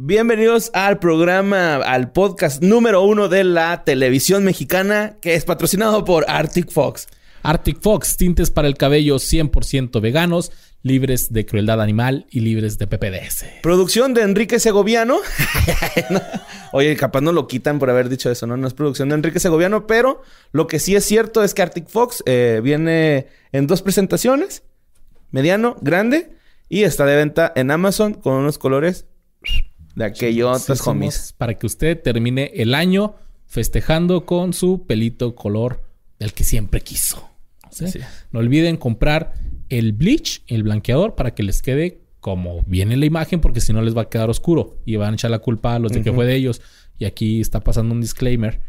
Bienvenidos al programa, al podcast número uno de la televisión mexicana, que es patrocinado por Arctic Fox. Arctic Fox, tintes para el cabello 100% veganos, libres de crueldad animal y libres de PPDS. Producción de Enrique Segoviano. Oye, capaz no lo quitan por haber dicho eso, ¿no? No es producción de Enrique Segoviano, pero lo que sí es cierto es que Arctic Fox eh, viene en dos presentaciones, mediano, grande, y está de venta en Amazon con unos colores de aquellos Sí, homies. Para que usted termine el año festejando con su pelito color del que siempre quiso. ¿sí? Sí. No olviden comprar el bleach, el blanqueador, para que les quede como viene la imagen, porque si no les va a quedar oscuro y van a echar la culpa a los de que fue de ellos. Y aquí está pasando un disclaimer,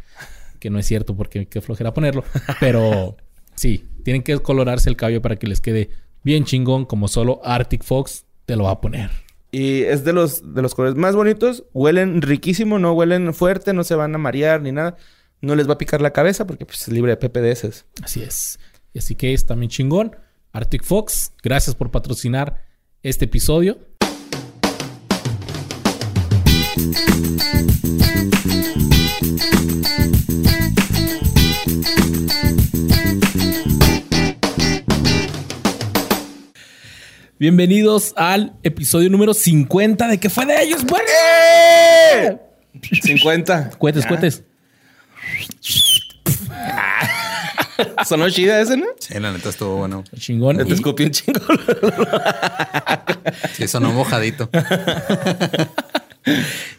que no es cierto porque qué flojera ponerlo, pero sí, tienen que colorarse el cabello para que les quede bien chingón, como solo Arctic Fox te lo va a poner. Y es de los, de los colores más bonitos. Huelen riquísimo, no huelen fuerte, no se van a marear ni nada. No les va a picar la cabeza porque pues, es libre de PPDS. Así es. Y así que es también chingón. Arctic Fox, gracias por patrocinar este episodio. Bienvenidos al episodio número 50 de ¿Qué fue de ellos? ¡Bueno! 50. Cuetes, cuetes. Sonó chida ese, ¿no? Sí, la neta estuvo bueno. Chingón. Te escupí un chingo. Sí, sonó mojadito.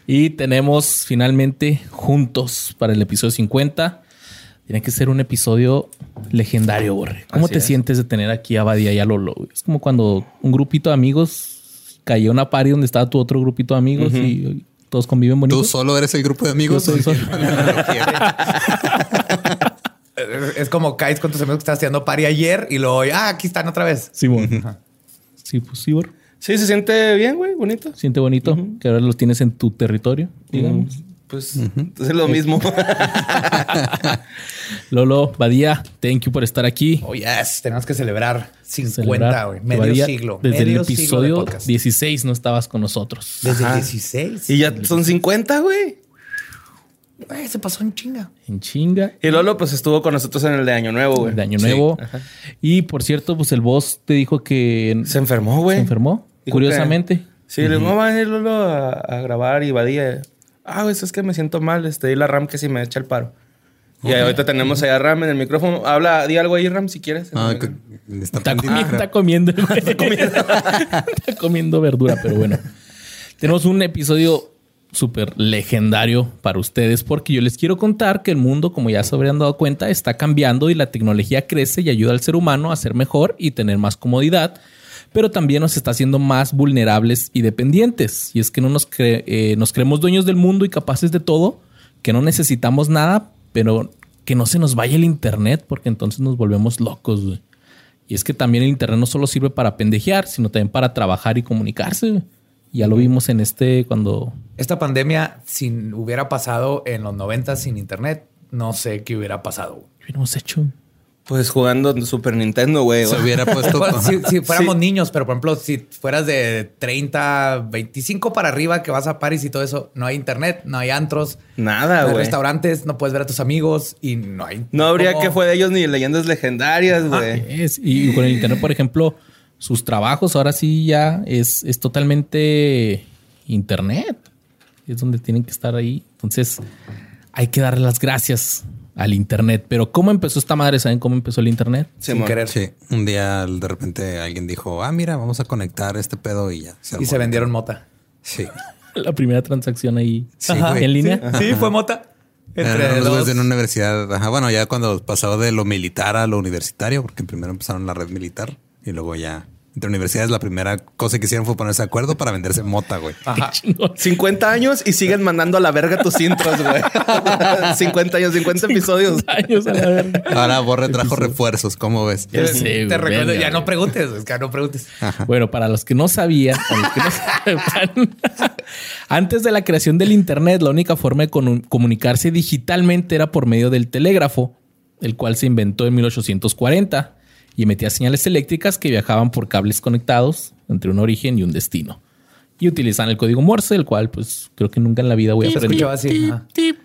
Y tenemos finalmente juntos para el episodio 50. Tiene que ser un episodio legendario, Borre. ¿Cómo Así te es. sientes de tener aquí a Badía y a Lolo? güey? Es como cuando un grupito de amigos cayó a una party donde estaba tu otro grupito de amigos y todos conviven bonito. Tú solo eres el grupo de amigos. Yo soy solo. Es- Es como caes con tus amigos que estás haciendo party ayer y luego, ah, aquí están otra vez. Sí, bueno. Sí, pues sí, Borre. Sí, se siente bien, güey. Bonito. Siente bonito que ahora los tienes en tu territorio, digamos. Pues es lo mismo. Lolo, Badía, thank you por estar aquí. Oh, yes. Tenemos que celebrar 50, Celebrar güey. Medio Badía, siglo. Desde medio el episodio podcast. 16 no estabas con nosotros. Desde Ajá. el 16. y ya son 50, güey. Güey, se pasó en chinga. En chinga. Y Lolo, pues estuvo con nosotros en el de Año Nuevo, güey. de Año Sí. Nuevo. Ajá. Y por cierto, pues el boss te dijo que Se enfermó, güey. se enfermó. Dijo Curiosamente. Sí, le digo, va a venir Lolo a, a grabar y Badía. Ah, güey, es que me siento mal. Este, di la Ram que si me echa el paro. Y ahorita tenemos allá a Ram en el micrófono. Habla, di algo ahí, Ram, si quieres. Ah, está Está, prendido, comi- creo. está comiendo. está comiendo verdura, pero bueno. Tenemos un episodio súper legendario para ustedes porque yo les quiero contar que el mundo, como ya se habrían dado cuenta, está cambiando y la tecnología crece y ayuda al ser humano a ser mejor y tener más comodidad, pero también nos está haciendo más vulnerables y dependientes. Y es que no nos, cre- eh, nos creemos dueños del mundo y capaces de todo, que no necesitamos nada, pero que no se nos vaya el internet porque entonces nos volvemos locos. güey. Y es que también el internet no solo sirve para pendejear, sino también para trabajar y comunicarse. güey. Ya lo vimos en este cuando Esta pandemia, si hubiera pasado en los 90 sin internet, no sé qué hubiera pasado. güey. hubiéramos hecho. Pues jugando Super Nintendo, güey. Se hubiera puesto. Bueno, si, si fuéramos Sí. niños, pero por ejemplo, si fueras de 30, 25 para arriba que vas a París y todo eso, no hay internet, no hay antros, Nada, no hay güey. restaurantes, no puedes ver a tus amigos y no hay. No habría cómo- que fue de ellos ni leyendas legendarias, güey. Es, y con el internet, por ejemplo, sus trabajos ahora sí ya es, es totalmente internet. Es donde tienen que estar ahí. Entonces, hay que darle las gracias al internet. Pero ¿cómo empezó esta madre? ¿Saben cómo empezó el internet? sin Simón. querer. Sí, un día de repente alguien dijo, ah, mira, vamos a conectar este pedo y ya. Y armó. se vendieron mota. Sí. La primera transacción ahí Sí, en línea. Sí, fue mota. Entre dos. de una universidad. Ajá, bueno, ya cuando pasó de lo militar a lo universitario, porque primero empezaron la red militar y luego ya entre universidades la primera cosa que hicieron fue ponerse de acuerdo para venderse mota, güey. Ajá. Chingón. 50 años y siguen mandando a la verga tus intros, güey. 50 años, 50 episodios. Años a la verga. Ahora Borre trajo refuerzos, ¿cómo ves? Ya Te- sé, te güey, recuerdo, ya no preguntes, es que no preguntes. Bueno, para los que no sabían, para los que no sepan, antes de la creación del Internet, la única forma de comunicarse digitalmente era por medio del telégrafo, el cual se inventó en 1840 y emitía señales eléctricas que viajaban por cables conectados entre un origen y un destino. y utilizan el código Morse, el cual pues creo que nunca en la vida voy a aprender. escuchaba así. ajá. Sí,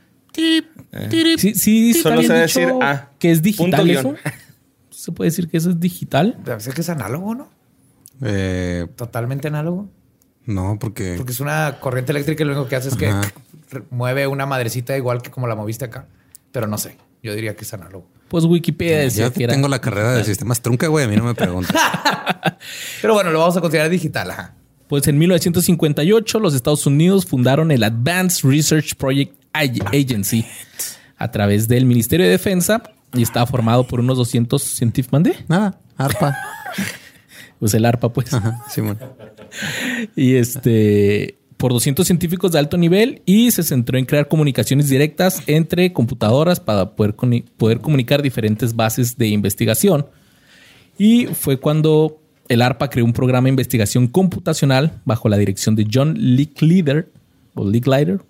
sí, está Solo sé decir A. que es digital eso. Se puede decir que eso es digital. Debe ser que es análogo, ¿no? Eh, Totalmente análogo. no, porque Porque es una corriente eléctrica y lo único que hace es que Ajá. mueve una madrecita igual que como la moviste acá. Pero no sé. Yo diría que es análogo. Pues Wikipedia decía yo que era tengo la carrera de sistemas trunca, güey. A mí no me preguntas. Pero bueno, lo vamos a considerar digital. Ajá. Pues en 1958 los Estados Unidos fundaron el Advanced Research Project Ag- Agency a través del Ministerio de Defensa y estaba formado por unos 200 científicos. ¿Mandé? Nada, arpa. Pues el ARPA, pues. Ajá, Simón. Y este por 200 científicos de alto nivel y se centró en crear comunicaciones directas entre computadoras para poder, poder comunicar diferentes bases de investigación. Y fue cuando el ARPA creó un programa de investigación computacional bajo la dirección de John Licklider o Licklider.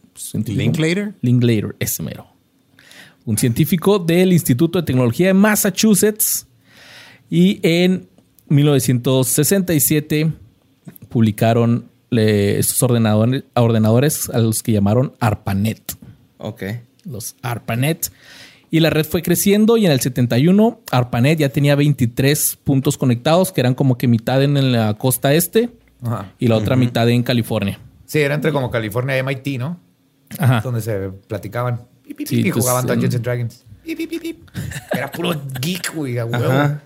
Linklater. Linklater, ese mero. Un científico del Instituto de Tecnología de Massachusetts. Y en 1967 publicaron eh, estos ordenadores, ordenadores a los que llamaron ARPANET. Ok. Los ARPANET. Y la red fue creciendo y en el 71 ARPANET ya tenía 23 puntos conectados que eran como que mitad en, la costa este Ajá. y la otra mitad en California. Sí, era entre como California y MIT, ¿no? Ajá. Donde se platicaban. Y Sí, pues, jugaban Dungeons en- and Dragons. Era puro geek, güey, a huevo. Ajá.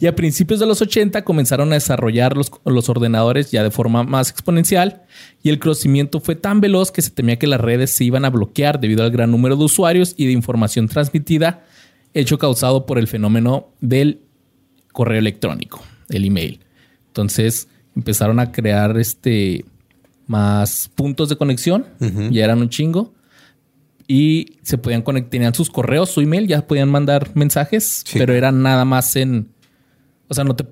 Y a principios de los 80 comenzaron a desarrollar los, los ordenadores ya de forma más exponencial y el crecimiento fue tan veloz que se temía que las redes se iban a bloquear debido al gran número de usuarios y de información transmitida, hecho causado por el fenómeno del correo electrónico, el email. Entonces empezaron a crear este más puntos de conexión, ya eran un chingo. Y se podían conectar, tenían sus correos, su email, ya podían mandar mensajes, Sí. pero eran nada más en, o sea, no te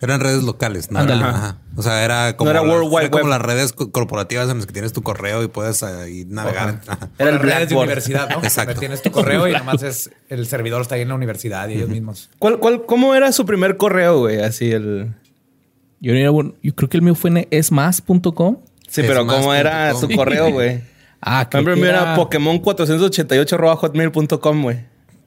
Eran redes locales, ¿no? Ándale. Ajá. O sea, era como, No era las, World Wide era como Web. las redes co- corporativas en las que tienes tu correo y puedes ahí navegar. Ajá. Era el Las redes de universidad, ¿no? Exacto. Tienes tu correo y nomás es el servidor está ahí en la universidad y ellos mismos. ¿Cuál, cuál, ¿Cómo era su primer correo, güey? Así el... Yo, era yo creo que el mío fue en esmas.com. Sí, pero ¿cómo era su correo, güey? Ah, Por ejemplo, el creo que era Pokémon 488 hotmail.com, güey.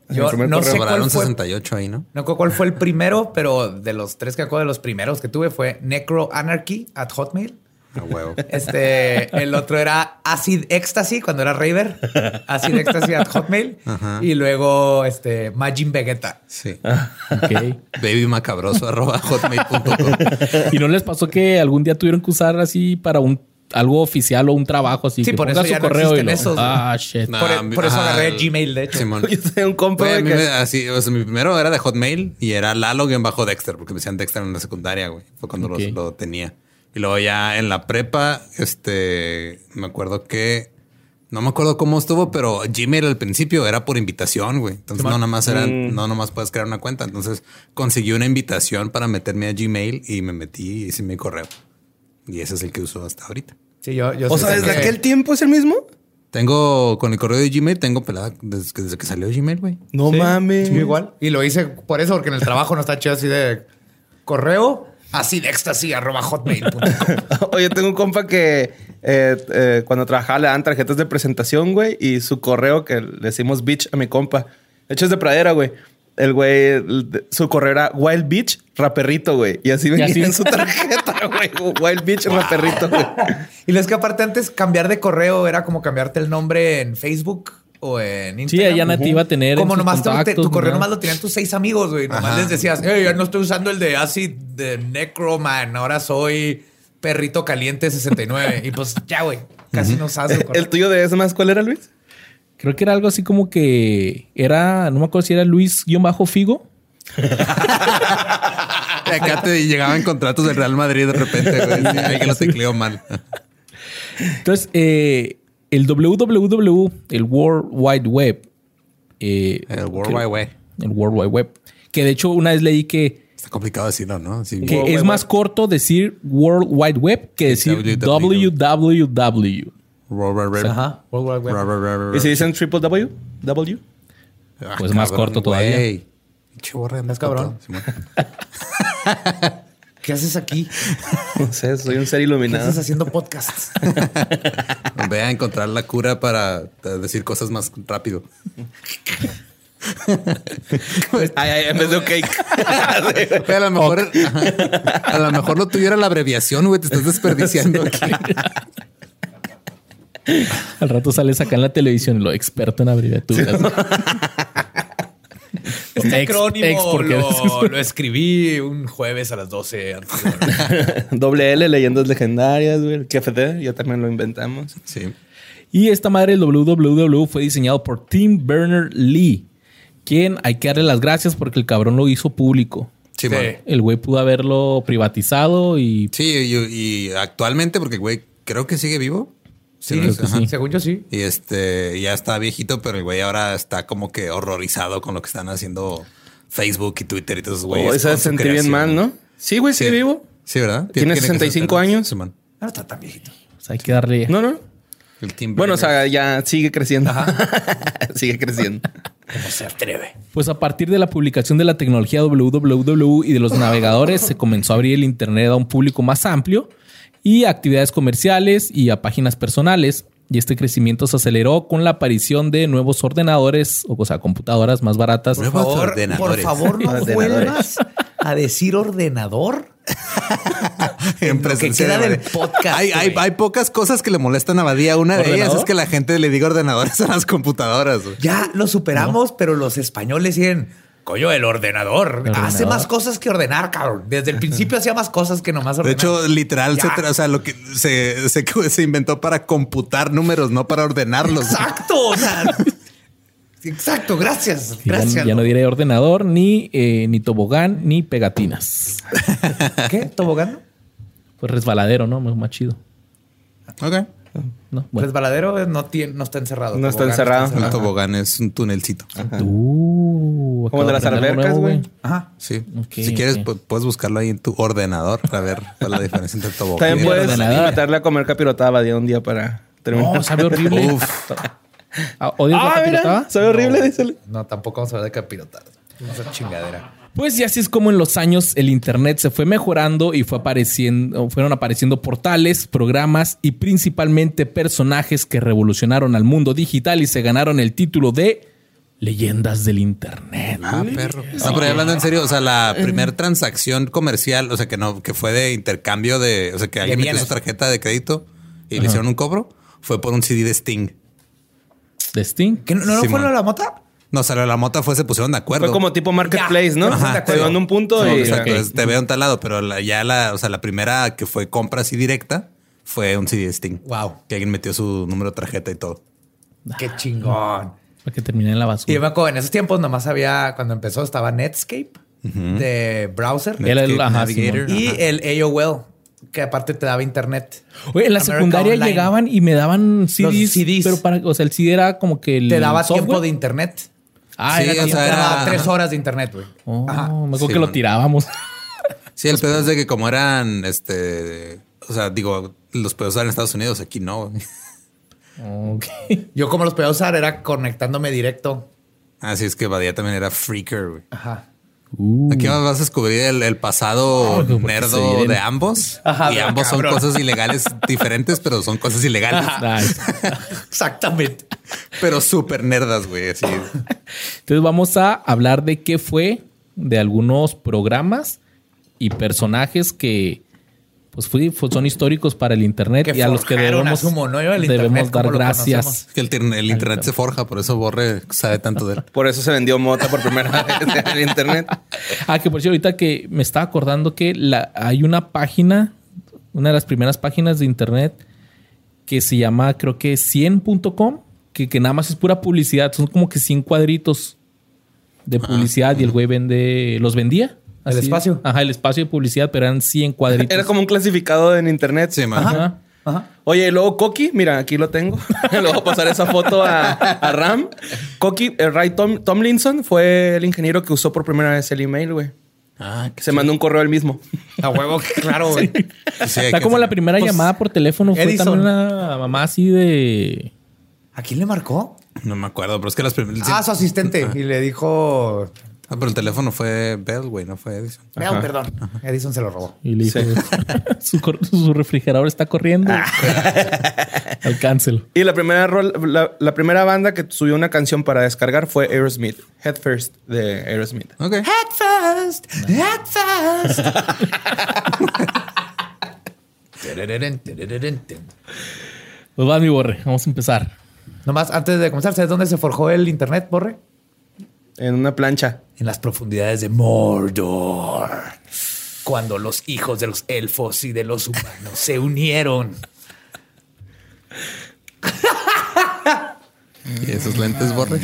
Yo no sé cuál fue. 68 ahí, ¿no? No cuál fue el primero, pero de los tres que acuerdo de los primeros que tuve fue Necroanarchy at Hotmail. A huevo. Este, el otro era Acid Ecstasy cuando era Raver. Acid Ecstasy at Hotmail. Ajá. Y luego este Majin Vegeta. Sí. Ok. Babymacabroso arroba hotmail.com. ¿Y no les pasó que algún día tuvieron que usar así para un algo oficial o un trabajo así? Sí, que por eso su ya no correo y lo- esos. Ah, shit. Por, por eso ajá, agarré el- Gmail, de hecho. Simón. Yo tenía un compa, Güey, mí que... me- así, o sea, mi primero era de Hotmail y era Lalo Dexter, porque me decían Dexter en la secundaria, güey. Fue cuando los- lo tenía. Y luego ya en la prepa, este, me acuerdo que no me acuerdo cómo estuvo, pero Gmail al principio era por invitación, güey. Entonces no nada más era, Mm. no nomás puedes crear una cuenta. Entonces conseguí una invitación para meterme a Gmail y me metí y hice mi correo. Y ese es el que uso hasta ahorita. Sí, yo, yo O sea, ¿desde aquel tiempo es el mismo? Tengo con el correo de Gmail, tengo pelada desde que, desde que salió Gmail, güey. No Sí, mames. sí, igual. Y lo hice por eso, porque en el trabajo no está chido así de correo, así de éxtasis, arroba hotmail.com. Oye, tengo un compa que eh, eh, cuando trabajaba le dan tarjetas de presentación, güey, y su correo que le decimos bitch a mi compa. De hecho, es de pradera, güey. El güey, su correo era Wild Beach Raperrito, güey. Y así venía así? en su tarjeta, güey. Wild Beach Raperrito, güey. Y lo es que aparte antes cambiar de correo era como cambiarte el nombre en Facebook o en Instagram. Sí, ella nativa a tener. en Como sus nomás te- tu correo ¿no? nomás lo tenían tus seis amigos, güey. Nomás Ajá. les decías, hey, ya no estoy usando el de Acid de Necroman, ahora soy Perrito Caliente 69. y pues ya, güey, casi no sabes el correo. ¿El tuyo de ese más cuál era, Luis? Creo que era algo así como que era, no me acuerdo si era Luis-Figo. Acá te llegaban contratos del Real Madrid de repente, güey. Que lo tecleo mal. Entonces, eh, el www, el World Wide Web. eh, El World Wide Web. El World Wide Web. Que de hecho, una vez leí que, Está complicado decirlo, ¿no? Sí. que World es más Web. corto decir World Wide Web que decir www. Ajá, World Wide Web. ¿Y si dicen triple W? W. Ah, Pues más corto todavía. borre, andas cabrón. ¿Qué haces aquí? No sé, soy un ser ¿Qué iluminado. haces haciendo podcasts? Ve a encontrar la cura para eh, decir cosas más rápido. Ay, ay, en vez de ok. Güey, a lo mejor, a lo mejor lo tuviera la abreviación, güey. Te estás desperdiciando aquí. Al rato sales acá en la televisión, lo experto en abreviaturas. Este Ex- acrónimo ex, porque- lo, lo escribí un jueves a las 12 antes de dormir. Doble L, leyendas legendarias, güey. El KFD, ya también lo inventamos. Sí. Y esta madre, el www, fue diseñado por Tim Berners-Lee, quien hay que darle las gracias porque el cabrón lo hizo público. Sí, Sí. El güey pudo haberlo privatizado y Sí, y, y actualmente, porque güey, creo que sigue vivo. Sí, creo que ajá. sí. según yo sí. Y este ya está viejito, pero el güey ahora está como que horrorizado con lo que están haciendo Facebook y Twitter y todos esos güeyes. Con su sentí bien mal, ¿no? Sí, güey, sigue vivo. Sí, ¿verdad? Tiene que 65 60 años. Sí, man. No está tan viejito. pues, hay que darle... No, no. El Tim Bueno, o sea, ya sigue creciendo. sigue creciendo. ¿Cómo se atreve? Pues a partir de la publicación de la tecnología www y de los navegadores, se comenzó a abrir el Internet a un público más amplio y a actividades comerciales y a páginas personales. Y este crecimiento se aceleró con la aparición de nuevos ordenadores, o sea, computadoras más baratas. Por Nuevos favor, por favor, no Ordenadores. vuelvas a decir ordenador. en lo que presencia queda de del podcast, Hay, hay, pocas cosas que le molestan a Badía. Una de ellas es que la gente le diga ordenadores a las computadoras. Ya lo superamos, pero los españoles siguen. Coño, el ordenador. El Hace más cosas que ordenar, cabrón. Desde el principio hacía más cosas que nomás De ordenar. hecho, literal, se, Ya. tra- o sea, lo que se, se, se inventó para computar números, no para ordenarlos. Exacto. O sea, exacto. Gracias. Ya- Gracias. Ya, no diré ordenador, ni, eh, ni tobogán, ni pegatinas. ¿Qué? ¿Tobogán? Pues resbaladero, ¿no? Más chido. Ok. No, bueno. Resbaladero no, tiene, no está encerrado. No está encerrado. El Ajá. tobogán es un tunelcito. Uh, Como de las albercas, güey. Ajá. Sí. Si quieres, puedes buscarlo ahí en tu ordenador para ver cuál es la diferencia entre el tobogán. También puedes invitarle a comer capirotada Badía un día para terminar. No, sabe horrible. Uf. Ah, ¿Odias la Ah, capirotada? mira, sabe horrible, dísele. No, tampoco vamos a hablar de capirotadas. Esa chingadera. Pues y así es como en los años el internet se fue mejorando y fue apareciendo, fueron apareciendo portales, programas y principalmente personajes que revolucionaron al mundo digital y se ganaron el título de leyendas del internet. Ah, perro. No, pero ya hablando en serio, o sea, la primera transacción comercial, o sea, que no, que fue de intercambio de, o sea, que alguien metió su tarjeta de crédito y le hicieron un cobro, fue por un CD de Sting. De Sting. ¿Que no, no fue lo de la mota? No, o sea, lo de la mota fue, se pusieron de acuerdo. Fue como tipo marketplace, Ya. ¿no? Ajá, Te dan un punto Sí, y... exacto. Te veo en tal lado, pero la- ya la, o sea, la primera que fue compra así directa fue un CD de Sting. Wow. Que alguien metió su número de tarjeta y todo. Qué chingón. Para que termine en la Y yo basura. me acuerdo, en esos tiempos nomás había, cuando empezó, estaba Netscape de browser el- Netscape ajá, Navigator. Simón. y Ajá. el AOL, que aparte te daba internet. Oye, en la America secundaria Online. llegaban y me daban CDs, CDs. pero para, o sea, el CD era como que el Te daba software. tiempo de internet. Ah, Sí, era o sea, tres horas de internet, güey. Oh, Ajá. me acuerdo Sí, que lo tirábamos. Sí, el pedo es de que como eran, este, o sea, digo, los puedes usar en Estados Unidos, aquí no. Yo como los podía usar era conectándome directo. Así es que Badía también era freaker, güey. Ajá. Uh. Aquí vas a descubrir el, el pasado se nerdo de ambos. Ajá, y ambos son cosas ilegales diferentes, pero son cosas ilegales. Exactamente. pero súper nerdas, güey. Así. Entonces vamos a hablar de qué fue de algunos programas y personajes que pues fui- son históricos para el internet Que y a los que debemos, asumo, ¿no? El debemos internet dar gracias. que el, el internet se forja, por eso Borre sabe tanto de él. Por eso se vendió mota por primera vez en internet. Ah, que por cierto, ahorita que me estaba acordando que la, hay una página, una de las primeras páginas de internet que se llama, creo que 100.com, que, que nada más es pura publicidad. Son como que 100 cuadritos de publicidad y el güey vende, los vendía. ¿El espacio? Ajá, el espacio de publicidad, pero eran 100 cuadritos. Era como un clasificado en internet. Sí, man. Ajá. Ajá. Oye, y luego Coqui, mira, aquí lo tengo. Le voy a pasar esa foto a, a Ram. Coqui, el Ray Tom- Tomlinson fue el ingeniero que usó por primera vez el email, güey. Ah, Se mandó un correo él mismo. A huevo, claro, güey. que sí, Está que como la primera Pues, llamada por teléfono. Fue Edison. también una mamá así de... ¿A quién le marcó? No me acuerdo, pero es que las primeras. Ah, su asistente. Y le dijo... Ah, pero el teléfono fue Bell, güey, no fue Edison. No, perdón. Edison se lo robó. Y le dijo, su, refrigerador está corriendo. Alcáncelo. Y la primera, rol- la, la primera banda que subió una canción para descargar fue Aerosmith. Head First de Aerosmith. Ok. Head first, head first. Pues va mi borre, vamos a empezar. Nomás antes de comenzar, ¿sabes dónde se forjó el internet, Borre? En una plancha. En las profundidades de Mordor. Cuando los hijos de los elfos y de los humanos se unieron. Y esos lentes borre.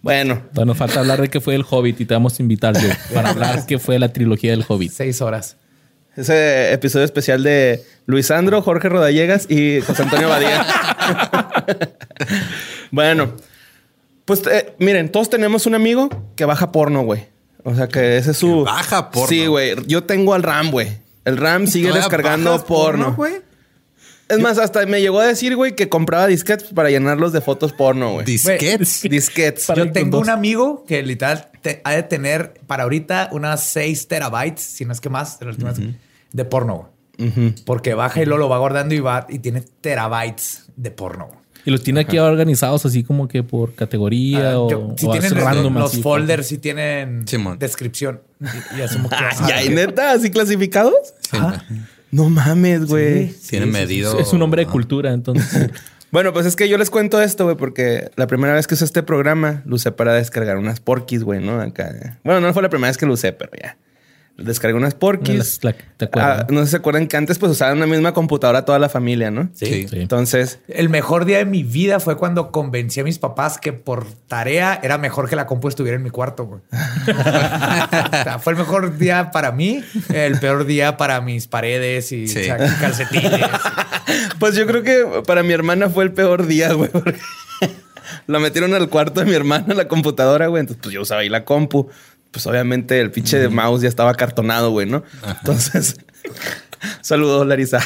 Bueno, nos falta hablar de qué fue el Hobbit y te vamos a invitar yo para hablar qué fue la trilogía del Hobbit. Seis horas. ese episodio especial de Luis Sandro, Jorge Rodallegas y José Antonio Badía. bueno, pues eh, miren, todos tenemos un amigo que baja porno, güey. O sea que ese es su. Que baja porno. Sí, güey. Yo tengo al RAM, güey. El RAM sigue ¿Todavía descargando bajas porno. güey? es más, hasta me llegó a decir, güey, que compraba disquetes para llenarlos de fotos porno, güey. Disquets. Disquetes. Para- Yo tengo un amigo que literal te- ha de tener para ahorita unas 6 terabytes, si no es que más, de, las últimas, de porno. güey. Porque baja y luego lo va guardando y va y tiene terabytes de porno. Y los tiene aquí organizados así como que por categoría Ah, o, yo- si o tienen random los así. folders, si tienen Simón. descripción. Y, y asumo que Ah, vas a- ¿Ya hay neta así clasificados? Ajá. No mames, güey. Tiene medido. Es un hombre de cultura, entonces. Bueno, pues es que yo les cuento esto, güey, porque la primera vez que usé este programa lo usé para descargar unas porquis, güey, ¿no? Acá. Bueno, no fue la primera vez que lo usé, pero ya. Descargué unas porquis. La- la- ¿te acuerdas? Ah, no sé si se acuerdan que antes pues usaban una misma computadora toda la familia, ¿no? Sí. Sí. Entonces, El mejor día de mi vida fue cuando convencí a mis papás que por tarea era mejor que la compu estuviera en mi cuarto, güey. O sea, fue el mejor día para mí, el peor día para mis paredes y Sí. o sea, calcetines. pues yo creo que para mi hermana fue el peor día, güey, porque la metieron al cuarto de mi hermana, la computadora, güey. Entonces, pues yo usaba ahí la compu. Pues obviamente el pinche de mouse ya estaba cartonado, güey, ¿no? Entonces, saludos, Larisa.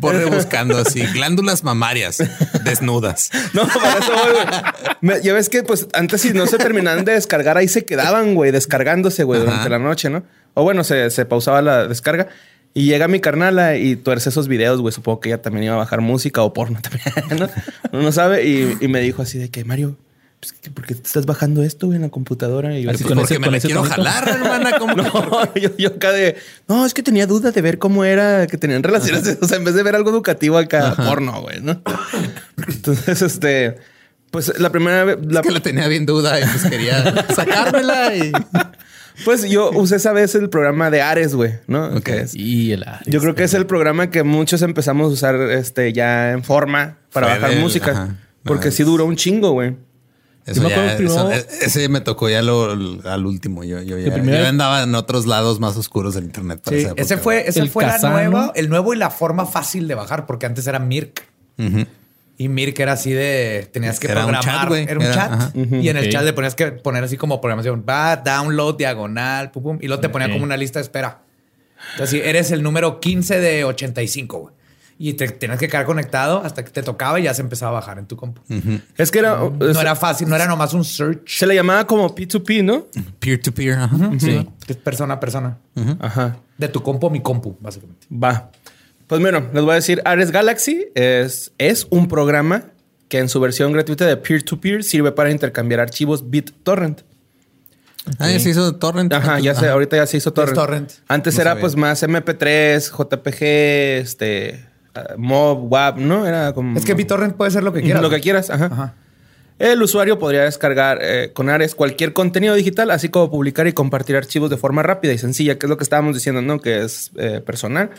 Borre buscando así. Glándulas mamarias desnudas. No, para eso güey. Ya ves que, pues, antes si no se terminaban de descargar, ahí se quedaban, güey, descargándose, güey, Ajá. durante la noche, ¿no? O bueno, se, se pausaba la descarga. Y llega mi carnala y tuerce esos videos, güey. Supongo que ella también iba a bajar música o porno también, ¿no? Uno no sabe. Y, y me dijo así de que, Mario, pues, ¿qué- ¿por qué te estás bajando esto, güey, en la computadora? Y yo, Así pues, con Porque ese- me con la ese quiero tonito. jalar, hermana. ¿Cómo que- No, yo, yo acá de... No, es que tenía duda de ver cómo era que tenían relaciones. O sea, en vez de ver algo educativo acá, porno, güey, ¿no? Entonces, este... Pues la primera vez... la- Es que la tenía bien duda y pues quería sacármela y... Pues yo usé esa vez el programa de Ares, güey, ¿no? Ok. Que es- Y el Ares. yo creo que es el programa que muchos empezamos a usar este ya en forma para Fue bajar del- música. ajá. Porque sí duró un chingo, güey. Eso me ya, acuerdo primero- eso- ese me tocó ya lo, al último. Yo, yo, ya- primero- yo andaba en otros lados más oscuros del internet. para Sí, esa ese fue, ese El fue la nueva, el nuevo y la forma fácil de bajar, porque antes era Mirk. Y Mirk era así de tenías que Era un programar. chat, güey. Era un Era- chat. ajá. Y en el chat le ponías que poner así como programación. Va, download, diagonal, pum, pum. Y luego te ponía como una lista de espera. Entonces, eres el número 15 de 85, güey. Y te tenías que quedar conectado hasta que te tocaba y ya se empezaba a bajar en tu compu. Es que era... No era fácil, no era nomás un search. Se le llamaba como P2P, ¿no? Peer to peer. ajá. Sí. Es persona a persona. Ajá. De tu compu a mi compu, básicamente. Va. Pues bueno, les voy a decir, Ares Galaxy es, es un programa que en su versión gratuita de peer-to-peer sirve para intercambiar archivos BitTorrent. Ah, ya se hizo torrent. Ajá, ya se, ahorita ya se hizo torrent. torrent. Antes No era sabía. pues más MP3, JPG, este, Mob, WAP, ¿no? Era como... Es que BitTorrent puede ser lo que quieras. Lo que quieras, ajá. Ajá. El usuario podría descargar eh, con Ares cualquier contenido digital, así como publicar y compartir archivos de forma rápida y sencilla, que es lo que estábamos diciendo, ¿no? Que es eh, personal.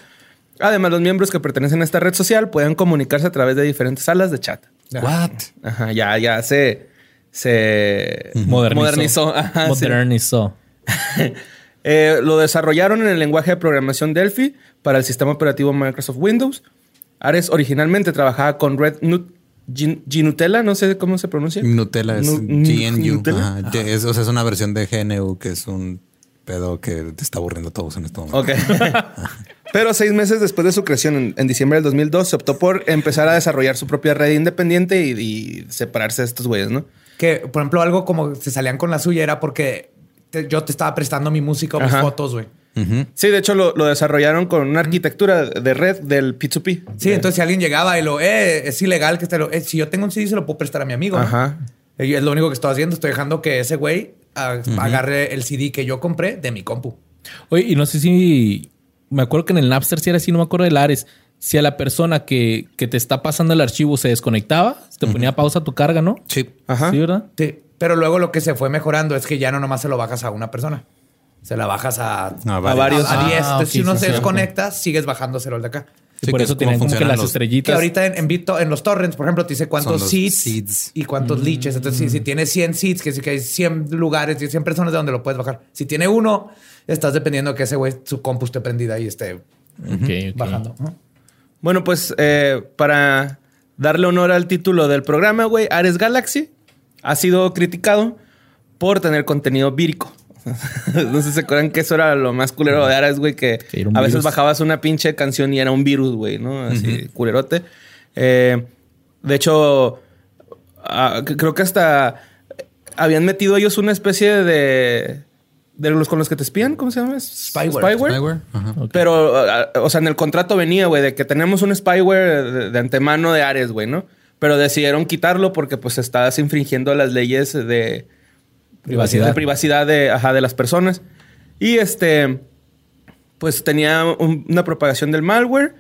Además, los miembros que pertenecen a esta red social pueden comunicarse a través de diferentes salas de chat. What? Ajá, ya, ya se, se Modernizó. modernizó. Ajá, sí. Modernizó. Eh, lo desarrollaron en el lenguaje de programación Delphi para el sistema operativo Microsoft Windows. Ares originalmente trabajaba con Red Nut Gin- Ginutella, no sé cómo se pronuncia. Nutella es Nu- GNU. Nutella. Ajá. Es, o sea, es una versión de GNU que es un pedo que te está aburriendo a todos en este momento. Ok. Pero seis meses después de su creación, en, en diciembre del 2002, se optó por empezar a desarrollar su propia red independiente y, y separarse de estos güeyes, ¿no? Que, por ejemplo, algo como se salían con la suya era porque te- yo te estaba prestando mi música o mis Ajá. fotos, güey. Sí, de hecho lo, lo desarrollaron con una arquitectura de red del P2P. Sí, entonces si alguien llegaba y lo, eh, es ilegal que te lo, eh, si yo tengo un CD se lo puedo prestar a mi amigo. ¿no? Ajá. Y es lo único que estoy haciendo. Estoy dejando que ese güey ah, agarre el CD que yo compré de mi compu. Oye, y no sé si me acuerdo que en el Napster si era así, no me acuerdo del Ares. Si a la persona que, que te está pasando el archivo se desconectaba, te ponía pausa tu carga, ¿no? Sí. Ajá. Sí, ¿verdad? Sí. Pero luego lo que se fue mejorando es que ya no nomás se lo bajas a una persona. Se la bajas a, A varios. a 10. Ah, Entonces, si uno sí, se sí. desconecta, sigues bajándoselo el de acá. Y Sí, por que eso tienen como que las los- Que estrellitas. ahorita en, en, en los torrents, por ejemplo, te dice cuántos seeds, seeds. y cuántos leeches. Entonces, si, si tiene 100 seeds, que sí que hay 100 lugares y 100 personas de donde lo puedes bajar. Si tiene uno, estás dependiendo que ese güey, su compu esté prendida y esté bajando. Bueno, pues eh, para darle honor al título del programa, güey, Ares Galaxy ha sido criticado por tener contenido vírico. no sé si se acuerdan que eso era lo más culero de Ares, güey, que a veces virus. bajabas una pinche canción y era un virus, güey, ¿no? Así, culerote. Eh, de hecho, ah, creo que hasta habían metido ellos una especie de... De los con los que te espían, ¿cómo se llama? Spyware. Spyware. Ajá. Pero, ah, o sea, en el contrato venía, güey, de que tenemos un spyware de, de antemano de Ares, güey, ¿no? Pero decidieron quitarlo porque, pues, estás infringiendo las leyes de Privacidad. de, privacidad de, ajá, de las personas. Y este, pues, tenía un- una propagación del malware.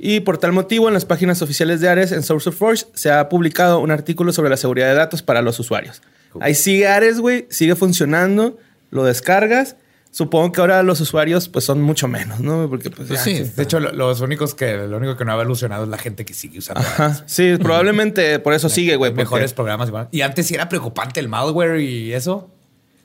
Y por tal motivo, en las páginas oficiales de Ares, en Source of Force, se ha publicado un artículo sobre la seguridad de datos para los usuarios. Ahí sigue Ares, güey, sigue funcionando, lo descargas. Supongo que ahora los usuarios, pues, son mucho menos, ¿no? Porque, pues, Pues ya- sí. De hecho, lo- los únicos que, lo único que no ha evolucionado es la gente que sigue usando Ajá. Sí, probablemente por eso sigue, güey. porque- mejores programas. igual. Y antes sí era preocupante el malware y eso.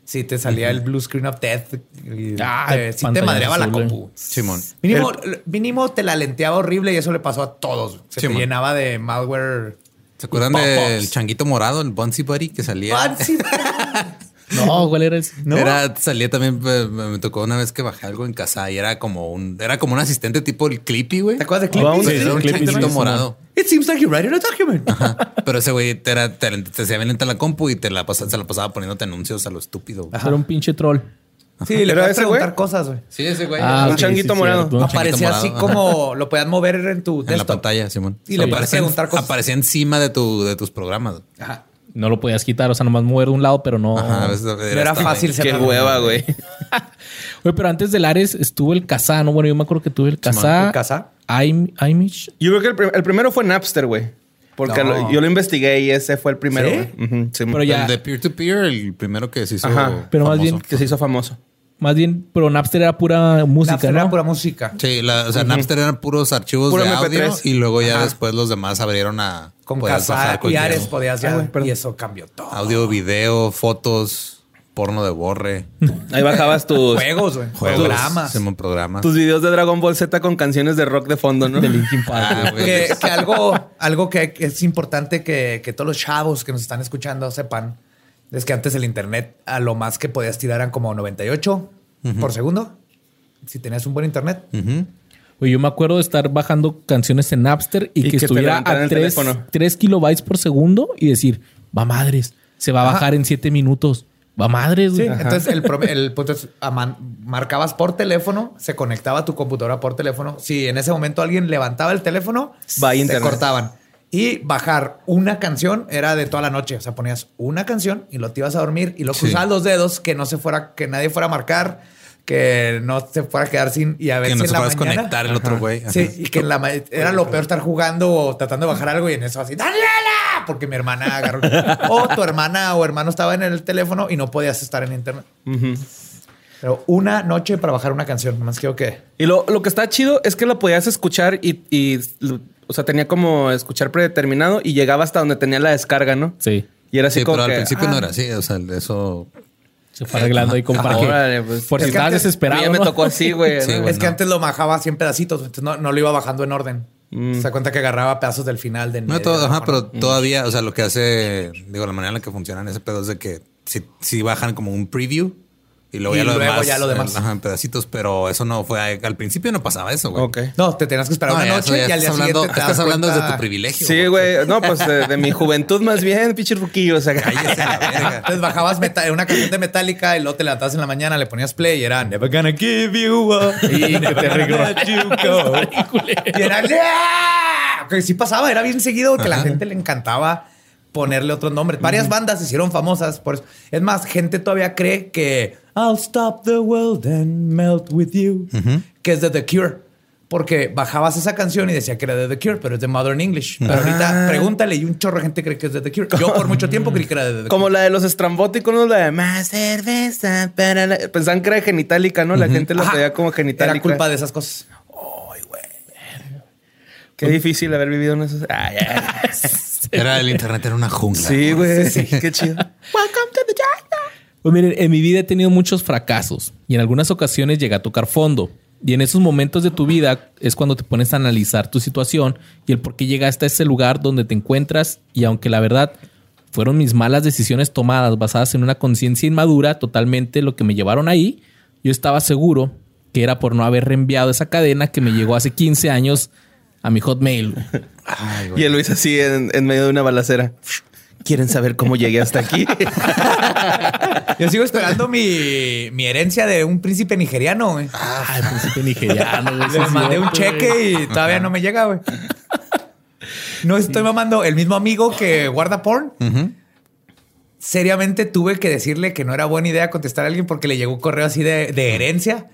Sí, te salía el blue screen of death. Y Ah, te, sí te madreaba la azul, compu. Simón. Mínimo, mínimo te la lenteaba horrible y eso le pasó a todos. Se te llenaba de malware. ¿Se acuerdan del changuito morado, el Bunsy Buddy que salía? Fancy. No, ¿cuál era ese? ¿No? Era, salía también, me, me tocó una vez que bajé algo en casa y era como un, era como un asistente tipo el Clippy, güey. ¿Te acuerdas de Ah, Clippy? sí, Era un Clippy, changuito sí, morado. It seems like you're writing a document. Pero ese güey te, era, te, te hacía bien lenta la compu y te la pasaba, se la pasaba poniéndote anuncios a lo estúpido. Era un pinche troll. Sí, le ¿Era puedes ese güey? preguntar cosas, güey. Sí, ese güey. Ah, un ok, changuito sí, morado. Aparecía así ajá. como lo podías mover en tu en la pantalla, Simón. Y le aparecía, preguntar cosas. aparecía encima de, tu, de tus programas. Ajá. No lo podías quitar, o sea, nomás mover de un lado, pero no. Ajá, No era fácil Qué hueva, güey. Oye, pero antes del Ares estuvo el Kazaa, ¿no? Bueno, yo me acuerdo que tuve el Kazaa. ¿El Kazaa? Im- Image. Yo creo que el, prim- el primero fue Napster, güey. Porque No. lo- yo lo investigué y ese fue el primero. ¿Sí? güey. Sí, Pero ya- El de peer-to-peer, el primero que se hizo. Ajá. Pero más bien que se hizo famoso. Más bien, pero Napster era pura música, Napster ¿no? era pura música. Sí, la- o sea, Napster eran puros archivos Puro de MP3. audio y luego ya Ajá. después los demás abrieron a Con bajar y Ares podías ya. Ah, y eso cambió todo. audio, video, fotos, porno de borre, Ahí bajabas tus, Juegos, güey. juegos, Programas. Simón, programas. tus videos de Dragon Ball Z con canciones de rock de fondo, ¿no? De Linkin Park. Ah, que, que algo, algo que es importante que, que todos los chavos que nos están escuchando sepan es que antes el internet a lo más que podías tirar eran como 98 por segundo. Si tenías un buen internet. Oye, yo me acuerdo de estar bajando canciones en Napster y, Y que, estuviera a el 3, teléfono. kilobytes por segundo y decir, va madres, se va a Ajá. bajar en 7 minutos. Va madres, Sí, güey. entonces el, el punto es, marcabas por teléfono, se conectaba a tu computadora por teléfono. Si en ese momento alguien levantaba el teléfono, Va a te internet. cortaban. Y bajar una canción era de toda la noche. O sea, ponías una canción y lo te ibas a dormir y lo Sí. cruzabas los dedos, que no se fuera, que nadie fuera a marcar, que no se fuera a quedar sin y a ver Que si no en se la puedas mañana- conectar el otro güey. Ajá. Sí, y que en la era lo peor estar jugando o tratando de bajar algo y en eso así, ¡Daniela! Porque mi hermana agarró. o tu hermana o hermano estaba en el teléfono y no podías estar en internet. Pero una noche para bajar una canción, nomás quiero que. Y lo, lo que está chido es que lo podías escuchar y, o sea, tenía como escuchar predeterminado y llegaba hasta donde tenía la descarga, ¿no? Sí. Y era así Sí, como pero al que, principio ah, no era así. O sea, eso. Se fue arreglando ahí como para que... Órale, pues. por Es si que estabas antes- desesperado, a mí ya me tocó así, güey. Sí, es que no. antes lo bajaba 100 pedacitos, entonces no, no lo iba bajando en orden. Mm. Se da cuenta que agarraba pedazos del final de. en No, medio, todo, ajá, pero todavía, o sea, lo que hace, digo, la manera en la que funciona ese pedo es de que si, si bajan como un preview, Y luego, Y ya, lo luego demás, ya lo demás. eh, Ajá, en pedacitos, pero eso no fue. Al principio no pasaba eso, güey. No, te tenías que esperar No, una noche ya y al día estás hablando, siguiente te estás hablando cuenta- desde tu privilegio. Sí, güey. No, pues de, de mi juventud más bien, pinche ruquillo. O sea, Cállese a la verga. Entonces bajabas una canción de Metallica y luego te levantabas en la mañana, le ponías play y era Never gonna give you up. Y never gonna let you go. Y era sí pasaba, era bien seguido que la gente le encantaba ponerle otros nombres. Varias bandas se hicieron famosas por eso. Es más, gente todavía cree que I'll stop the world and melt with you, que es de The Cure. Porque bajabas esa canción y decía que era de The Cure, pero es de Modern English. Pero ahorita pregúntale y un chorro de gente cree que es de The Cure. Yo por mucho tiempo creí que era de The como la de los estrambóticos, ¿no? La de más cerveza para la... Pensaban que era genitálica, ¿no? La gente lo Ajá. veía como genitálica. Era culpa de esas cosas. Qué difícil haber vivido en esos... Ay, ay. Era el internet, era una jungla. Sí, güey. Qué chido. Welcome to the jungle. Pues miren, en mi vida he tenido muchos fracasos y en algunas ocasiones llegué a tocar fondo. Y en esos momentos de tu vida es cuando te pones a analizar tu situación y el por qué llegaste a ese lugar donde te encuentras. Y aunque la verdad fueron mis malas decisiones tomadas basadas en una conciencia inmadura totalmente lo que me llevaron ahí, yo estaba seguro que era por no haber reenviado esa cadena que me llegó hace 15 años a mi hotmail. Y el Luis así en, en medio de una balacera. ¿Quieren saber cómo llegué hasta aquí? Yo sigo esperando mi, mi herencia de un príncipe nigeriano, güey. Ay, príncipe nigeriano. güey, Le mandé un cheque y todavía no me llega, güey. No estoy mamando. El mismo amigo que guarda porn. Seriamente tuve que decirle que no era buena idea contestar a alguien porque le llegó un correo así de, de herencia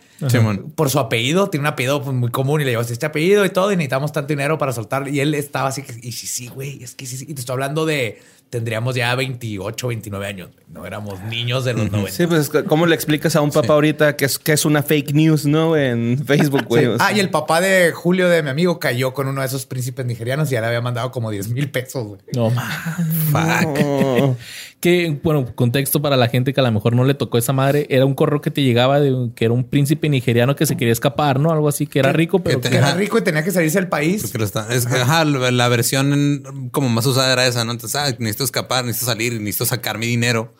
por su apellido. Tiene un apellido pues, muy común y le llegó este apellido y todo. Y necesitamos tanto dinero para soltar. Y él estaba así que, y sí, sí, güey, es que sí, sí. Y te estoy hablando de, tendríamos ya 28, 29 años. No éramos niños de los 90. Sí, pues, ¿cómo le explicas a un papá ahorita que es, que es una fake news, no? En Facebook, güey. Sí. O sea, Ah, y el papá de Julio, de mi amigo, cayó con uno de esos príncipes nigerianos y ya le había mandado como 10 mil pesos. güey. No, ma. Fuck. no. Que, bueno, contexto para la gente que a lo mejor no le tocó esa madre, era un correo que te llegaba de que era un príncipe nigeriano que se quería escapar, ¿no? Algo así, que era rico, pero que Que era rico y tenía que salirse del país. Porque lo está- es que, ajá, la la versión como más usada era esa, ¿no? Entonces, ah, necesito escapar, necesito salir, necesito sacar mi dinero.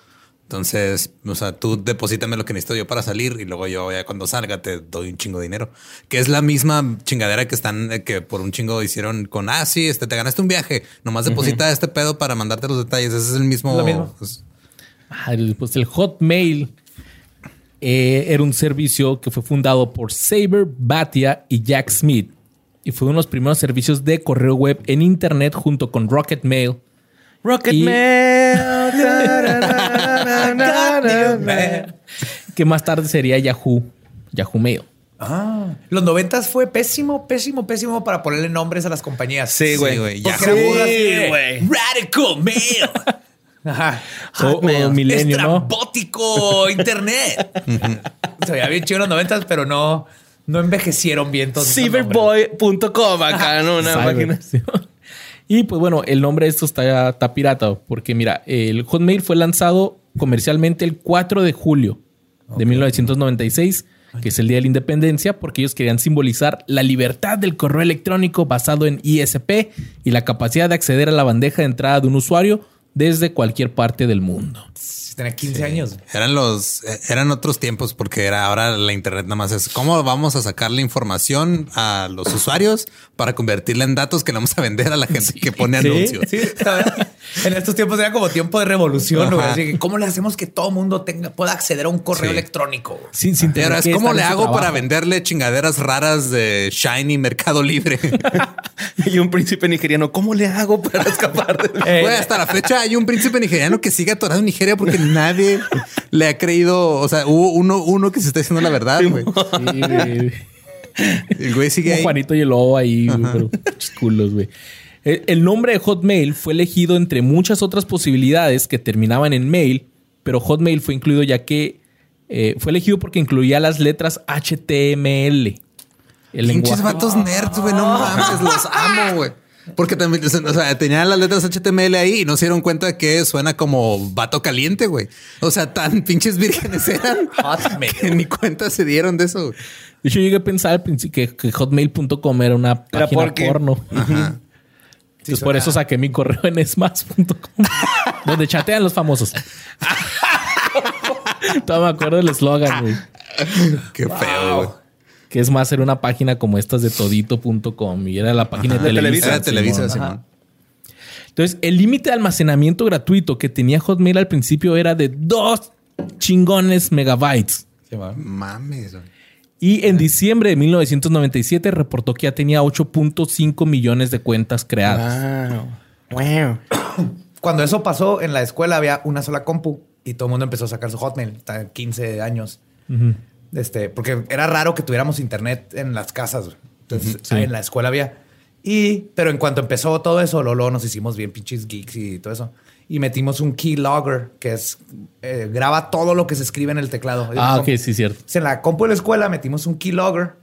Entonces, o sea, tú deposítame lo que necesito yo para salir y luego yo ya cuando salga te doy un chingo de dinero. Que es la misma chingadera que están, eh, que por un chingo hicieron con, ah, sí, este, te ganaste un viaje, nomás deposita este pedo para mandarte los detalles. Ese es el mismo. Mismo. pues, Ah, el- pues el Hotmail eh, era un servicio que fue fundado por Saber Batia y Jack Smith y fue uno de los primeros servicios de correo web en internet junto con Rocket Mail. Rocket Y- Man. Ta, na, na, na, na, na. que más tarde sería Yahoo, Yahoo Mail. Ah, los noventas fue pésimo, pésimo, pésimo para ponerle nombres a las compañías. Sí, güey. Sí, güey. Porque era Sí, güey. Radical Mail. Ajá. O, o Milenio, ¿no? Internet. Se veía bien chido en los noventas, pero no, no envejecieron bien. Cyberboy.com acá, ¿no? Una Cyber, sí. Y pues bueno, el nombre de esto está, está pirata, porque mira, el Hotmail fue lanzado comercialmente el 4 de julio de 1996, que es el Día de la Independencia, porque ellos querían simbolizar la libertad del correo electrónico basado en ISP y la capacidad de acceder a la bandeja de entrada de un usuario desde cualquier parte del mundo. Tenía 15 años. Eran los, eh, eran otros tiempos porque era ahora la internet nada más es cómo vamos a sacar la información a los usuarios para convertirla en datos que le vamos a vender a la gente que pone Sí, anuncios. Sí, en estos tiempos era como tiempo de revolución. Ajá. Así que, ¿Cómo le hacemos que todo mundo tenga, pueda acceder a un correo Sí. electrónico? Sin, sin Y tener es que cómo le hago para venderle chingaderas raras de Shiny Mercado Libre. Y un príncipe nigeriano, ¿cómo le hago para escapar de Eh, Güey, hasta la fecha hay un príncipe nigeriano que sigue atorado en Nigeria porque nadie le ha creído. O sea, hubo uno, uno que se está diciendo la verdad, güey. Sí, güey. El güey sigue Como ahí. Juanito y el lobo ahí, güey, pero pinches culos, güey. El, el nombre de Hotmail fue elegido entre muchas otras posibilidades que terminaban en mail, pero Hotmail fue incluido ya que eh, fue elegido porque incluía las letras HTML. El Pinches lenguaje. vatos nerds, güey. No mames, los amo, güey. Porque también, o sea, tenían las letras HTML ahí y no se dieron cuenta de que suena como vato caliente, güey. O sea, tan pinches vírgenes eran Hotmail. que ni cuenta se dieron de eso. güey. De hecho, llegué a pensar al principio que, que hotmail.com era una Era página porque- porno. Ajá. Entonces, por eso saqué mi correo en smas.com, donde chatean los famosos. Todavía me acuerdo del eslogan, güey. Qué feo, güey. Que es más, era una página como estas de todito.com y era la página de De Televisa. Era Televisa, Simón. Simón. Entonces, el límite de almacenamiento gratuito que tenía Hotmail al principio era de dos chingones megabytes. Mames, güey. Y en diciembre de 1997 reportó que ya tenía 8.5 millones de cuentas creadas. Wow. Wow. Cuando eso pasó, en la escuela había una sola compu y todo el mundo empezó a sacar su Hotmail. Hasta 15 años. Este, porque era raro que tuviéramos internet en las casas. güey. Entonces, sí. en la escuela había. Y, pero en cuanto empezó todo eso, lo- luego nos hicimos bien pinches geeks y todo eso. Y metimos un keylogger, que es eh, graba todo lo que se escribe en el teclado. Ah, ok, sí, cierto. En la compu de la escuela metimos un keylogger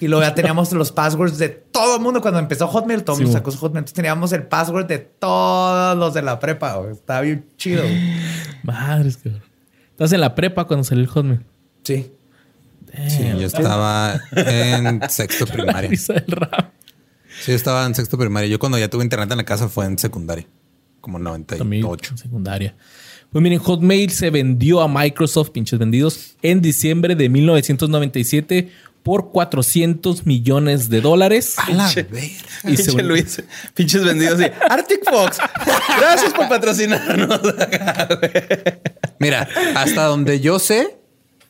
y luego ya teníamos los passwords de todo el mundo. Cuando empezó Hotmail, todo el Sí, mundo sacó su Hotmail. Entonces teníamos el password de todos los de la prepa. güey. Estaba bien chido. Madres, que. Estás en la prepa cuando salió el Hotmail. Sí. Sí, yo estaba en sexto La primaria. risa del rap. Sí, estaba en sexto primaria. Yo cuando ya tuve internet en la casa fue en secundaria. Como en También 98. en secundaria. Pues miren, Hotmail se vendió a Microsoft, pinches vendidos, en diciembre de 1997 por 400 millones de dólares. A la verga. Y se Pinche un- Luis. Pinches vendidos así. Arctic Fox. Gracias por patrocinarnos. Mira, hasta donde yo sé,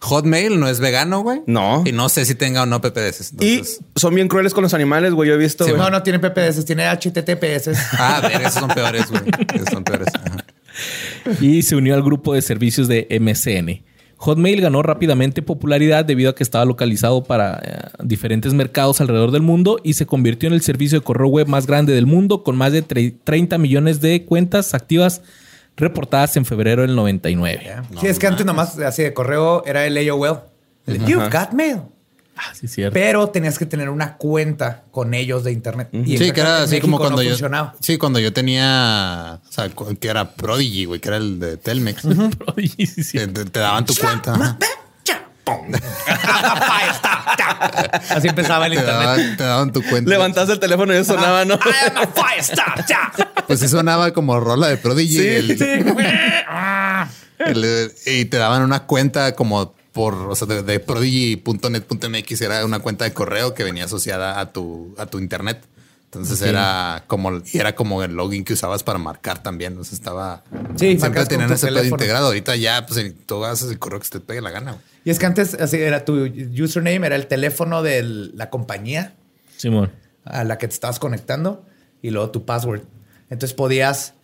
Hotmail no es vegano, güey. No. Y no sé si tenga o no PPDS. Y Entonces, son bien crueles con los animales, güey. Yo he visto. Sí, güey. No, no tiene PPS, tiene HTTPS. ah, a ver, esos son peores, güey. Esos son peores. Ajá. y se unió al grupo de servicios de MSN. Hotmail ganó rápidamente popularidad debido a que estaba localizado para eh, diferentes mercados alrededor del mundo y se convirtió en el servicio de correo web más grande del mundo con más de tre- 30 millones de cuentas activas reportadas en febrero del 99. sí, es que antes nomás así de correo era el AOL. El, You've got mail. Ah, sí, cierto. Pero tenías que tener una cuenta con ellos de internet. Y Sí, que era así México como cuando no yo. funcionaba. Sí, cuando yo tenía. O sea, que era Prodigy, güey, que era el de Telmex. Prodigy, sí, sí. te, te- te daban tu cuenta. Ajá. Así empezaba el Te internet. daban, te daban tu cuenta. Levantaste el teléfono y eso sonaba, ¿no? I am a firestar. Ya. Pues sí sonaba como rola de Prodigy. Sí, el- sí. el- y te daban una cuenta como por, o sea, de, de prodigy.net.mx era una cuenta de correo que venía asociada a tu, a tu internet. Entonces era como, y era como el login que usabas para marcar también. O sea, estaba. Sí, siempre tenían ese pedo integrado. Ahorita ya, pues tú haces el correo que se te pegue la gana. Y es que antes así era tu username, era el teléfono de la compañía Simón. a la que te estabas conectando y luego tu password. Entonces podías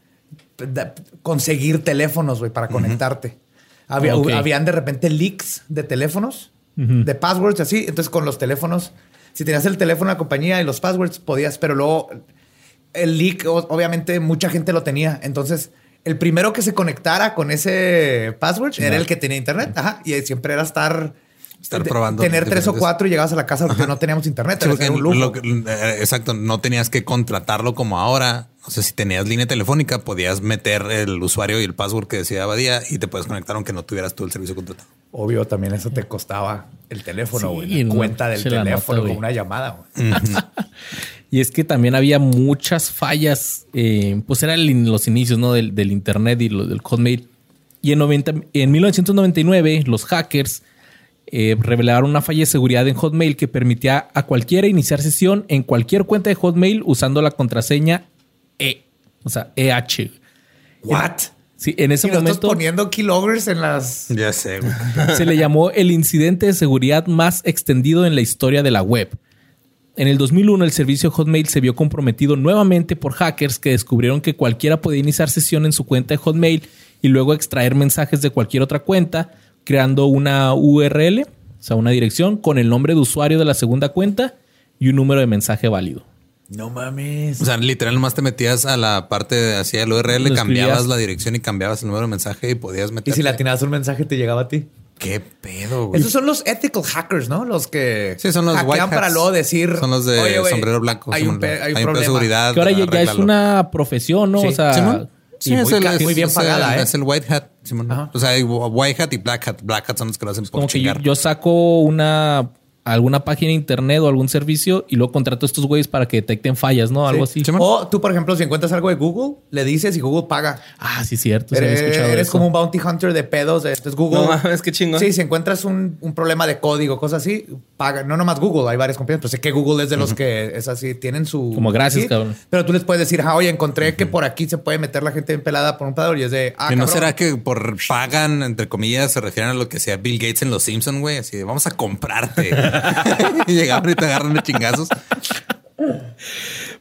conseguir teléfonos, güey, para conectarte. Había. Habían de repente leaks de teléfonos, de passwords, así. Entonces con los teléfonos, si tenías el teléfono de la compañía y los passwords, podías, pero luego el leak, obviamente mucha gente lo tenía. Entonces el primero que se conectara con ese password era el que tenía internet. Ajá. Y siempre era estar... Estar de- probando Tener tres o cuatro y llegabas a la casa porque no teníamos internet. Sí, era porque un lujo. lo que- eh, exacto, no tenías que contratarlo como ahora. O sea, si tenías línea telefónica, podías meter el usuario y el password que decía Abadía y te puedes conectar aunque no tuvieras tú el servicio contratado. Obvio, también eso te costaba el teléfono, Sí, güey. la cuenta del teléfono nota, con una llamada, güey. Y es que también había muchas fallas, eh, pues eran los inicios ¿no? del, del Internet y lo- del Hotmail. Y en, 90 en 1999 los hackers eh, revelaron una falla de seguridad en Hotmail que permitía a cualquiera iniciar sesión en cualquier cuenta de Hotmail usando la contraseña E, o sea, EH. What? Sí, en ese Y nosotros momento poniendo keyloggers en las... Ya sé, güey. se le llamó el incidente de seguridad más extendido en la historia de la web. En el 2001 el servicio Hotmail se vio comprometido nuevamente por hackers que descubrieron que cualquiera podía iniciar sesión en su cuenta de Hotmail y luego extraer mensajes de cualquier otra cuenta creando una URL, o sea, una dirección con el nombre de usuario de la segunda cuenta y un número de mensaje válido. No mames. O sea, literal, nomás te metías a la parte de hacia el URL, cambiabas escribías. la dirección y cambiabas el número de mensaje y podías meter. Y si le atinabas un mensaje, te llegaba a ti. ¿Qué pedo, güey? Esos son los ethical hackers, ¿no? Los que Sí, son los hackean white hats. para luego decir... Son los de "Oye, güey, sombrero blanco. Hay un, hay un un pedo de problema. seguridad. Que ahora ya, ya es una profesión, ¿no? Sí. O sea, Simón. y Sí, muy es el- es- muy bien es pagada, el- ¿eh? Es el white hat, Simón. Ajá. O sea, hay white hat y black hat. Black hat son los que lo hacen por como que yo, chingar. yo saco una alguna página de internet o algún servicio y luego contrato a estos güeyes para que detecten fallas, ¿no? Algo así. O tú, por ejemplo, si encuentras algo de Google, le dices y Google paga. Ah, sí, cierto. sí Eres, escuchado eres eso. como un bounty hunter de pedos. de- Entonces Google. No mames, qué chingón. Sí, si encuentras un, un problema de código, cosas así, paga. No nomás Google, hay varias compañías, pero sé que Google es de los que es así, tienen su. Como gracias, sí, cabrón. Pero tú les puedes decir, ah, oye, encontré que por aquí se puede meter la gente en pelada por un pedador y es de. Ah, ¿Y no será que por pagan, entre comillas, se refieren a lo que sea Bill Gates en Los Simpson, güey? Así de, vamos a comprarte. y llegaron y te agarran de chingazos.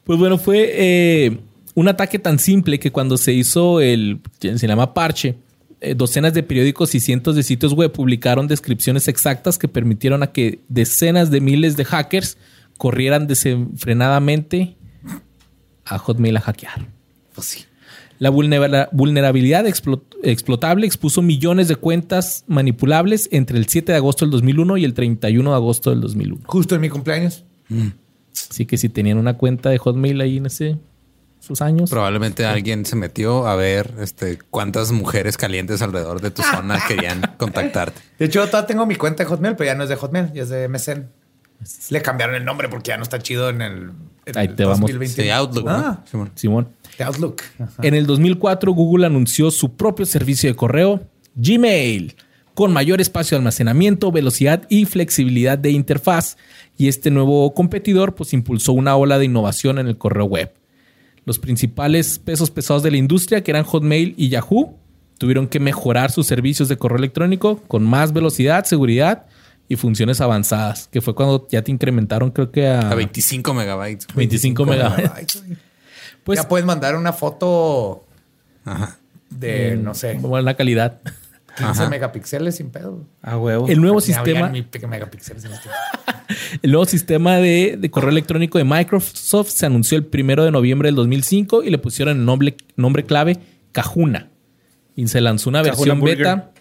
Pues bueno, fue eh, un ataque tan simple que cuando se hizo el, se llama parche, eh, docenas de periódicos y cientos de sitios web publicaron descripciones exactas que permitieron a que decenas de miles de hackers corrieran desenfrenadamente a Hotmail a hackear. Pues sí. La vulnera- vulnerabilidad explo- explotable expuso millones de cuentas manipulables entre el 7 de agosto del 2001 y el 31 de agosto del 2001. Justo en mi cumpleaños. Así que si tenían una cuenta de Hotmail ahí en ese, sus años, Probablemente alguien se metió a ver este cuántas mujeres calientes alrededor de tu zona querían contactarte. De hecho, todavía tengo mi cuenta de Hotmail, pero ya no es de Hotmail, ya es de MSN. Le cambiaron el nombre porque ya no está chido en el, en Ahí el te vamos. 2021. Sí, Outlook. Ah, ¿no? Simón. Simón. Outlook. En el 2004, Google anunció su propio servicio de correo, Gmail, con mayor espacio de almacenamiento, velocidad y flexibilidad de interfaz. Y este nuevo competidor pues impulsó una ola de innovación en el correo web. Los principales pesos pesados de la industria, que eran Hotmail y Yahoo, tuvieron que mejorar sus servicios de correo electrónico con más velocidad, seguridad y funciones avanzadas, que fue cuando ya te incrementaron creo que a, A 25 megabytes. 25 megabytes. Pues ya puedes mandar una foto Ajá. de, no sé, buena calidad. 15 Ajá. megapíxeles sin pedo. A huevo. El nuevo sistema... megapíxeles en este. El nuevo sistema de, de correo electrónico de Microsoft se anunció el primero de noviembre del 2005 y le pusieron el nombre, nombre clave Cajuna. Y se lanzó una Cajuna versión Burger. beta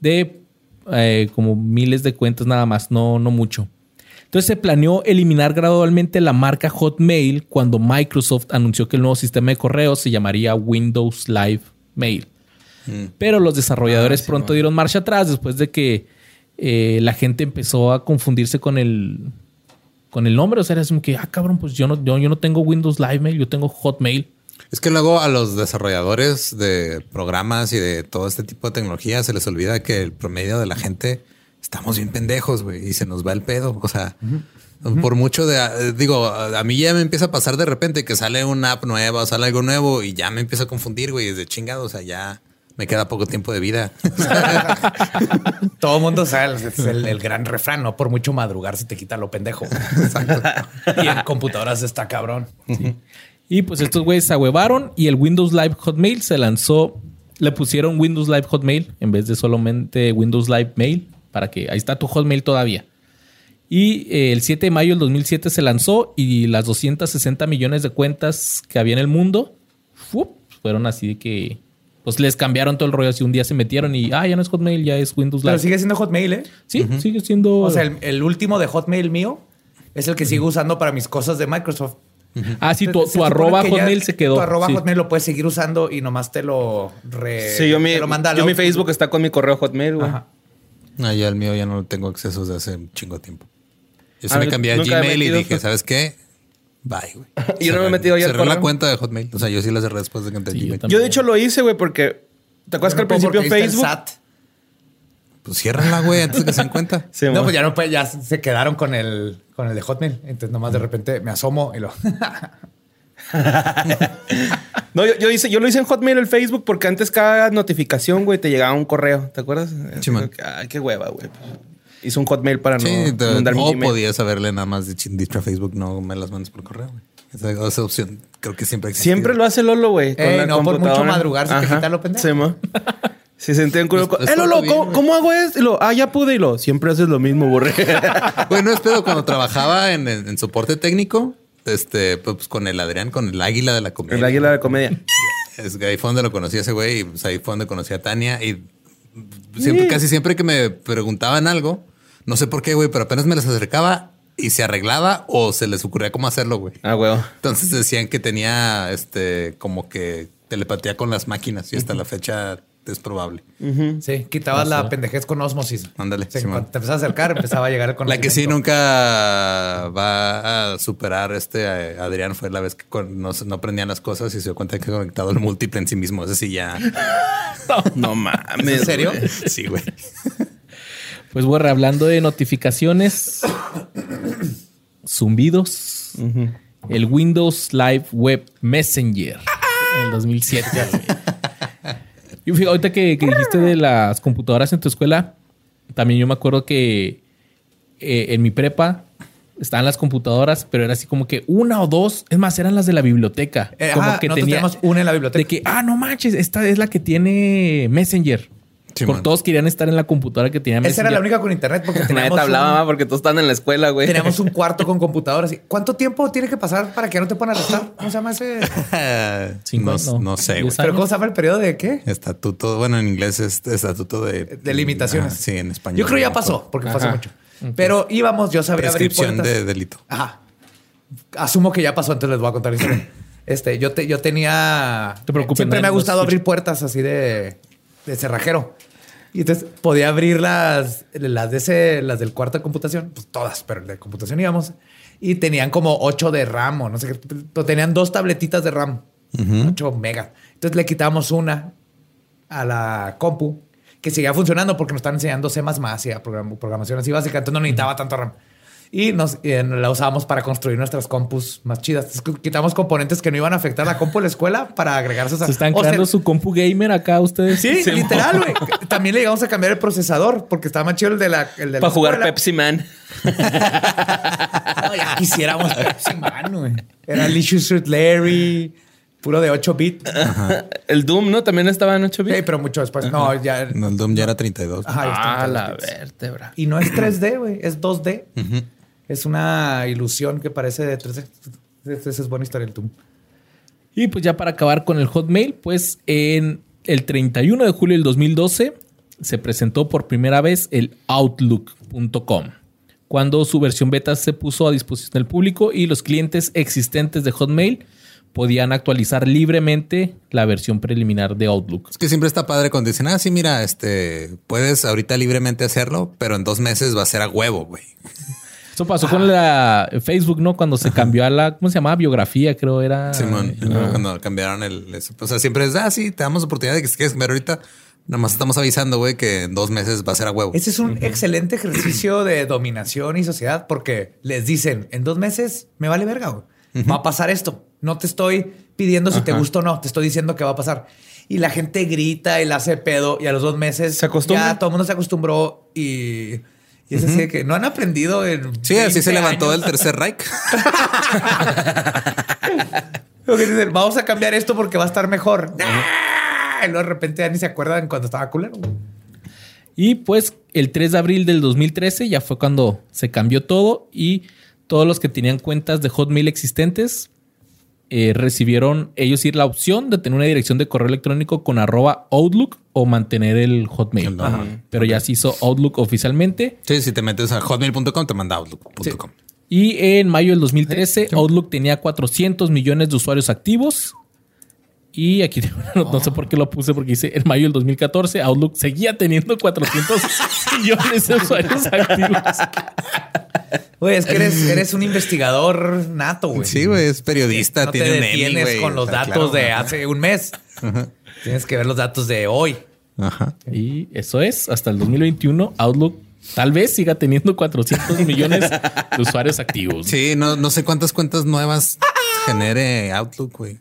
de eh, como miles de cuentas nada más, no, no mucho. Entonces se planeó eliminar gradualmente la marca Hotmail cuando Microsoft anunció que el nuevo sistema de correo se llamaría Windows Live Mail. Pero los desarrolladores pronto dieron marcha atrás después de que eh, la gente empezó a confundirse con el, con el nombre. O sea, era como que, ah, cabrón, pues yo no, yo, yo no tengo Windows Live Mail, yo tengo Hotmail. Es que luego a los desarrolladores de programas y de todo este tipo de tecnología se les olvida que el promedio de la gente estamos bien pendejos, güey, y se nos va el pedo. O sea, por mucho de, eh, digo, a mí ya me empieza a pasar de repente que sale una app nueva, sale algo nuevo y ya me empiezo a confundir, güey, es de chingado. O sea, ya me queda poco tiempo de vida. Todo el mundo sabe, es el, el gran refrán, no por mucho madrugar se te quita lo pendejo. Y en computadoras está cabrón. Y pues estos güeyes se ahuevaron y el Windows Live Hotmail se lanzó. Le pusieron Windows Live Hotmail en vez de solamente Windows Live Mail para que ahí está tu Hotmail todavía. Y eh, el 7 de mayo del 2007 se lanzó y las 260 millones de cuentas que había en el mundo ¡fup! fueron así de que pues les cambiaron todo el rollo. Así un día se metieron y ah, ya no es Hotmail, ya es Windows Pero Live. sigue siendo Hotmail, ¿eh? Sí, sigue siendo. O sea, el, el último de Hotmail mío es el que sigo usando para mis cosas de Microsoft. ah, sí, tu, arroba que ya Hotmail se quedó. Tu arroba sí. Hotmail lo puedes seguir usando y nomás te lo, re- Sí, yo mi, te lo manda yo mi. Facebook está con mi correo Hotmail, güey. Ajá. Ah, ya el mío ya no tengo acceso desde hace un chingo de tiempo. Yo sí Ah, me cambié a Gmail y dije, pues. ¿sabes qué? Bye, güey. Yo no me he metido ya al Cerré la cuenta de Hotmail. O sea, yo sí la cerré después de que entré a Sí, yo Gmail. también. Yo de hecho lo hice, güey, porque... ¿Te acuerdas que al Yo no principio Facebook... SAT. Pues ciérrala, güey, antes de que se den cuenta. Sí, no, pues ya no puede, ya se quedaron con el, con el de Hotmail. Entonces nomás de repente me asomo y lo. No, yo, yo hice, yo lo hice en Hotmail el Facebook porque antes cada notificación, güey, te llegaba un correo. ¿Te acuerdas? Man. Ay, qué hueva, güey. Hice un Hotmail para Sí, no te- mandar mi o podías saberle nada más de dicho a Facebook, no me las mandes por correo, güey. Esa, esa opción creo que siempre existe. Siempre lo hace Lolo, güey. con Ey, la no, por mucho madrugar se te lo pendejo. Sí, mo. Si sentía en culo. Pues- ¡Eh, Lolo! ¿cómo, hago esto? Y lo, ah, ya pude. Y lo, siempre haces lo mismo, borré. Bueno, es pedo cuando trabajaba en, en- en soporte técnico, este, pues con el Adrián, con el águila de la comedia. el águila de comedia. Es que ahí fue donde lo conocí a ese güey y pues ahí fue donde conocí a Tania y siempre, casi siempre que me preguntaban algo, no sé por qué, güey, pero apenas me les acercaba y se arreglaba o se les ocurría cómo hacerlo, güey. Ah, güey. Entonces decían que tenía este como que telepatía con las máquinas y hasta la fecha es probable. Sí, quitabas la pendejez con osmosis. Ándale, Sí, cuando te empezaba a acercar, empezaba a llegar el La que sí conocimiento. nunca va a superar este eh, Adrián fue la vez que no, no prendían las cosas y se dio cuenta que conectado el múltiple en sí mismo. Ese sí ya. No mames. ¿En serio? güey. Sí, güey. Pues, bueno, hablando de notificaciones, zumbidos, el Windows Live Web Messenger en el 2007. Güey. Y fíjate, ahorita que, que dijiste de las computadoras en tu escuela, también yo me acuerdo que eh, en mi prepa estaban las computadoras, pero era así como que una o dos, es más, eran las de la biblioteca. Eh, como ajá, que teníamos una en la biblioteca. de que, ah, no manches, esta es la que tiene Messenger. Sí, man. todos querían estar en la computadora que tenía Esa era la única con internet porque Nadie teníamos te hablaba, un- porque todos estaban en la escuela, güey. Teníamos un cuarto con computadoras. ¿Cuánto tiempo tiene que pasar para que no te puedan arrestar? ¿Cómo se llama ese? no, no, no sé, güey. ¿Pero cómo se llama el periodo de qué? Estatuto, bueno, en inglés es estatuto de, De limitaciones. Ajá, sí, en español. Yo creo ya pasó, porque Ajá. mucho. Pero íbamos, yo sabía abrir Prescripción puertas. de delito. Ajá. Asumo que ya pasó, entonces les voy a contar la historia. Este, yo, te, yo tenía. te preocupes, Siempre nadie me ha gustado abrir puertas así de, de cerrajero. Y entonces podía abrir las, las de ese, las del cuarto de computación, pues todas, pero de computación íbamos. Y tenían como 8 de RAM o no sé qué. pero Tenían dos tabletitas de RAM, 8 megas. Entonces le quitamos una a la compu que seguía funcionando porque nos estaban enseñando C y programación así básica. Entonces no necesitaba tanto RAM. Y nos y, eh, la usábamos para construir nuestras compus más chidas. Entonces, quitamos componentes que no iban a afectar la compu de la escuela para agregarse a Se están o sea, creando su compu gamer acá ustedes. Sí, literal, güey. También le llegamos a cambiar el procesador porque estaba más chido el de la. El de la Para jugar escuela. Pepsi Man. No, ya quisiéramos Pepsi Man, güey. Era Licious Suit Larry, puro de 8 bits. El Doom, ¿no? También estaba en 8 Sí, bits. pero mucho después. No, ya. No, el Doom ya era 32. Ajá, Ah, la bits. vértebra. Y no es 3D, güey, es 2D. Es una ilusión que parece de 3D. Esa es buena historia del Doom. Y pues ya para acabar con el Hotmail, pues en el 31 de julio del 2012 se presentó por primera vez el Outlook.com, cuando su versión beta se puso a disposición del público y los clientes existentes de Hotmail podían actualizar libremente la versión preliminar de Outlook. Es que siempre está padre cuando dicen, ah, sí, mira, este, puedes ahorita libremente hacerlo, pero en dos meses va a ser a huevo, güey. Eso pasó con la Facebook, ¿no? Cuando se cambió a la, ¿cómo se llamaba? Biografía, creo era. Simón, cuando cambiaron el... eso. O sea, siempre es, ah, sí, te damos oportunidad de que si quieres cambiar ahorita. Nada más estamos avisando, güey, que en dos meses va a ser a huevo. Ese es un excelente ejercicio de dominación y sociedad porque les dicen en dos meses me vale verga. güey. Va a pasar esto. No te estoy pidiendo si te gusta o no. Te estoy diciendo que va a pasar. Y la gente grita y la hace pedo y a los dos meses Se acostumbra. ya todo el mundo se acostumbró y, y es así de que no han aprendido en Sí, así 20 se levantó el tercer Reich. Dicen, vamos a cambiar esto porque va a estar mejor. Y luego de repente ya ni se acuerdan cuando estaba culero. Y pues el 3 de abril del 2013 ya fue cuando se cambió todo y todos los que tenían cuentas de Hotmail existentes eh, recibieron ellos ir la opción de tener una dirección de correo electrónico con arroba Outlook o mantener el Hotmail. Pero ya se hizo Outlook oficialmente. Sí, si te metes a hotmail.com, te manda outlook.com. Y en mayo del 2013 Outlook tenía 400 millones de usuarios activos. Y aquí no, no sé por qué lo puse porque dice en mayo del 2014 Outlook seguía teniendo 400 millones de usuarios activos. Güey, es que eres, eres un investigador nato, güey. Sí, güey, es periodista, no te tiene un Emmy, detienes güey. con los O sea, datos claro, de ajá. hace un mes. Tienes que ver los datos de hoy. Ajá. Y eso es, hasta el 2021, Outlook tal vez siga teniendo 400 millones de usuarios activos. Sí, no, no sé cuántas cuentas nuevas genere Outlook, güey.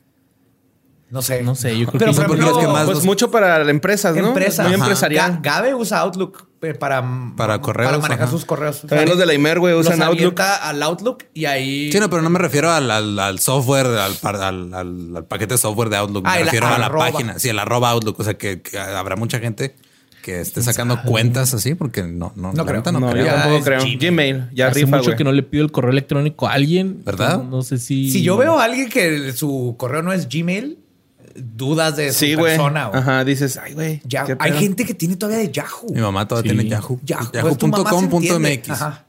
No sé. No sé, yo creo Pero que por ejemplo, es que más Pues los- mucho para empresas, ¿no? Empresa. Muy Ajá. empresarial. Ga- Gabe usa Outlook eh, para, Para correos, Para manejar ajá. sus correos. También los de la Imer, güey, usan Los Outlook. al Outlook y ahí. Sí, no, pero no me refiero al, al- al software, al, par- al- al- al paquete de software de Outlook. Ah, me refiero a la arroba. página. Sí, el arroba Outlook. O sea, que, que habrá mucha gente que esté sacando cuentas así porque no, no, No la creo. No, no, yo creo. Ya tampoco creo. Gmail. Gmail, ya Hace rifa, mucho güey. que no le pido el correo electrónico a alguien. ¿Verdad? No, no sé si. Si yo veo a alguien que su correo no es Gmail, dudas de su Sí, güey. persona. güey. Ajá, dices, ay, güey. Hay pedo". gente que tiene todavía de Yahoo. Mi mamá todavía Sí. tiene Yahoo. Pues Yahoo.com.mx. Ajá.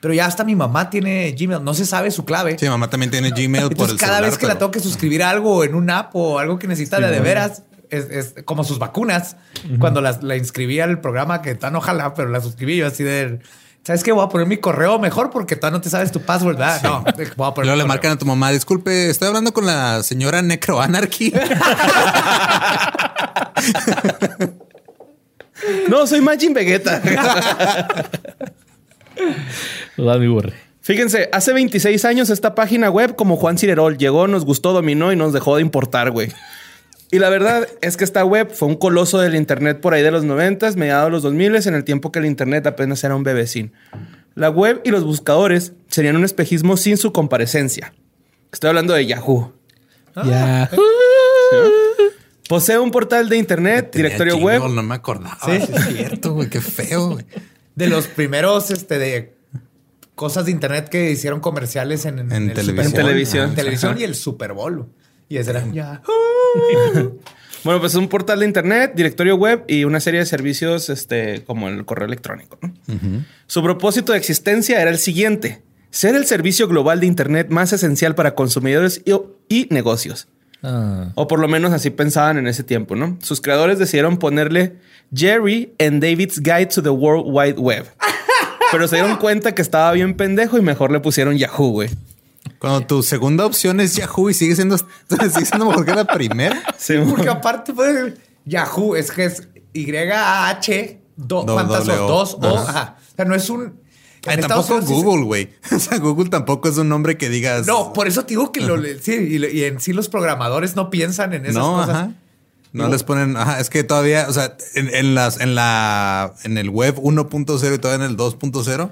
Pero ya hasta mi mamá tiene Gmail. No se sabe su clave. Sí, mi mamá también tiene Gmail por Entonces, el cada celular, vez que la pero- tengo que suscribir a algo en una app o algo que necesita de, de veras, es, es como sus vacunas. Cuando las, la inscribí al programa, que tan ojalá, pero la suscribí yo así de... ¿Sabes qué? Voy a poner mi correo mejor porque tú no te sabes tu password, ¿verdad? No, voy a poner Luego mi le correo. marcan a tu mamá, disculpe, estoy hablando con la señora Necro Anarchy. No, soy Majin Vegeta. Todas mi borre. Fíjense, hace 26 años esta página web, como Juan Cirerol, llegó, nos gustó, dominó y nos dejó de importar, güey. Y la verdad es que esta web fue un coloso del Internet por ahí de los 90, mediados de los 2000, en el tiempo que el Internet apenas era un bebecín. La web y los buscadores serían un espejismo sin su comparecencia. Estoy hablando de Yahoo. Ya. Posee un portal de Internet, directorio web. No me acordaba. Sí. Sí, es cierto, güey. Qué feo, güey. De los primeros, este, de cosas de internet que hicieron comerciales en, en, En el televisión. En televisión. En televisión Ajá. y el Super Bowl. Y ese era ya. Bueno, pues es un portal de Internet, directorio web y una serie de servicios este, como el correo electrónico. ¿no? Su propósito de existencia era el siguiente. Ser el servicio global de Internet más esencial para consumidores y, y negocios. Ah. O por lo menos así pensaban en ese tiempo, ¿no? Sus creadores decidieron ponerle Jerry and David's Guide to the World Wide Web. Pero se dieron cuenta que estaba bien pendejo y mejor le pusieron Yahoo, güey. Cuando tu segunda opción es Yahoo y sigue siendo, sigue siendo mejor que la primera. Sí, Porque aparte, pues, Yahoo es que es Y-A-H, do, Do-. Dos O. Ajá. O sea, no es un. en Ay, tampoco Unidos Google, güey. O sea, Google tampoco es un nombre que digas. No, por eso te digo que lo, sí, y, y en sí los programadores no piensan en esas no, cosas. ajá. No Digo- les ponen, ajá, es que todavía, o sea, en, en las, en la, en el web 1.0 y todavía en el 2.0,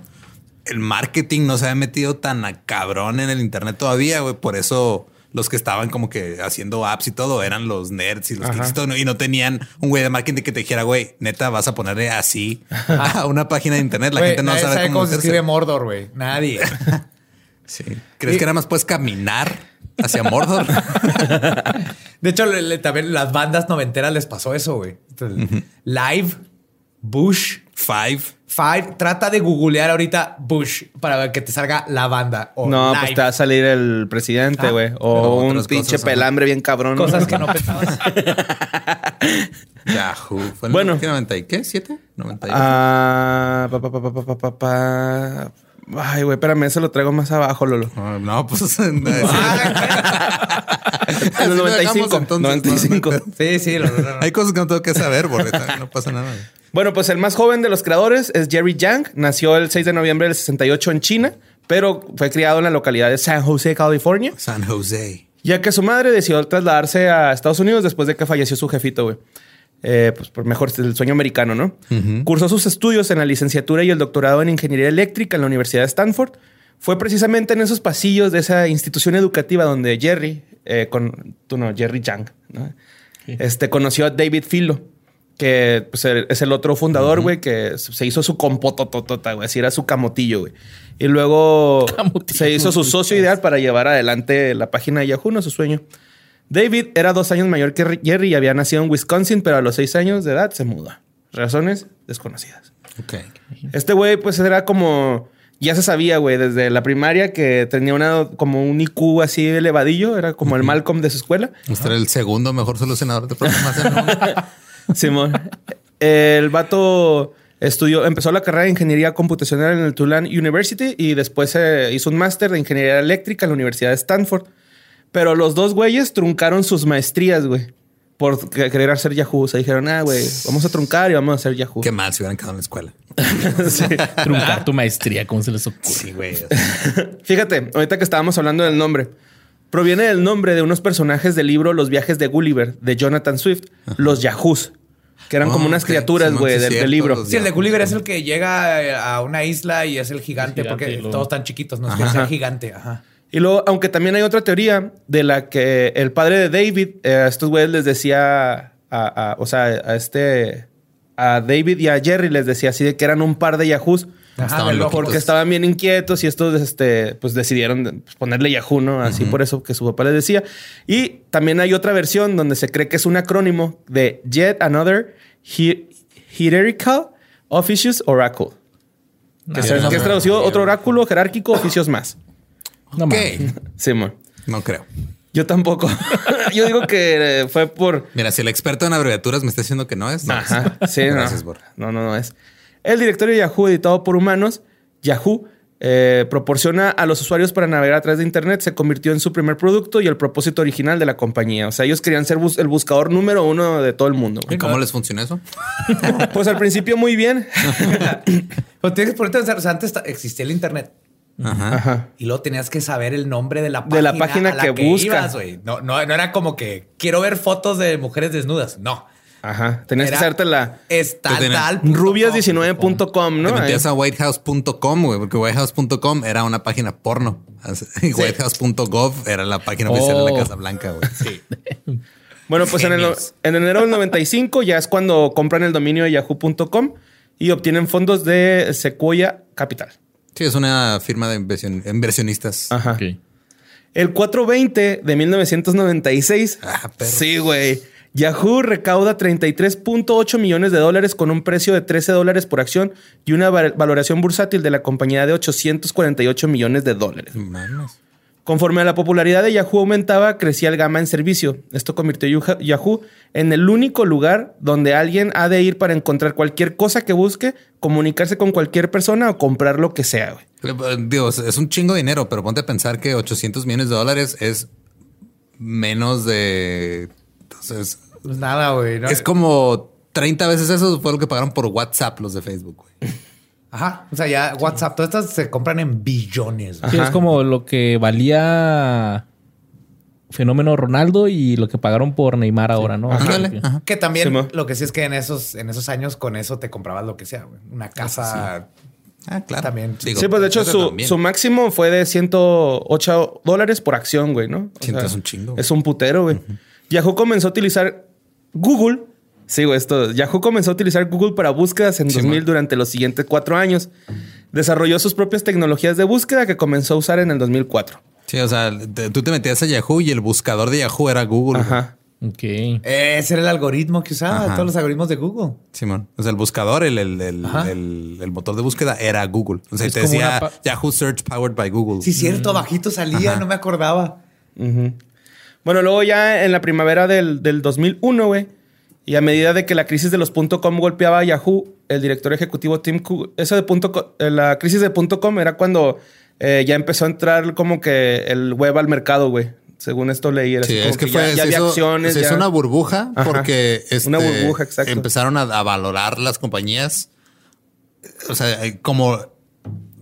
el marketing no se había metido tan a cabrón en el internet todavía, güey. Por eso los que estaban como que haciendo apps y todo eran los nerds y los Ajá. todo, ¿no? y no tenían un güey de marketing que te dijera, güey, neta, vas a ponerle así a una página de internet. La gente no sabe, cómo, se escribe Mordor, güey. Nadie. Sí. ¿Crees Y- que nada más puedes caminar hacia Mordor? De hecho, le- le- también las bandas noventeras les pasó eso, güey. Live, Bush, Five. Five, trata de googlear ahorita Bush para que te salga la banda. O no, pues live. pues te va a salir el presidente, ah, güey. Ah, o un pinche cosas, pelambre ¿no? bien cabrón. Cosas que no pensabas. Yahoo. ¿Fue bueno. 90 y qué? ¿Siete? ¿90 Ah, pa, pa, pa, pa, pa, pa, pa. Ay, güey, espérame, eso lo traigo más abajo, Lolo. No, no pues. No, los 95, entonces, 95. Sí, sí. Lo, lo, lo. Hay cosas que no tengo que saber, borreta. No pasa nada. Wey. Bueno, pues el más joven de los creadores es Jerry Yang. Nació el 6 de noviembre del 68 en China, pero fue criado en la localidad de San Jose, California, San Jose. ya que su madre decidió trasladarse a Estados Unidos después de que falleció su jefito, güey. Eh, pues por mejor, el sueño americano, ¿no? Cursó sus estudios en la licenciatura y el doctorado en ingeniería eléctrica en la Universidad de Stanford. Fue precisamente en esos pasillos de esa institución educativa donde Jerry, eh, con, tú no, Jerry Yang, ¿no? este, conoció a David Filo, que pues, es el otro fundador, güey, que se hizo su compotototota, güey, así era su camotillo, güey. Y luego Camotillo. se hizo su socio ideal para llevar adelante la página de Yahoo, no su sueño. David era dos años mayor que Jerry y había nacido en Wisconsin, pero a los seis años de edad se mudó. Razones desconocidas. Ok. Este güey, pues era como. Ya se sabía, güey, desde la primaria que tenía una como un IQ así elevadillo, era como el Malcolm de su escuela. Este era el segundo mejor solucionador de problemas. Simón. El vato estudió, empezó la carrera de ingeniería computacional en el Tulane University y después eh, hizo un máster de ingeniería eléctrica en la Universidad de Stanford. Pero los dos güeyes truncaron sus maestrías, güey, por que- querer hacer Yahoo. O sea, dijeron, ah, güey, vamos a truncar y vamos a hacer Yahoo. Qué mal se hubieran quedado en la escuela. Sí. Truncar tu maestría, ¿cómo se les ocurre? Sí, güey. Fíjate, ahorita que estábamos hablando del nombre, proviene del nombre de unos personajes del libro Los viajes de Gulliver de Jonathan Swift, los Yahoos, que eran Oh, como unas ok. criaturas, güey, del, libro. Sí, el de Gulliver es el que llega a una isla y es el gigante, El gigante porque todos están chiquitos, no es sea gigante. Ajá. Y luego, aunque también hay otra teoría de la que el padre de David, eh, a estos güeyes les decía, a, a- o sea, a este, a David y a Jerry les decía así de que eran un par de Yahoos. Ajá, Estaban loquitos. Porque estaban bien inquietos y estos, este, pues decidieron pues, ponerle Yahoo, ¿no? Así por eso que su papá les decía. Y también hay otra versión donde se cree que es un acrónimo de Yet Another Hi- Hierarchical Officious Oracle. Que, no, que es no, traducido no, otro oráculo jerárquico, oficios más. No mames. Simón. No creo. Yo tampoco. Yo digo que eh, fue por... Mira, si el experto en abreviaturas me está diciendo que no es, no es. Ajá, sí, no. Gracias, Borja. No, no, no es. El directorio de Yahoo editado por humanos, Yahoo, eh, proporciona a los usuarios para navegar a través de Internet, se convirtió en su primer producto y el propósito original de la compañía. O sea, ellos querían ser bus- el buscador número uno de todo el mundo. ¿Y cómo les funciona eso? Pues al principio muy bien. Pero tienes que ponerte a pensar, o sea, antes existía el internet. Ajá. Ajá. Y luego tenías que saber el nombre de la página, De la página a la que busca. ibas, güey. no, no, no era como que quiero ver fotos de mujeres desnudas. No. Ajá. Tenías que Era- saberte la Es tal, Tú tenías tal. punto com. rubias19.com, ¿no? Te metías a whitehouse.com, güey, porque whitehouse.com era una página porno. Y whitehouse.gov era la página oficial de Oh. la Casa Blanca, güey. Sí. Bueno, pues en, el- en enero del 95 ya es cuando compran el dominio de yahoo.com y obtienen fondos de Sequoia Capital. Sí, es una firma de inversión- inversionistas. Ajá. Ok. El 420 de 1996. Ah, perro. Sí, güey. Yahoo recauda 33.8 millones de dólares con un precio de 13 dólares por acción y una va- valoración bursátil de la compañía de 848 millones de dólares. Mames. Conforme a la popularidad de Yahoo aumentaba, crecía el gama en servicio. Esto convirtió Yuha- Yahoo en el único lugar donde alguien ha de ir para encontrar cualquier cosa que busque, comunicarse con cualquier persona o comprar lo que sea. güey. Pero, eh, Digo, es un chingo de dinero, pero ponte a pensar que 800 millones de dólares es menos de... Entonces, Pues nada, güey. ¿no? es como 30 veces eso fue lo que pagaron por WhatsApp los de Facebook, güey. Ajá. O sea, ya WhatsApp, todas estas se compran en billones. güey. Sí, es como lo que valía Fenómeno Ronaldo y lo que pagaron por Neymar ahora, ¿no? Ajá. Que también Sí, lo que sí es que en esos, en esos años con eso te comprabas lo que sea, güey. Una casa. Ah, claro. También. Digo, sí, pues de hecho su, su máximo fue de 108 dólares por acción, güey, ¿no? O es un chingo, güey. Es un putero, güey. Yahoo comenzó a utilizar Google. Sí, güey, esto. Yahoo comenzó a utilizar Google para búsquedas en Sí, 2000 man. durante los siguientes cuatro años. Desarrolló sus propias tecnologías de búsqueda que comenzó a usar en el 2004. Sí, o sea, te- tú te metías a Yahoo y el buscador de Yahoo era Google. Ajá. Ok. Ese era el algoritmo que usaba, Ajá. todos los algoritmos de Google. Simón. O sea, el buscador, el, el, el, Ajá. el- el motor de búsqueda era Google. O sea, Es te decía Yahoo Search Powered by Google. Sí, cierto, bajito salía, Ajá. no me acordaba. Ujú. Bueno, luego ya en la primavera del, del 2001, güey, y a medida de que la crisis de los .com golpeaba a Yahoo, el director ejecutivo Tim Cook, eso de punto eh, la crisis de .com era cuando eh, ya empezó a entrar como que el web al mercado, güey. Según esto leí, Sí, es que, fue, ya, había hizo, acciones. se hizo ya- una burbuja Ajá. porque este, Una burbuja, exacto. empezaron a, a valorar las compañías. O sea, como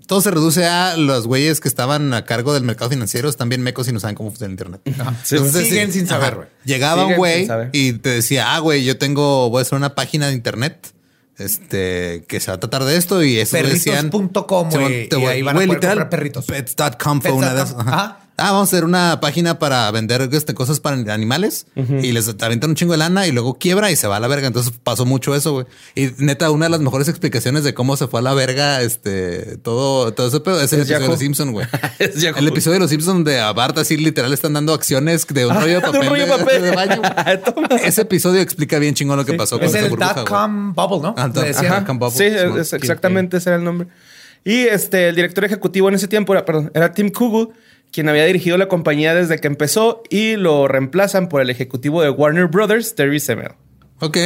todo se reduce a los güeyes que estaban a cargo del mercado financiero, están bien mecos y no saben cómo funciona el internet. Sí, Siguen sin saber, güey. Llegaba Siguen un güey y te decía, ah, güey, yo tengo, voy a hacer una página de internet. Este, que se va a tratar de esto y eso decían. Perritos.com, güey, Te y voy- ahí van a poder literal, comprar perritos. Pets.com fue una de esas. Ajá. Ah, vamos a hacer una página para vender este, cosas para animales y les aventan un chingo de lana y luego quiebra y se va a la verga. Entonces pasó mucho eso, güey. Y neta, una de las mejores explicaciones de cómo se fue a la verga este todo, todo ese pedo es el Es episodio de los Simpsons, güey. El episodio de los Simpsons donde a Bart así literal están dando acciones de un rollo de De un papel. rollo de papel. de baño. Ese episodio explica bien chingón lo que pasó con Es esa el burbuja, dot com bubble, ¿no? Ah, Le dot- decían. ajá. Ajá. Campbell, Sí, es- exactamente ese era el nombre. Y este, el director ejecutivo en ese tiempo era, perdón, era Tim Kugel, quien había dirigido la compañía desde que empezó y lo reemplazan por el ejecutivo de Warner Brothers, Terry Semel. Ok.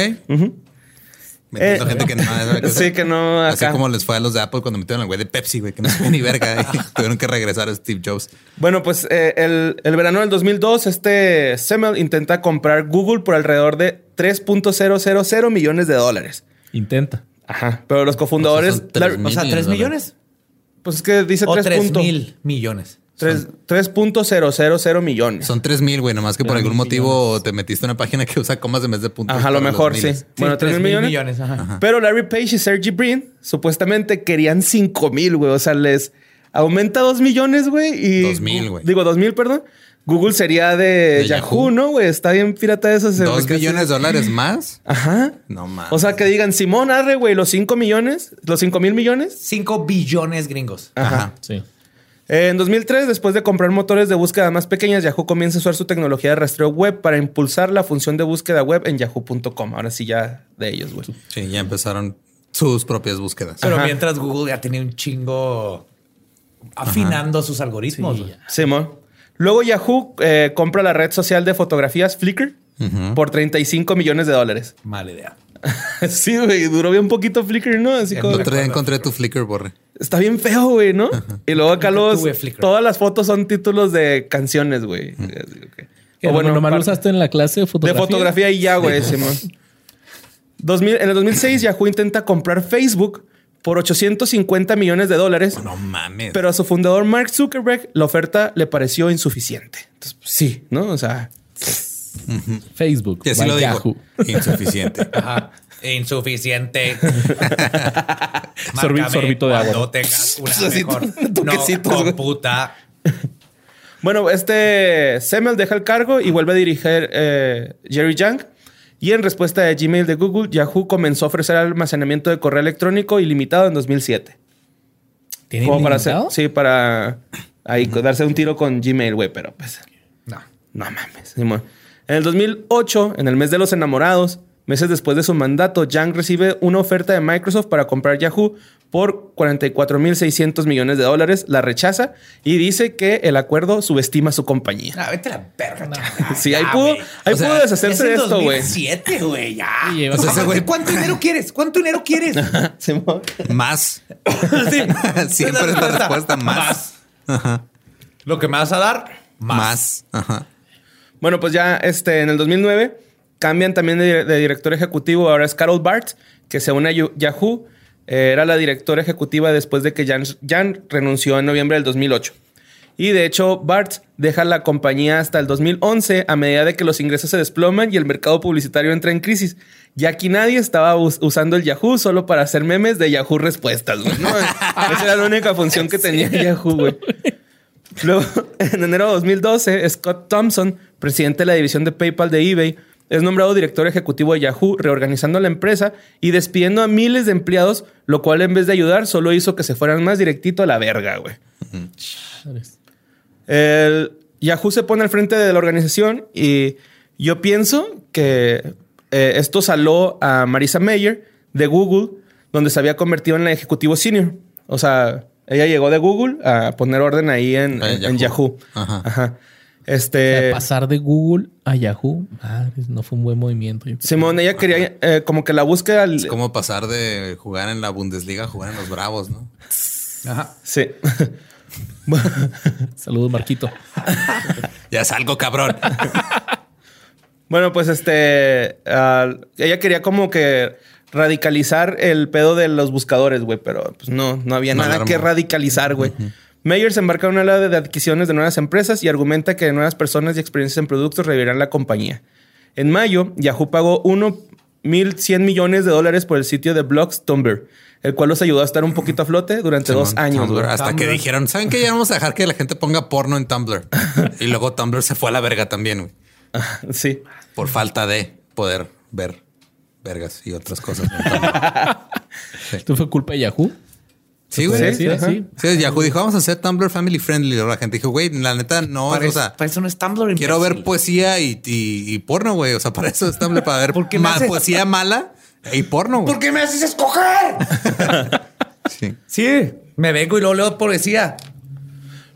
Metiendo Eh, gente que no sí, que no Así acá. como les fue a los de Apple cuando metieron al güey de Pepsi, güey, que no sabía ni verga y tuvieron que regresar a Steve Jobs. Bueno, pues eh, el, el verano del 2002, este Semel intenta comprar Google por alrededor de 3.000 millones de dólares. Intenta. Ajá. Pero los cofundadores. O sea, son tres Larry- mil. O sea, millones pues es que dice O 3. tres punto- mil millones. Tres- 3.000 millones. Son 3 mil, güey, nomás que por algún mil motivo te metiste en una página que usa comas en vez de puntos. Ajá, a lo mejor sí. Bueno, 3 mil millones. ajá. Pero Larry Page y Sergey Brin supuestamente querían 5 mil, güey. O sea, les aumenta 2 millones, güey. Y 2,000, güey. Digo, 2 mil, perdón. Google sería de, De Yahoo, Yahoo. ¿no, güey? Está bien pirata eso. ¿Dos millones de dólares más? Ajá. No mames. O sea, que digan, Simón, arre, güey, los 5 millones, los 5 mil millones. Cinco billones gringos. Ajá. Sí. En 2003, después de comprar motores de búsqueda más pequeñas, Yahoo comienza a usar su tecnología de rastreo web para impulsar la función de búsqueda web en yahoo.com. Ahora sí, ya de ellos, güey. Sí, ya empezaron sus propias búsquedas. Pero Ajá. mientras Google ya tenía un chingo afinando sus algoritmos. Simón. Luego Yahoo eh, compra la red social de fotografías Flickr por 35 millones de dólares. Mala idea. sí, güey, duró bien poquito Flickr, ¿no? Así como... Encontré, encontré tu Flickr, Borre. Está bien feo, güey, ¿no? Y luego acá los... Todas las fotos son títulos de canciones, güey. O bueno, nomás lo usaste en la clase de De fotografía. fotografía y ya, güey, Simón. 2000 en el 2006, Yahoo intenta comprar Facebook por 850 millones de dólares. No mames. Pero a su fundador Mark Zuckerberg la oferta le pareció insuficiente. Entonces, pues, sí, ¿no? O sea, Facebook. y así lo. Insuficiente. Ajá. Insuficiente. Sorbito de agua. Tengas una mejor no, computa. bueno, este Semel deja el cargo y vuelve a dirigir eh, Jerry Yang. Y en respuesta a Gmail de Google, Yahoo comenzó a ofrecer almacenamiento de correo electrónico ilimitado en 2007. ¿Tiene Como para hacer, sí, para ahí darse un tiro con Gmail, güey, pero pues No. No mames. En el 2008, en el mes de los enamorados, meses después de su mandato, Yang recibe una oferta de Microsoft para comprar Yahoo por 44.600 millones de dólares. La rechaza y dice que el acuerdo subestima su compañía. Ah, vete a la verga. chaval. Sí, ahí pudo, ahí sea, pudo deshacerse de esto, güey. 2007, güey, ya. O sea, güey- ¿Cuánto dinero quieres? ¿Cuánto dinero quieres? Más. Siempre es la respuesta. Más. Ajá. Lo que me vas a dar, más. Más. Ajá. Bueno, pues ya este, en el 2009 cambian también de, de director ejecutivo. Ahora es Carol Bart, que se une a Yahoo. Eh, era la directora ejecutiva después de que Jan, Jan renunció en noviembre del 2008. Y de hecho, Bart deja la compañía hasta el 2011 a medida de que los ingresos se desploman y el mercado publicitario entra en crisis. Ya aquí nadie estaba us- usando el Yahoo solo para hacer memes de Yahoo Respuestas. güey, ¿no? Esa era la única función que tenía Yahoo, güey. Luego, en enero de 2012, Scott Thompson, presidente de la división de PayPal de eBay, es nombrado director ejecutivo de Yahoo, reorganizando la empresa y despidiendo a miles de empleados, lo cual en vez de ayudar solo hizo que se fueran más directito a la verga, güey. Yahoo se pone al frente de la organización y yo pienso que eh, esto saló a Marisa Mayer de Google, donde se había convertido en la ejecutivo senior. O sea, ella llegó de Google a poner orden ahí en, Ah, en- Yahoo. Yahoo. Ajá. Ajá. O sea, Este. pasar de Google a Yahoo, madres, no fue un buen movimiento. Simón, ella quería eh, como que la búsqueda. Es como pasar de jugar en la Bundesliga a jugar en los Bravos, ¿no? Ajá. Sí. Saludos, Marquito. Ya salgo, cabrón. Bueno, pues este. ella quería como que radicalizar el pedo de los buscadores, güey, pero pues no, no había No nada que radicalizar, güey. Mayer se embarca en una ala de adquisiciones de nuevas empresas y argumenta que nuevas personas y experiencias en productos revivirán la compañía. En mayo, Yahoo pagó 1.100 millones de dólares por el sitio de blogs Tumblr, el cual los ayudó a estar un poquito a flote durante dos años. Tumblr, hasta que dijeron, ¿saben qué? Ya vamos a dejar que la gente ponga porno en Tumblr. y luego Tumblr se fue a la verga también, güey. Sí. Por falta de poder ver vergas y otras cosas. Tumblr. ¿Esto fue culpa de Yahoo? sí, güey. Sí, Sí, sí, sí. sí. Yahoo dijo, vamos a hacer Tumblr family friendly. La gente dijo, güey, la neta no, Para, o eso, sea, para eso no es Tumblr. quiero imbécil. ver poesía y, y- y porno, güey. O sea, para eso es Tumblr, para ver ¿Por qué ma- poesía mala y porno, güey. ¿Por qué me haces escoger? Sí. sí, me vengo y luego leo poesía.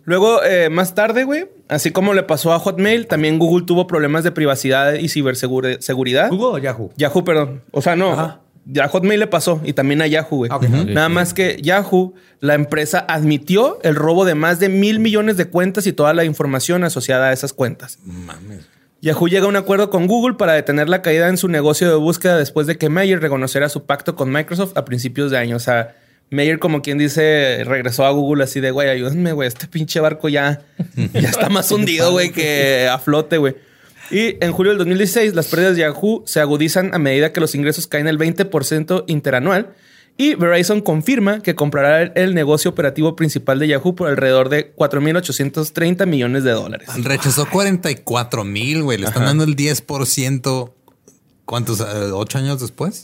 Luego, eh, más tarde, güey, así como le pasó a Hotmail, también Google tuvo problemas de privacidad y ciberseguridad. ¿Google o Yahoo? Yahoo, perdón. O sea, no. Ajá. A Hotmail le pasó y también a Yahoo, güey. Nada más que Yahoo, la empresa admitió el robo de más de mil millones de cuentas y toda la información asociada a esas cuentas. Mames. Yahoo llega a un acuerdo con Google para detener la caída en su negocio de búsqueda después de que Mayer reconociera su pacto con Microsoft a principios de año. O sea, Mayer, como quien dice, regresó a Google así de, güey, ayúdenme, güey, este pinche barco ya, ya está más hundido, güey, que a flote, güey. Y en julio del 2016, las pérdidas de Yahoo se agudizan a medida que los ingresos caen el 20% interanual. Y Verizon confirma que comprará el, negocio operativo principal de Yahoo por alrededor de 4.830 millones de dólares. Rechazó 44 mil, güey. Le están dando el 10%. ¿Cuántos? eh, ¿Ocho años después?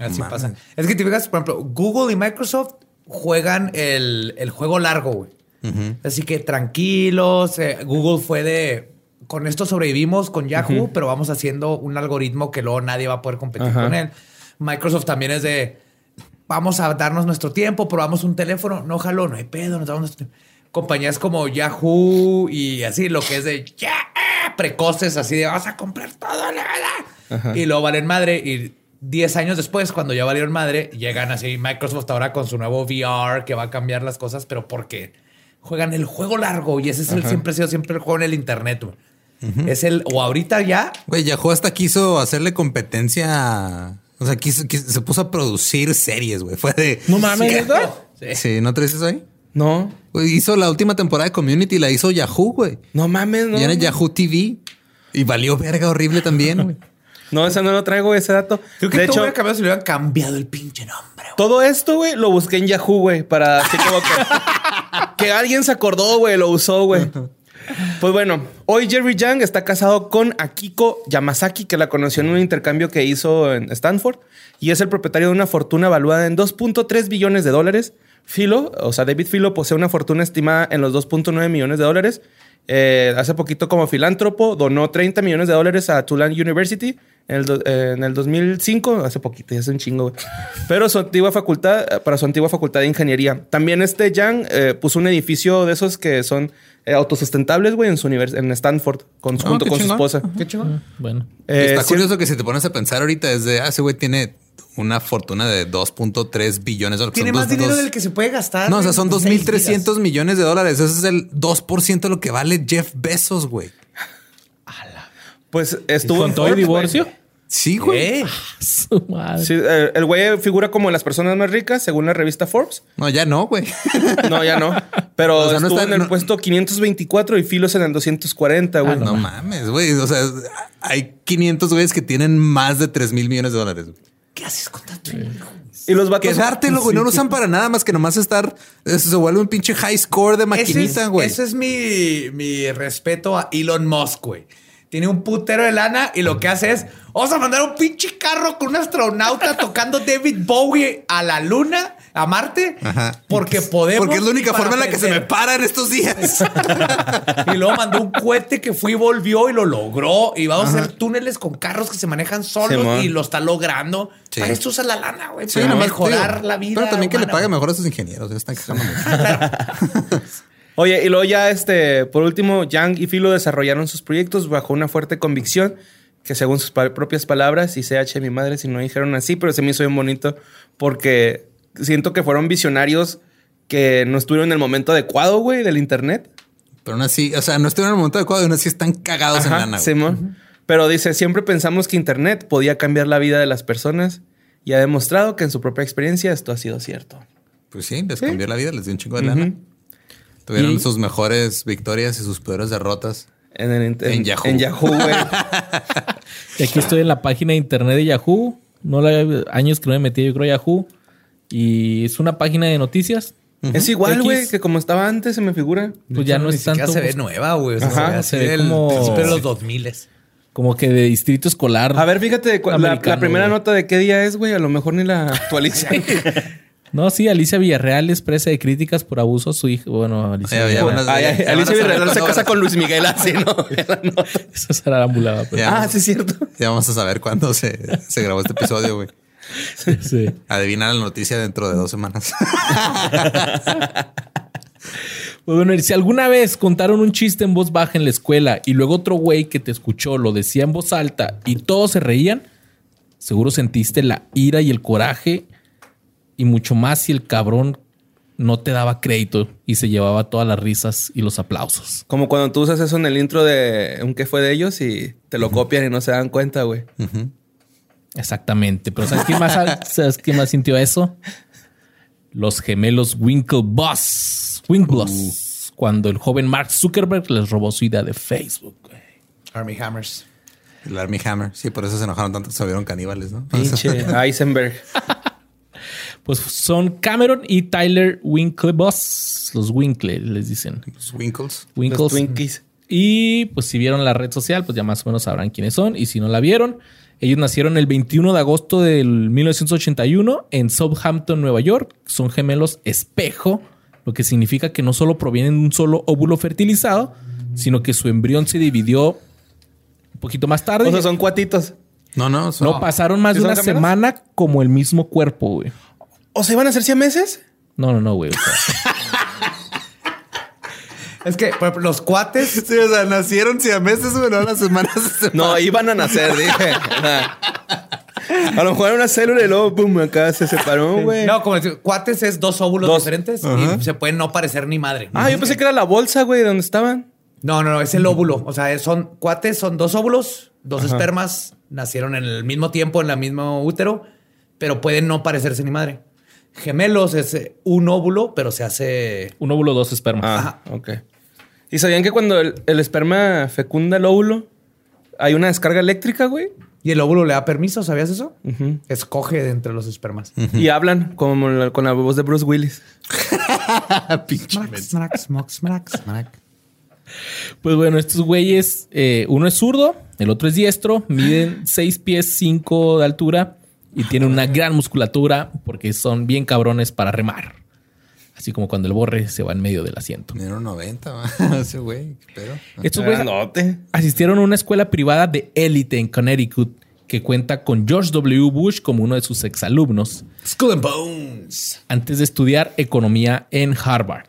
Así Mames. pasa. Es que te fijas, por ejemplo, Google y Microsoft juegan el, el juego largo, güey. Así que tranquilos. eh, Google fue de. Con esto sobrevivimos con Yahoo, pero vamos haciendo un algoritmo que luego nadie va a poder competir Ajá. con él. Microsoft también es de. Vamos a darnos nuestro tiempo, probamos un teléfono, no jaló, no hay pedo, nos damos nuestro tiempo. compañías como Yahoo y así, lo que es de ya precoces, así de vas a comprar todo, la verdad. Y luego valen madre. Y 10 años después, cuando ya valieron madre, llegan así Microsoft ahora con su nuevo VR que va a cambiar las cosas, pero porque juegan el juego largo y ese es el siempre ha sido siempre el juego en el internet. güey. Es el, o ahorita ya, Güey, Yahoo hasta quiso hacerle competencia. O sea, quiso, quiso- se puso a producir series, güey. Fue de. No mames. Sí. Sí, ¿no traes eso ahí? No. Güey, hizo la última temporada de Community, la hizo Yahoo, güey. No mames, no. Y era Yahoo TV. Y valió verga horrible también, güey. No, ese no lo traigo, ese dato. Creo que de hecho, hubiera cambiado si le hubieran cambiado el pinche nombre. todo esto, güey, lo busqué en Yahoo, güey, para así como que, que alguien se acordó, güey, lo usó, güey. Pues bueno, hoy Jerry Yang está casado con Akiko Yamazaki, que la conoció en un intercambio que hizo en Stanford, y es el propietario de una fortuna valuada en 2.3 billones de dólares. Philo, o sea, David Philo posee una fortuna estimada en los 2.9 millones de dólares. Eh, hace poquito como filántropo donó 30 millones de dólares a Tulane University en el, do- eh, en el 2005, hace poquito, ya hace un chingo, güey. Pero su antigua facultad, eh, para su antigua facultad de ingeniería. También este Yang eh, puso un edificio de esos que son eh, autosustentables, güey, en su univers en Stanford, con, Ah, junto con su chingón. esposa. Qué chingón. Bueno. Eh, Está sí- curioso que si te pones a pensar ahorita es de, ah, ese güey tiene una fortuna de 2.3 billones de dólares. Tiene más dos- dinero dos- del que se puede gastar. No, o sea, son seis 2.300 vidas. millones de dólares. Ese es el 2% de lo que vale Jeff Bezos, güey. Pues estuvo ¿Con en todo güey. divorcio? Sí, güey. ¿Qué? Su madre. Sí, eh, el güey figura como las personas más ricas según la revista Forbes. No, ya no, güey. No, ya no. Pero O sea, no estuvo está- en el no- puesto 524 y Filos en el 240, güey. no mames, güey. O sea, hay 500 güeyes que tienen más de 3 mil millones de dólares. güey. ¿Qué haces con tanto dinero? Y los vatos... Quedártelo, güey. No lo usan para nada más que nomás estar. eso se vuelve un pinche high score de Ese maquinita, es, güey. ese es mi, mi respeto a Elon Musk, güey. Tiene un putero de lana y lo que hace es, vamos a mandar un pinche carro con un astronauta tocando David Bowie a la luna, a Marte, Ajá. porque podemos. Porque es la única forma en la que se me para en estos días. Y luego mandó un cohete que fue y volvió y lo logró. Y vamos a hacer túneles con carros que se manejan solos Simón. y lo está logrando. Sí. Para esto usa la lana, güey. Sí, para mejorar la vida. Pero también que le pague mejor a sus ingenieros. Ya están quejando mucho. Oye, y luego ya, este, por último, Yang y Filo desarrollaron sus proyectos bajo una fuerte convicción que según sus pa- propias palabras, y CH mi madre si no dijeron así, pero se me hizo bien bonito porque siento que fueron visionarios que no estuvieron en el momento adecuado, güey, del internet. Pero aún así, o sea, no estuvieron en el momento adecuado y aún así están cagados en güey. Simón. Pero dice, siempre pensamos que internet podía cambiar la vida de las personas y ha demostrado que en su propia experiencia esto ha sido cierto. Pues sí, les cambió la vida, les dio un chingo de lana. Tuvieron Y- sus mejores victorias y sus peores derrotas. En, el- en- En Yahoo. En Yahoo, güey. Y aquí estoy en la página de internet de Yahoo. No la años que no me metí, yo creo, a Yahoo. Y es una página de noticias. Es igual, güey, que como estaba antes, se me figura. Pues ya no es tanto se ve pues, nueva, güey. O sea, Ajá, se ve, se ve como- principio de los 2000 como que de distrito escolar. A ver, fíjate, la, la primera güey. nota de qué día es, güey. A lo mejor ni la actualizan. No, sí, Alicia Villarreal es presa de críticas por abuso a su hijo. Bueno, Alicia Villarreal. Ay, ay, Alicia Villarreal se casa con Luis Miguel así, ¿no? Eso es arambulada, pero- Ya. Ah, sí, es cierto. Ya vamos a saber cuándo se, se grabó este episodio, güey. Sí. Adivina la noticia dentro de dos semanas. Pues bueno, y si alguna vez contaron un chiste en voz baja en la escuela y luego otro güey que te escuchó lo decía en voz alta y todos se reían, seguro sentiste la ira y el coraje y mucho más si el cabrón no te daba crédito y se llevaba todas las risas y los aplausos. Como cuando tú usas eso en el intro de un que fue de ellos y te lo copian y no se dan cuenta, güey. Exactamente. Pero ¿sabes quién más, ¿sabes quién más sintió eso? Los gemelos Winklevoss. Winklevoss. Cuando el joven Mark Zuckerberg les robó su idea de Facebook. güey. Army Hammers. El Army Hammer. Sí, por eso se enojaron tanto se volvieron caníbales, ¿no? Pinche Eisenberg. Pues son Cameron y Tyler Winklevoss. Los Winkle les dicen. Los Winkles. Los Winkles. Twinkies. Y pues si vieron la red social, pues ya más o menos sabrán quiénes son. Y si no la vieron, ellos nacieron el 21 de agosto del 1981 en Southampton, Nueva York. Son gemelos espejo, lo que significa que no solo provienen de un solo óvulo fertilizado, sino que su embrión se dividió un poquito más tarde. O sea, son cuatitos. No, no. son- no pasaron más ¿Sí de una gemelos? semana como el mismo cuerpo, güey. ¿O se iban a hacer 100 meses? No, no, no, güey. o sea, Es que por ejemplo, los cuates. Sí, o sea, nacieron siameses, güey, no las semanas se No, iban a nacer, dije. A lo mejor era una célula y luego, pum, acá se separó, güey. No, como decir, cuates es dos óvulos Dos. diferentes Ajá. y se pueden no parecer ni madre. Ah, yo pensé que era la bolsa, güey, donde estaban. No, no, no, es el óvulo. O sea, son cuates, son dos óvulos, dos espermas, nacieron en el mismo tiempo, en el mismo útero, pero pueden no parecerse ni madre. Gemelos es eh, un óvulo, pero se hace. Un óvulo, dos espermas. Ah, ok. ¿Y sabían que cuando el, el esperma fecunda el óvulo, hay una descarga eléctrica, güey? Y el óvulo le da permiso, ¿sabías eso? Escoge de entre los espermas. Y hablan como la- con la voz de Bruce Willis. Smack, smack, smack, smack, smack. Pues bueno, estos güeyes, eh, uno es zurdo, el otro es diestro, miden 6 pies 5 de altura y tienen una gran musculatura porque son bien cabrones para remar. Así como cuando el borre se va en medio del asiento. Dieron 90, va. ese güey. Estos güeyes Grandote. asistieron a una escuela privada de élite en Connecticut que cuenta con George W. Bush como uno de sus exalumnos Skull and Bones. antes de estudiar economía en Harvard.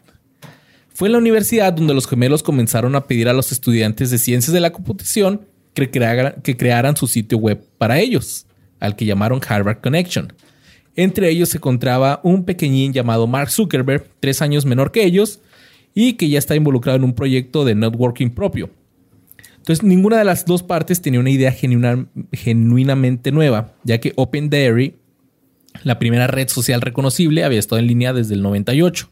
Fue en la universidad donde los gemelos comenzaron a pedir a los estudiantes de ciencias de la computación que crearan, que crearan su sitio web para ellos, al que llamaron Harvard Connection. Entre ellos se encontraba un pequeñín llamado Mark Zuckerberg, tres años menor que ellos, y que ya está involucrado en un proyecto de networking propio. Entonces, ninguna de las dos partes tenía una idea genuina- genuinamente nueva, ya que OpenDairy la primera red social reconocible había estado en línea desde el 98.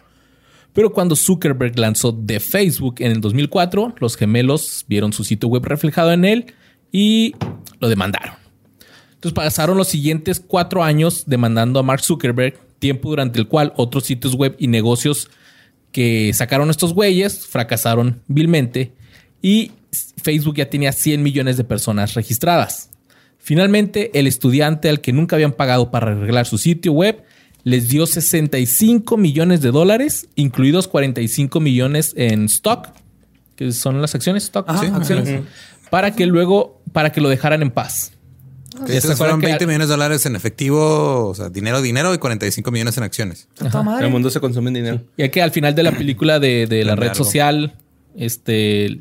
Pero cuando Zuckerberg lanzó The Facebook en el 2004, los gemelos vieron su sitio web reflejado en él y lo demandaron. Entonces pasaron los siguientes cuatro años demandando a Mark Zuckerberg, tiempo durante el cual otros sitios web y negocios que sacaron estos güeyes fracasaron vilmente y Facebook ya tenía 100 millones de personas registradas. Finalmente, el estudiante al que nunca habían pagado para arreglar su sitio web les dio 65 millones de dólares, incluidos 45 millones en stock, que son las acciones stock, Ajá, Sí, acciones. ujú. para que luego, para que lo dejaran en paz. Que ¿Ya se estos fueron que 20 al- millones de dólares en efectivo, o sea, dinero, dinero y 45 millones en acciones. Madre. El mundo se consume en dinero. Ya que al final de la película de, de la red social, este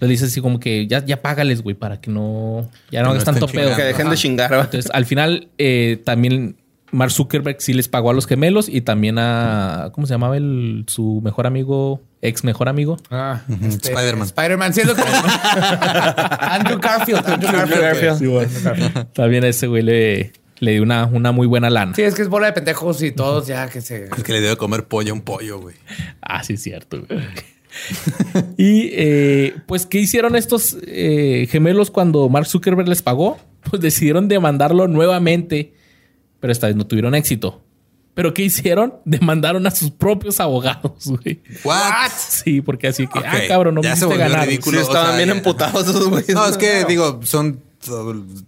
le dice así como que ya, ya págales, güey, para que no, ya no no hagas tanto pedo. Que dejen de chingar, ¿va? Entonces, al final, eh, también Mark Zuckerberg sí les pagó a los gemelos y también a, ¿cómo se llamaba el, su mejor amigo, ex mejor amigo? Ah, este, Spider-Man. Spider-Man siendo como Andrew Garfield. Andrew Garfield. Garfield. güey. Andrew Garfield. También a ese güey le, le dio una, una muy buena lana. Sí, es que es bola de pendejos y todos ya que se. El que le dio de comer pollo a un pollo, güey. Ah, sí, es cierto. güey. y eh, pues, ¿qué hicieron estos eh, gemelos cuando Mark Zuckerberg les pagó? Pues decidieron demandarlo nuevamente, pero esta vez no tuvieron éxito. ¿Pero qué hicieron? Demandaron a sus propios abogados, güey. What? Sí, porque así que, ah, cabrón, no me ya volvió ganar. ridículo. Sí, o estaban sea, bien emputados esos güeyes. No, es que digo, son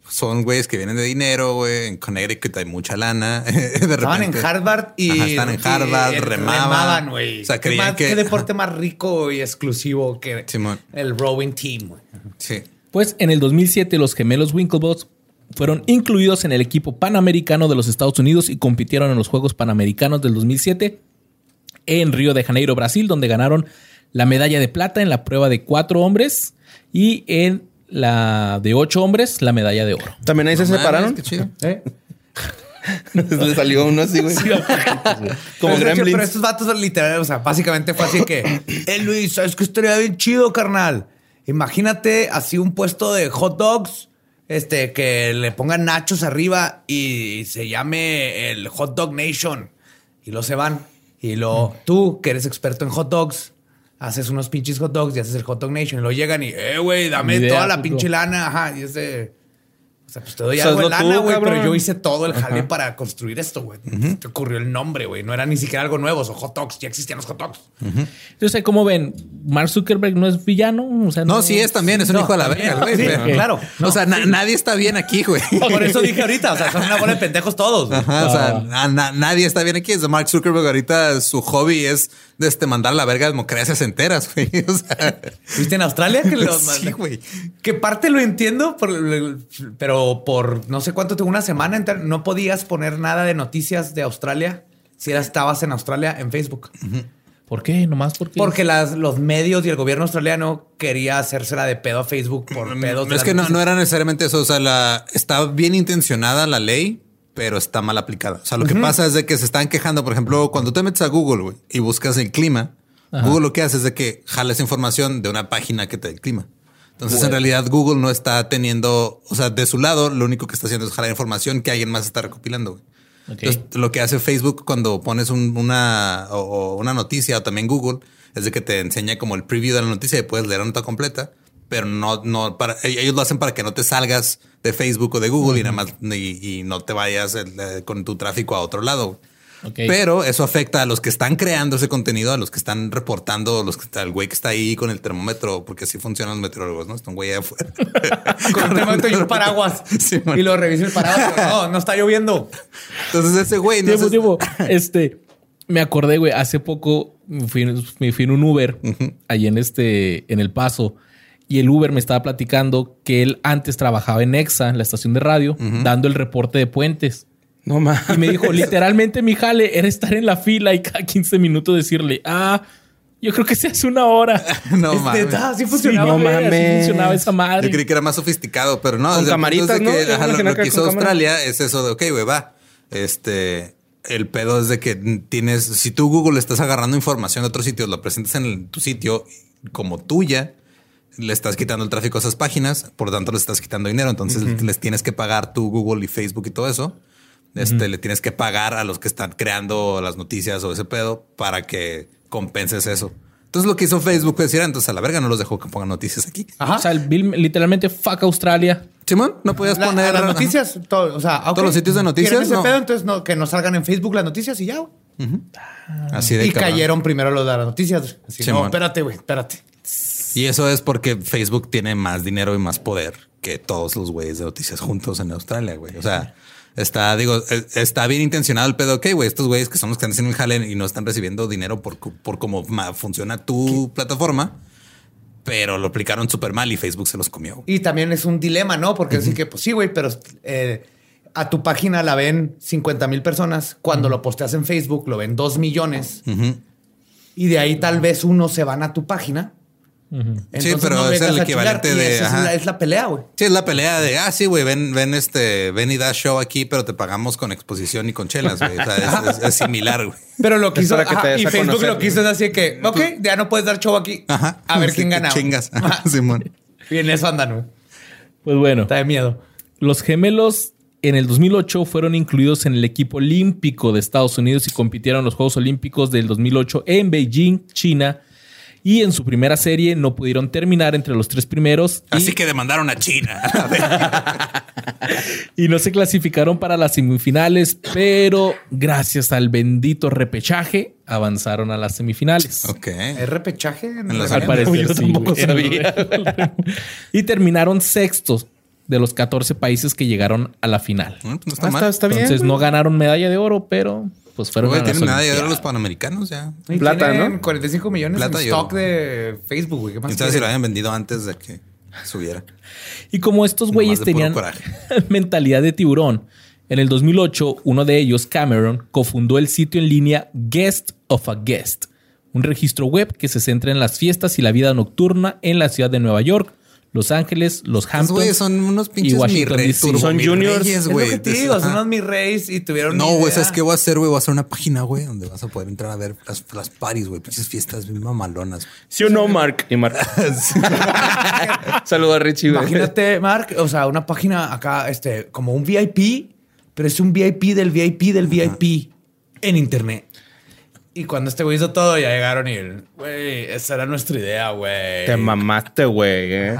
son güeyes que vienen de dinero, güey. En Connecticut hay mucha lana. De Estaban en Harvard y. Ajá, están en Harvard, y remaban. güey. O sea, ¿Qué, más- que- qué deporte más rico y exclusivo que Simón. el rowing team, güey. Sí. Pues en el 2007 los gemelos Winklevoss fueron incluidos en el equipo panamericano de los Estados Unidos y compitieron en los Juegos Panamericanos del 2007 en Río de Janeiro, Brasil, donde ganaron la medalla de plata en la prueba de cuatro hombres y en la de ocho hombres la medalla de oro. También ahí se separaron. Qué chido. ¿Eh? Le salió uno así, güey. Como pero, es que- Gremlins. pero estos vatos literal, o sea, básicamente fue así que, eh, Luis, ¿sabes que estaría bien chido, carnal? Imagínate así un puesto de hot dogs, este, que le pongan nachos arriba y se llame el Hot Dog Nation. Y lo se van. Y lo, tú, que eres experto en hot dogs, haces unos pinches hot dogs y haces el Hot Dog Nation. Y lo llegan y, eh, güey, dame idea, toda la puto. pinche lana. Ajá, y es de... O sea, pues te doy O sea, algo de lana, güey, pero yo hice todo el jale para construir esto, güey. Te ocurrió el nombre, güey. No era ni siquiera algo nuevo, son hot dogs. Ya existían los hot dogs. Entonces, ¿cómo ven? Mark Zuckerberg no es villano, o sea, No, sí es también, es un No, hijo de la verga, güey. sí, pero- claro. o sea, na- nadie está bien aquí, güey. Por eso dije ahorita, o sea, son una bola de pendejos todos. Ajá, o sea, na- na- nadie está bien aquí. Es Mark Zuckerberg ahorita su hobby es este, mandar la verga a democracias enteras, güey. O sea, ¿Viste en Australia que los sí, güey. Que parte lo entiendo, por- pero por no sé cuánto, tengo una semana entera, no podías poner nada de noticias de Australia si era- estabas en Australia en Facebook. ¿Por qué? Nomás porque. Porque las, los medios y el gobierno australiano quería hacérsela de pedo a Facebook por pedos. de Mm, es que no, no era necesariamente eso. O sea, la, está bien intencionada la ley, pero está mal aplicada. O sea, lo que pasa es de que se están quejando. Por ejemplo, cuando te metes a Google y buscas el clima, Google lo que hace es de que jala esa información de una página que te da el clima. Entonces, en realidad, Google no está teniendo, o sea, de su lado, lo único que está haciendo es jalar información que alguien más está recopilando. güey. Entonces, lo que hace Facebook cuando pones un- una, o, o una noticia o también Google es de que te enseña como el preview de la noticia y puedes leer la nota completa, pero no, no para e- ellos lo hacen para que no te salgas de Facebook o de Google y nada más y, y no te vayas eh, con tu tráfico a otro lado. Pero eso afecta a los que están creando ese contenido, a los que están reportando, los que está, el güey que está ahí con el termómetro, porque así funcionan los meteorólogos, ¿no? Está un güey ahí afuera. Con un termómetro y un paraguas. Sí, y lo revisa el paraguas. No, no está lloviendo. Entonces ese güey no Tiempo, tiempo. Este, me acordé, güey, hace poco me fui, me fui en un Uber ahí en este, en El Paso. Y el Uber me estaba platicando que él antes trabajaba en Exa, en la estación de radio, dando el reporte de puentes. No mames. Y me dijo, literalmente mi jale era estar en la fila y cada 15 minutos decirle, ah, yo creo que se hace una hora. No Es mames. así Sí, funcionaba. no güey, mames. así funcionaba esa madre. Yo creí que era más sofisticado, pero no. Con camaritas, de ¿no? que, ajá, lo, que hizo cámara. Australia es eso de, ok, güey, va. Este, el pedo es de que tienes, si tú Google estás agarrando información de otros sitios, lo presentas en el- tu sitio como tuya, le estás quitando el tráfico a esas páginas, por lo tanto le estás quitando dinero. Entonces les tienes que pagar tu Google y Facebook y todo eso. Este, le tienes que pagar a los que están creando las noticias o ese pedo para que compenses eso. Entonces lo que hizo Facebook fue decir, "Ah, entonces a la verga no los dejó que pongan noticias aquí. Ajá. O sea, el Bill literalmente fuck Australia. Simón, no podías La- poner las noticias, todo, o sea, Todos los sitios de noticias, ¿quieren ese no. pedo? entonces no, que nos salgan en Facebook las noticias y ya. güey. Así de Y cabrón. cayeron primero los de las noticias. Así, Sí, no, espérate, güey, espérate. Y eso es porque Facebook tiene más dinero y más poder que todos los güeyes de noticias juntos en Australia, güey. O sea, está, digo, eh, está bien intencionado el pedo. Ok, güey, estos güeyes que son los que están haciendo el jale y no están recibiendo dinero por, por cómo funciona tu plataforma, pero lo aplicaron súper mal y Facebook se los comió. Y también es un dilema, ¿no? Porque decir que, pues sí, güey, pero eh, a tu página la ven 50 mil personas. Cuando lo posteas en Facebook, lo ven 2 millones. Y de ahí tal vez uno se van a tu página. Entonces pero es el equivalente de- Es la, es la pelea, güey. Sí, es la pelea de, ah, sí, güey, ven, ven este, ven y da show aquí, pero te pagamos con exposición y con chelas, güey. O sea, es, es- es similar, güey. Pero lo que te ajá, y Facebook conocer. lo que hizo es así que, ok, ya no puedes dar show aquí. Ajá. A ver Sí, quién gana. Chingas. Ajá. Simón. Y en eso andan, güey. Pues bueno, Está de miedo. los gemelos en el 2008 fueron incluidos en el equipo olímpico de Estados Unidos y compitieron en los Juegos Olímpicos del 2008 en Beijing, China. Y en su primera serie no pudieron terminar entre los tres primeros y, Así que demandaron a China. y no se clasificaron para las semifinales, pero gracias al bendito repechaje avanzaron a las semifinales. ok. ¿Es repechaje? En En las Al parecer Yo sí, tampoco güey. sabía. y terminaron sextos de los 14 países que llegaron a la final. Mm, pues no está Ah, mal. está, está bien. Entonces no ganaron medalla de oro, pero pues fueron Güey, a tienen medalla de oro los panamericanos ya. Y Plata, tienen ¿no? 45 millones Plata en y oro. stock de Facebook, güey. ¿Qué más sabe si lo habían vendido antes de que subiera. Y como estos güeyes tenían coraje. mentalidad de tiburón, en el 2008 uno de ellos, Cameron, cofundó el sitio en línea Guest of a Guest, un registro web que se centra en las fiestas y la vida nocturna en la ciudad de Nueva York, Los Ángeles, Los Hamptons. son unos y pinches Washington, mi turbo Son mi juniors. reyes, Es lo güey. que te De- digo, son unos mis reyes y tuvieron. No, güey. ¿sabes qué voy a hacer, güey? Voy a hacer una página, güey, donde vas a poder entrar a ver las, las paris, güey. Pinches fiestas bien mamalonas. güey. ¿Sí o no, Mark? Y Mark. Saludos a Richie, güey. Imagínate, Mark, o sea, una página acá, este, como un VIP, pero es un VIP del VIP del VIP en internet. Y cuando este güey hizo todo, ya llegaron y el, güey, esa era nuestra idea, güey. Te mamaste, güey. eh.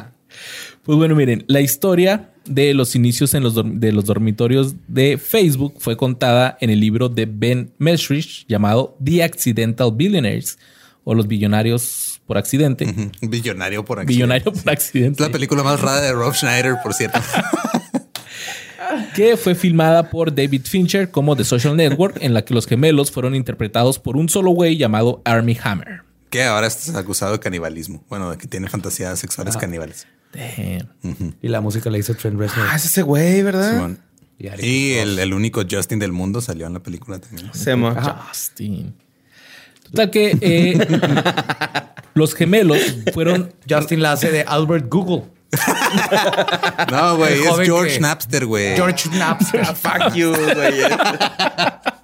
Pues bueno, miren, la historia de los inicios en los de los dormitorios de Facebook fue contada en el libro de Ben Mesrich llamado The Accidental Billionaires o los billonarios por accidente. Ujú. Billonario por aquí. Billonario por Es accidente. la película más rara de Rob Schneider, por cierto. que fue filmada por David Fincher como The Social Network, en la que los gemelos fueron interpretados por un solo güey llamado Army Hammer. que ahora estás acusado de canibalismo. Bueno, de que tiene fantasías sexuales caníbales. Damn. Y la música la hizo Trent Reznor. Ah, es ese güey, ¿verdad? Simón. Y el, el único Justin del mundo salió en la película también. Justin. Total que eh, los gemelos fueron Justin la hace de Albert Google. No, güey, es George que- Napster, güey. George Napster. Fuck you, güey.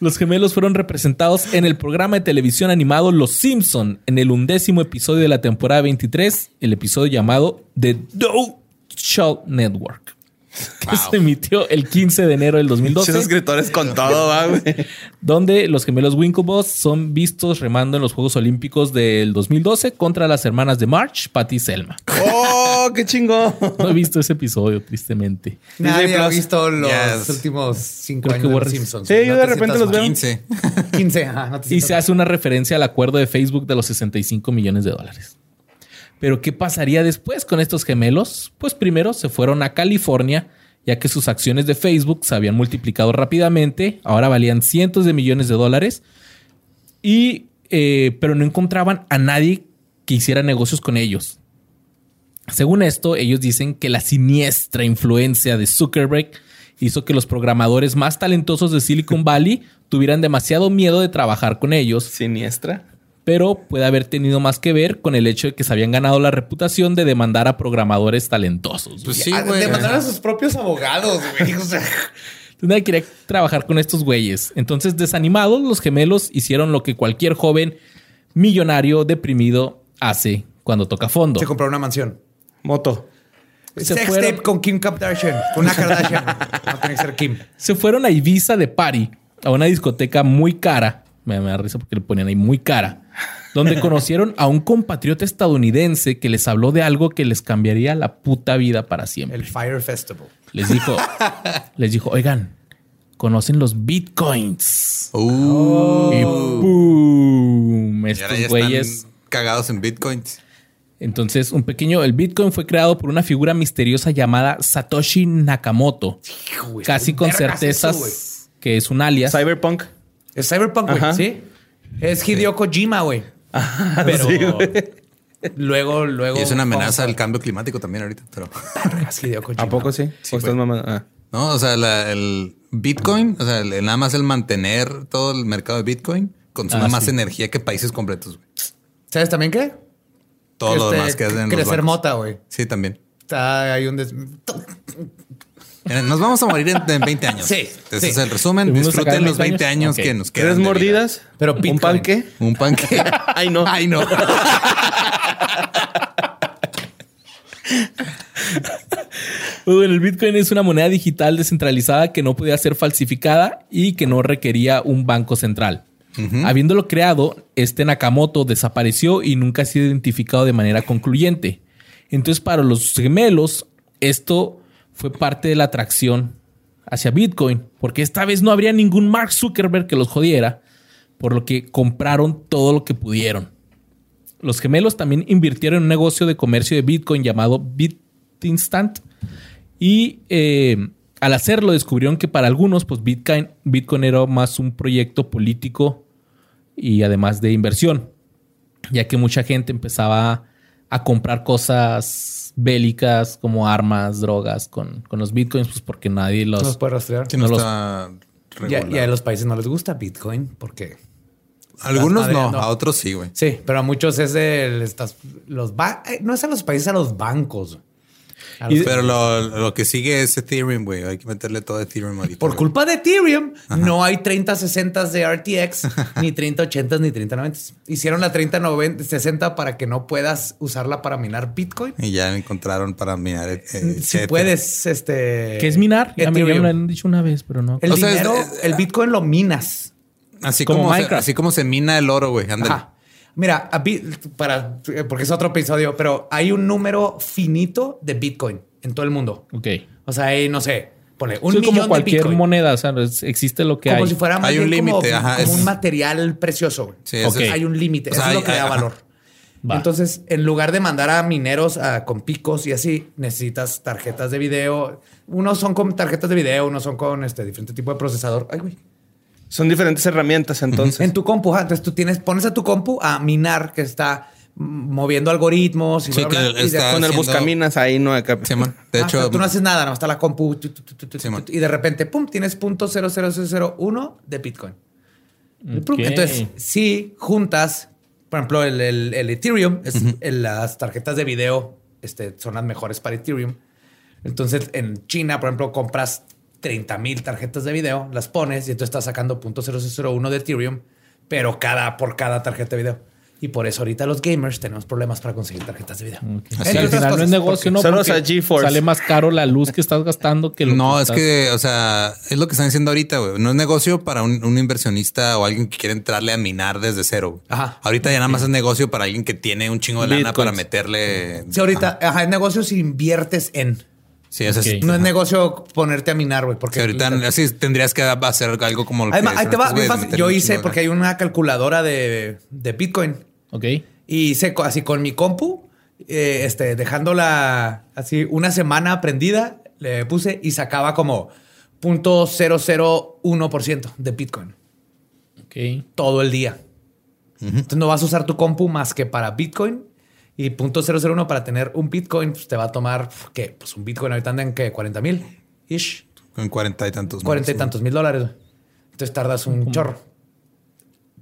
Los gemelos fueron representados en el programa de televisión animado Los Simpson en el undécimo episodio de la temporada 23, el episodio llamado The Doe Show Network, que Wow. se emitió el 15 de enero del Esos 2012, escritores con todo, güey. donde los gemelos Winklevoss son vistos remando en los Juegos Olímpicos del 2012 contra las hermanas de March, Patty y Selma. ¡Oh, qué chingón! No he visto ese episodio, tristemente. Nadie ha visto los Yes. últimos cinco Creo años de Simpsons. Sí, yo de te repente los veo. 15. 15, ajá. No te Y se hace una referencia al acuerdo de Facebook de los 65 millones de dólares. Pero ¿qué pasaría después con estos gemelos? Pues primero se fueron a California, ya que sus acciones de Facebook se habían multiplicado rápidamente, ahora valían cientos de millones de dólares, y, eh, pero no encontraban a nadie que hiciera negocios con ellos. Según esto, ellos dicen que la siniestra influencia de Zuckerberg hizo que los programadores más talentosos de Silicon Valley tuvieran demasiado miedo de trabajar con ellos, Siniestra. Pero puede haber tenido más que ver con el hecho de que se habían ganado la reputación de demandar a programadores talentosos. Pues sí, Ah, güey. Demandaron a sus propios abogados, güey. O sea, Entonces, nadie quería trabajar con estos güeyes. Entonces, desanimados, los gemelos hicieron lo que cualquier joven millonario deprimido hace cuando toca fondo. se compró una mansión. Moto. Se Sex fueron- tape con Kim Kardashian. Con una Kardashian. no tiene que ser Kim. Se fueron a Ibiza de party, a una discoteca muy cara. Me, me da risa porque le ponían ahí muy cara. Donde conocieron a un compatriota estadounidense que les habló de algo que les cambiaría la puta vida para siempre. El Fire Festival. Les dijo, les dijo, oigan, conocen los bitcoins. Uh, Y boom, estos ya güeyes. están cagados en bitcoins. Entonces, un pequeño, el Bitcoin fue creado por una figura misteriosa llamada Satoshi Nakamoto, casi con certezas eso, que es un alias. Cyberpunk. Es Cyberpunk, güey. Sí. Es Hideo Kojima, güey. Pero Sí, luego, luego. Y es una amenaza al cambio climático también ahorita. Pero a- vergas, Hideo Kojima. ¿A poco sí? Sí, ¿O estás mamando? Ah. no, o sea, la- el Bitcoin, o sea, el- nada más el mantener todo el mercado de Bitcoin consume Ah, más sí. energía que países completos. güey. ¿Sabes también qué? Todo lo Este, demás que hacen. Crecer mota, güey. Sí, también. Está ahí un des... Nos vamos a morir en, en 20 años. Sí, Ese sí. es el resumen. ¿Debemos sacar Disfruten los 20 20 años años? que nos quedan. ¿Tres mordidas? Pero ¿Un Bitcoin. pan qué? Un pan que. Ay, no. Ay, no. Bueno, el Bitcoin es una moneda digital descentralizada que no podía ser falsificada y que no requería un banco central. Habiéndolo creado, este Nakamoto desapareció y nunca ha sido identificado de manera concluyente. Entonces, para los gemelos, esto fue parte de la atracción hacia Bitcoin, porque esta vez no habría ningún Mark Zuckerberg que los jodiera, por lo que compraron todo lo que pudieron. Los gemelos también invirtieron en un negocio de comercio de Bitcoin llamado BitInstant. Y eh, al hacerlo descubrieron que para algunos, pues Bitcoin, Bitcoin era más un proyecto político y además de inversión, ya que mucha gente empezaba a comprar cosas bélicas como armas, drogas con, con los Bitcoins, pues porque nadie los... Puede rastrear. Sí, no, No los- está Y a, regulado. y a los países no les gusta Bitcoin porque Algunos no, a otros sí, güey. sí, pero a muchos es el estas los ba- eh, no es a los países, a los bancos. Los- Pero lo, lo que sigue es Ethereum, güey. Hay que meterle todo Ethereum ahorita. por culpa de Ethereum, no hay 3060 de RTX, ni 3080 ni 3090. Hicieron la 3060 para que no puedas usarla para minar Bitcoin. Y ya encontraron para minar. eh, eh, si Ether. puedes, este. ¿Qué es minar? Ya me, ya me Ethereum. lo han dicho una vez, pero no. El O sea, es- dinero, es- el Bitcoin lo minas. Así Como como, se, así como se mina el oro, güey. Ándale. Mira, a Bit- para, porque es otro episodio, pero hay un número finito de Bitcoin en todo el mundo. Ok. O sea, hay, no sé, pone un Sí, millón como cualquier de Bitcoin. moneda, o sea, existe lo que como hay. si fuera Hay un como, límite, como es- un material precioso. Sí, eso Ok. es- Hay un límite. O Eso sea, es lo hay- que le da valor. Va. Entonces, en lugar de mandar a mineros a- con picos y así, necesitas tarjetas de video. Unos son con tarjetas de video, unos son con este diferente tipo de procesador. Ay, güey. Son diferentes herramientas entonces. En tu compu, entonces tú tienes, pones a tu compu a minar que está mm, moviendo algoritmos y Sí, bla, bla, y de- Con el buscaminas ahí no acá. Sí, man. De Ah, hecho, tú no haces nada, no está la compu tu, tu, tu, tu, tu, Sí, man. y de repente, pum, tienes punto 00001 de Bitcoin. Entonces, si juntas, por ejemplo, el, el- el Ethereum, es, el- las tarjetas de video este, son las mejores para Ethereum. Entonces, en China, por ejemplo, compras 30 mil tarjetas de video, las pones y entonces estás sacando .0001 de Ethereum, pero cada, por cada tarjeta de video. Y por eso ahorita los gamers tenemos problemas para conseguir tarjetas de video. Ok. Entre Sí, al final no es negocio, porque- ¿no? Porque a. Sale más caro la luz que estás gastando que lo No, es estás- que, o sea, es lo que están diciendo ahorita, güey. No es negocio para un, un inversionista o alguien que quiere entrarle a minar desde cero. Ajá. Ahorita ya nada más es negocio para alguien que tiene un chingo de lana Bitcoins. para meterle. Sí, ahorita ajá, es negocio si inviertes en. Sí, Ok. es. No es negocio ponerte a minar, güey. Porque Que ahorita así tendrías que hacer algo como lo Además, que ahí te va, fácil. Yo hice, porque hay una calculadora de, de Bitcoin. Ok. Y hice así con mi compu, eh, este, dejándola así una semana prendida, le puse y sacaba como 0.001% de Bitcoin Ok. todo el día. Entonces no vas a usar tu compu más que para Bitcoin y .001 para tener un Bitcoin pues, te va a tomar, ¿qué? Pues un Bitcoin ahorita anda en que 40 mil ish, Con cuarenta y tantos. 40 y tantos mil dólares. güey. Entonces tardas un chorro.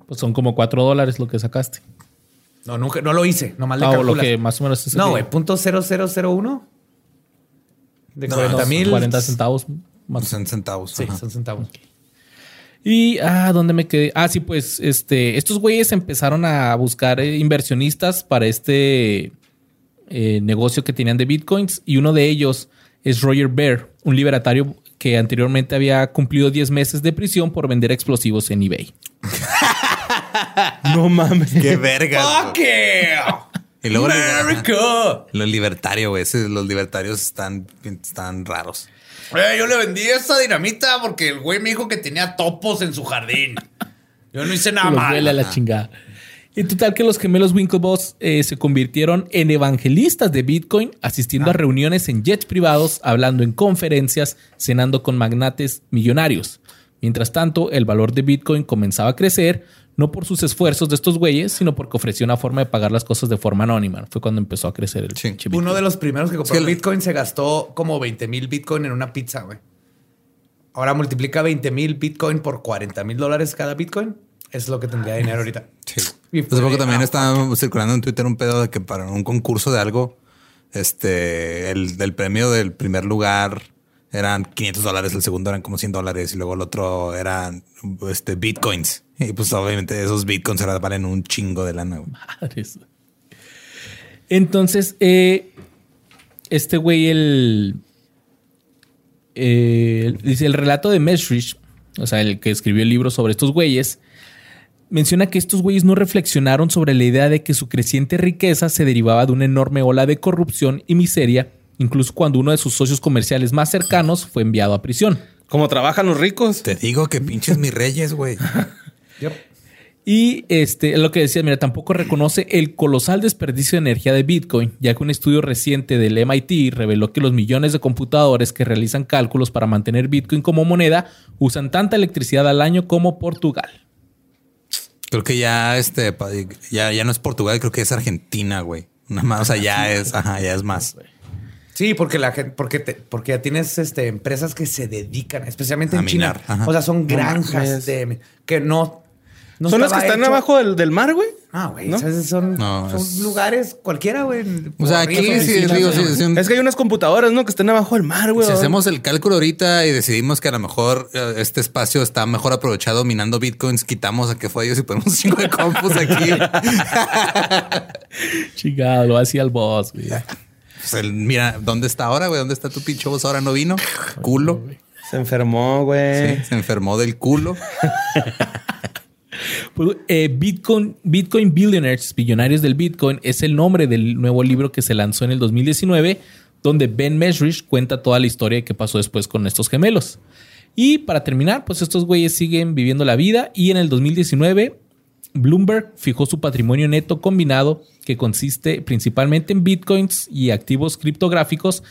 Pues son como cuatro dólares lo que sacaste. No, nunca, no lo hice, nomás le Ah, o lo que más o menos es. No, güey, punto cero cero cero uno de No, 40 mil. 40 centavos más. Son centavos. Sí, ajá. son centavos. Y, ah, ¿dónde me quedé? Ah, sí, pues, este, estos güeyes empezaron a buscar eh, inversionistas para este eh, negocio que tenían de bitcoins y uno de ellos es Roger Bear, un libertario que anteriormente había cumplido 10 meses de prisión por vender explosivos en eBay. No mames. Qué verga. ¡Fuck! Y luego ¡America! Lo libertario, güey. Los libertarios están, están raros. Eh, yo le vendí esa dinamita porque el güey me dijo que tenía topos en su jardín. Yo no hice nada mal. huele a la chingada. Y total que los gemelos Winklevoss eh, se convirtieron en evangelistas de Bitcoin, asistiendo a reuniones en jets privados, hablando en conferencias, cenando con magnates millonarios. Mientras tanto, el valor de Bitcoin comenzaba a crecer, no por sus esfuerzos de estos güeyes, sino porque ofreció una forma de pagar las cosas de forma anónima. Fue cuando empezó a crecer el Sí. pinche Uno Bitcoin. de los primeros que compró Es que la- Bitcoin se gastó como 20 mil Bitcoin en una pizza, güey. Ahora multiplica 20 mil Bitcoin por 40 mil dólares cada Bitcoin. Es lo que tendría dinero ahorita. Sí. Y Hace fue poco también ah, estaba circulando en Twitter un pedo de que para un concurso de algo, este, el del premio del primer lugar eran 500 dólares, el segundo eran como 100 dólares y luego el otro eran este, bitcoins. Y pues obviamente esos bitcoins ahora valen un chingo de lana. güey. Madres. Entonces, eh, este güey, el, eh, dice el relato de Mesrich, o sea, el que escribió el libro sobre estos güeyes, menciona que estos güeyes no reflexionaron sobre la idea de que su creciente riqueza se derivaba de una enorme ola de corrupción y miseria, incluso cuando uno de sus socios comerciales más cercanos fue enviado a prisión. Como trabajan los ricos. Te digo que pinches mis reyes, güey. Yep. Y este es lo que decía, mira, tampoco reconoce el colosal desperdicio de energía de Bitcoin, ya que un estudio reciente del MIT reveló que los millones de computadores que realizan cálculos para mantener Bitcoin como moneda usan tanta electricidad al año como Portugal. Creo que ya este ya, ya no es Portugal, creo que es Argentina, güey. Nada más, o sea, ya es, ajá, ya es más. Sí, porque la gente, porque te- porque ya tienes este, empresas que se dedican, especialmente A en China. ajá. O sea, son granjas de que no. No ¿Son los que están hecho- abajo del, del mar, güey? Ah, güey. ¿No? Son, No, son es- lugares cualquiera, güey. O sea, aquí sí, digo, sí, sí, Es que hay unas computadoras, ¿no? Que están abajo del mar, güey. Si hacemos el cálculo ahorita y decidimos que a lo mejor eh, este espacio está mejor aprovechado minando bitcoins, quitamos a que fue ellos y ponemos un chingo de compus aquí. Chingado, lo hacía el boss, güey. Pues el- mira, ¿dónde está ahora, güey? ¿Dónde está tu pinche voz ahora? ¿No vino? Culo. Se enfermó, güey. Sí, se enfermó del culo. Pues, eh, Bitcoin, Bitcoin Billionaires, Billonarios del Bitcoin, es el nombre del nuevo libro que se lanzó en el 2019, donde Ben Mesrich cuenta toda la historia que pasó después con estos gemelos. Y para terminar, pues estos güeyes siguen viviendo la vida y en el 2019 Bloomberg fijó su patrimonio neto combinado, que consiste principalmente en bitcoins y activos criptográficos,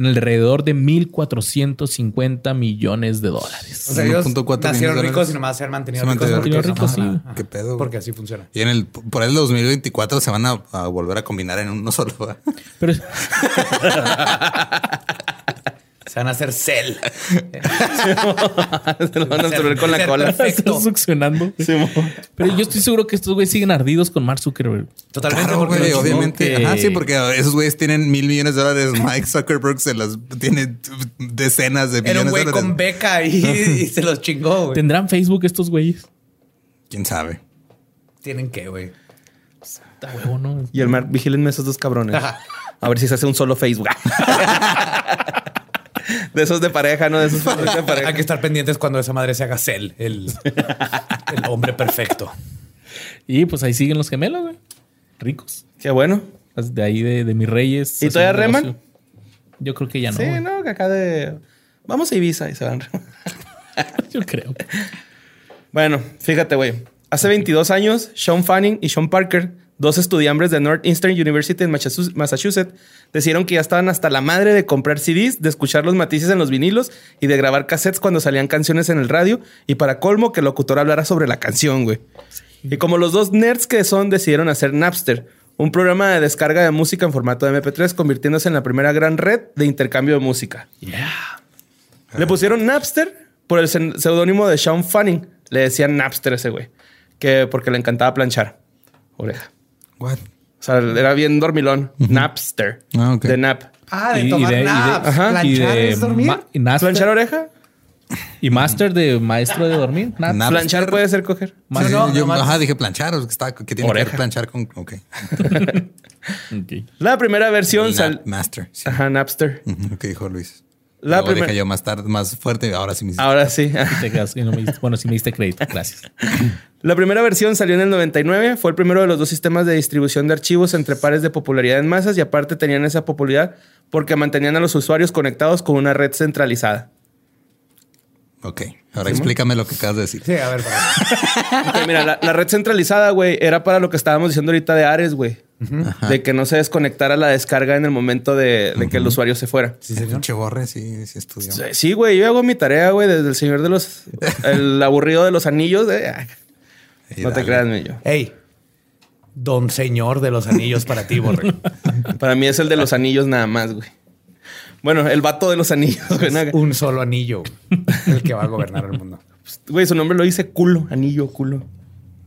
en alrededor de 1.450 millones de dólares. O sea, ellos 1.4 nacieron millones de ricos dólares. y nomás se han mantenido Se han ricos. mantenido porque- ricos, sí. ¿Qué pedo? Porque así funciona. Y en el por el 2024 se van a, a volver a combinar en uno solo. ¿verdad? Pero O van a hacer cel. Se lo van a absorber con la cola. perfecto. Está succionando. Pero yo estoy seguro que estos güeyes siguen ardidos con Mark Zuckerberg. Totalmente. Claro, güey, obviamente. que- Ajá, sí, porque esos güeyes tienen mil millones de dólares. Mike Zuckerberg se las tiene decenas de Era un millones güey de dólares. con beca y, y se los chingó, güey. ¿Tendrán Facebook estos güeyes? ¿Quién sabe? Tienen que, güey. Está huevo, ¿no? Y el Mark, vigílenme esos dos cabrones. Ajá. A ver si se hace un solo Facebook. de esos de pareja, ¿no? De esos de Hay pareja. que estar pendientes cuando esa madre se haga cel, el, el hombre perfecto. Y pues ahí siguen los gemelos, güey. Ricos. Qué bueno. Las De ahí de, de mis reyes. ¿Y todavía reman? negocio. Yo creo que ya no. sí, güey. no, que acá de. Vamos a Ibiza y se van. Yo creo. Bueno, fíjate, güey. Hace 22 años, Sean Fanning y Sean Parker, dos estudiambres de Northeastern University en Massachusetts, decidieron que ya estaban hasta la madre de comprar CDs, de escuchar los matices en los vinilos y de grabar cassettes cuando salían canciones en el radio. Y para colmo, que el locutor hablara sobre la canción, güey. Y como los dos nerds que son, decidieron hacer Napster, un programa de descarga de música en formato de MP3, convirtiéndose en la primera gran red de intercambio de música. Le pusieron Napster por el seudónimo de Sean Fanning. Le decían Napster a ese güey. Que porque le encantaba planchar. Oreja. What? O sea, era bien dormilón. Napster. Ah, ok. De nap. Ah, de Y- y tomar y de- naps. planchar de es dormir. ma- y master, ¿Planchar oreja? y master de maestro de dormir. Nap. Napster. Planchar puede ser coger. Sí, no, yo, nomás- ajá, dije planchar. o sea, que, está, que tiene que Oreja. ver planchar con. Ok. Ok. La primera versión El sal... Nap Master. Sí. Ajá, Napster. Ujú, Lo que dijo Luis. La Luego dije yo más tarde, más fuerte. Ahora sí me hiciste. Ahora sí. Bueno, sí me diste crédito. Gracias. La primera versión salió en el 99. Fue el primero de los dos sistemas de distribución de archivos entre pares de popularidad en masas y aparte tenían esa popularidad porque mantenían a los usuarios conectados con una red centralizada. Ok. Ahora explícame lo que acabas de decir. Sí, a ver, para- mira, la, la red centralizada, güey, era para lo que estábamos diciendo ahorita de Ares, güey. De que no se desconectara la descarga en el momento de, de que el usuario se fuera. Sí, Pinche borre, sí, sí estudió. Sí, güey, yo hago mi tarea, güey, desde el señor de los... El aburrido de los anillos. de- Y no te creas, mi yo. Hey, don señor de los anillos para ti, Borre. Para mí es el de los anillos nada más, güey. Bueno, el vato de los anillos, güey. ¿no? Un solo anillo, el que va a gobernar el mundo. Güey, su nombre lo dice culo, anillo, culo.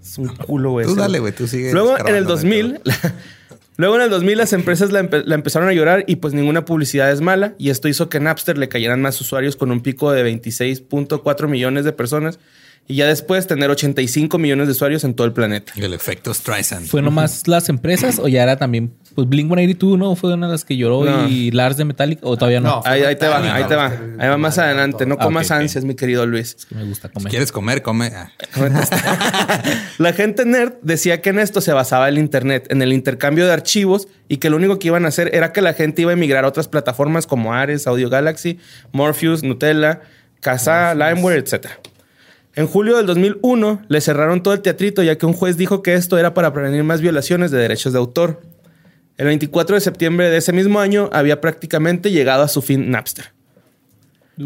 Es un culo, güey. Tú dale, güey, tú sigue Luego en el escarbando, 2000, luego en el 2000 las empresas la, empe- la empezaron a llorar y pues ninguna publicidad es mala y esto hizo que Napster le cayeran más usuarios con un pico de 26.4 millones de personas y ya después tener 85 millones de usuarios en todo el planeta. El efecto Streisand. ¿Fue nomás las empresas o ya era también, pues Blink 182, ¿no? Fue una de las que lloró No. y Lars de Metallica o todavía no? No. Ahí, ahí te va, ahí te va. Ahí va más adelante. No Ah, comas ok. ansias, mi querido Luis. Es que me gusta Si comer. quieres comer, come. Ah. La gente nerd decía que en esto se basaba el Internet, en el intercambio de archivos y que lo único que iban a hacer era que la gente iba a emigrar a otras plataformas como Ares, Audio Galaxy, Morpheus, Nutella, Casa, LimeWare, etc. En julio del 2001 le cerraron todo el teatrito ya que un juez dijo que esto era para prevenir más violaciones de derechos de autor. El 24 de septiembre de ese mismo año había prácticamente llegado a su fin Napster.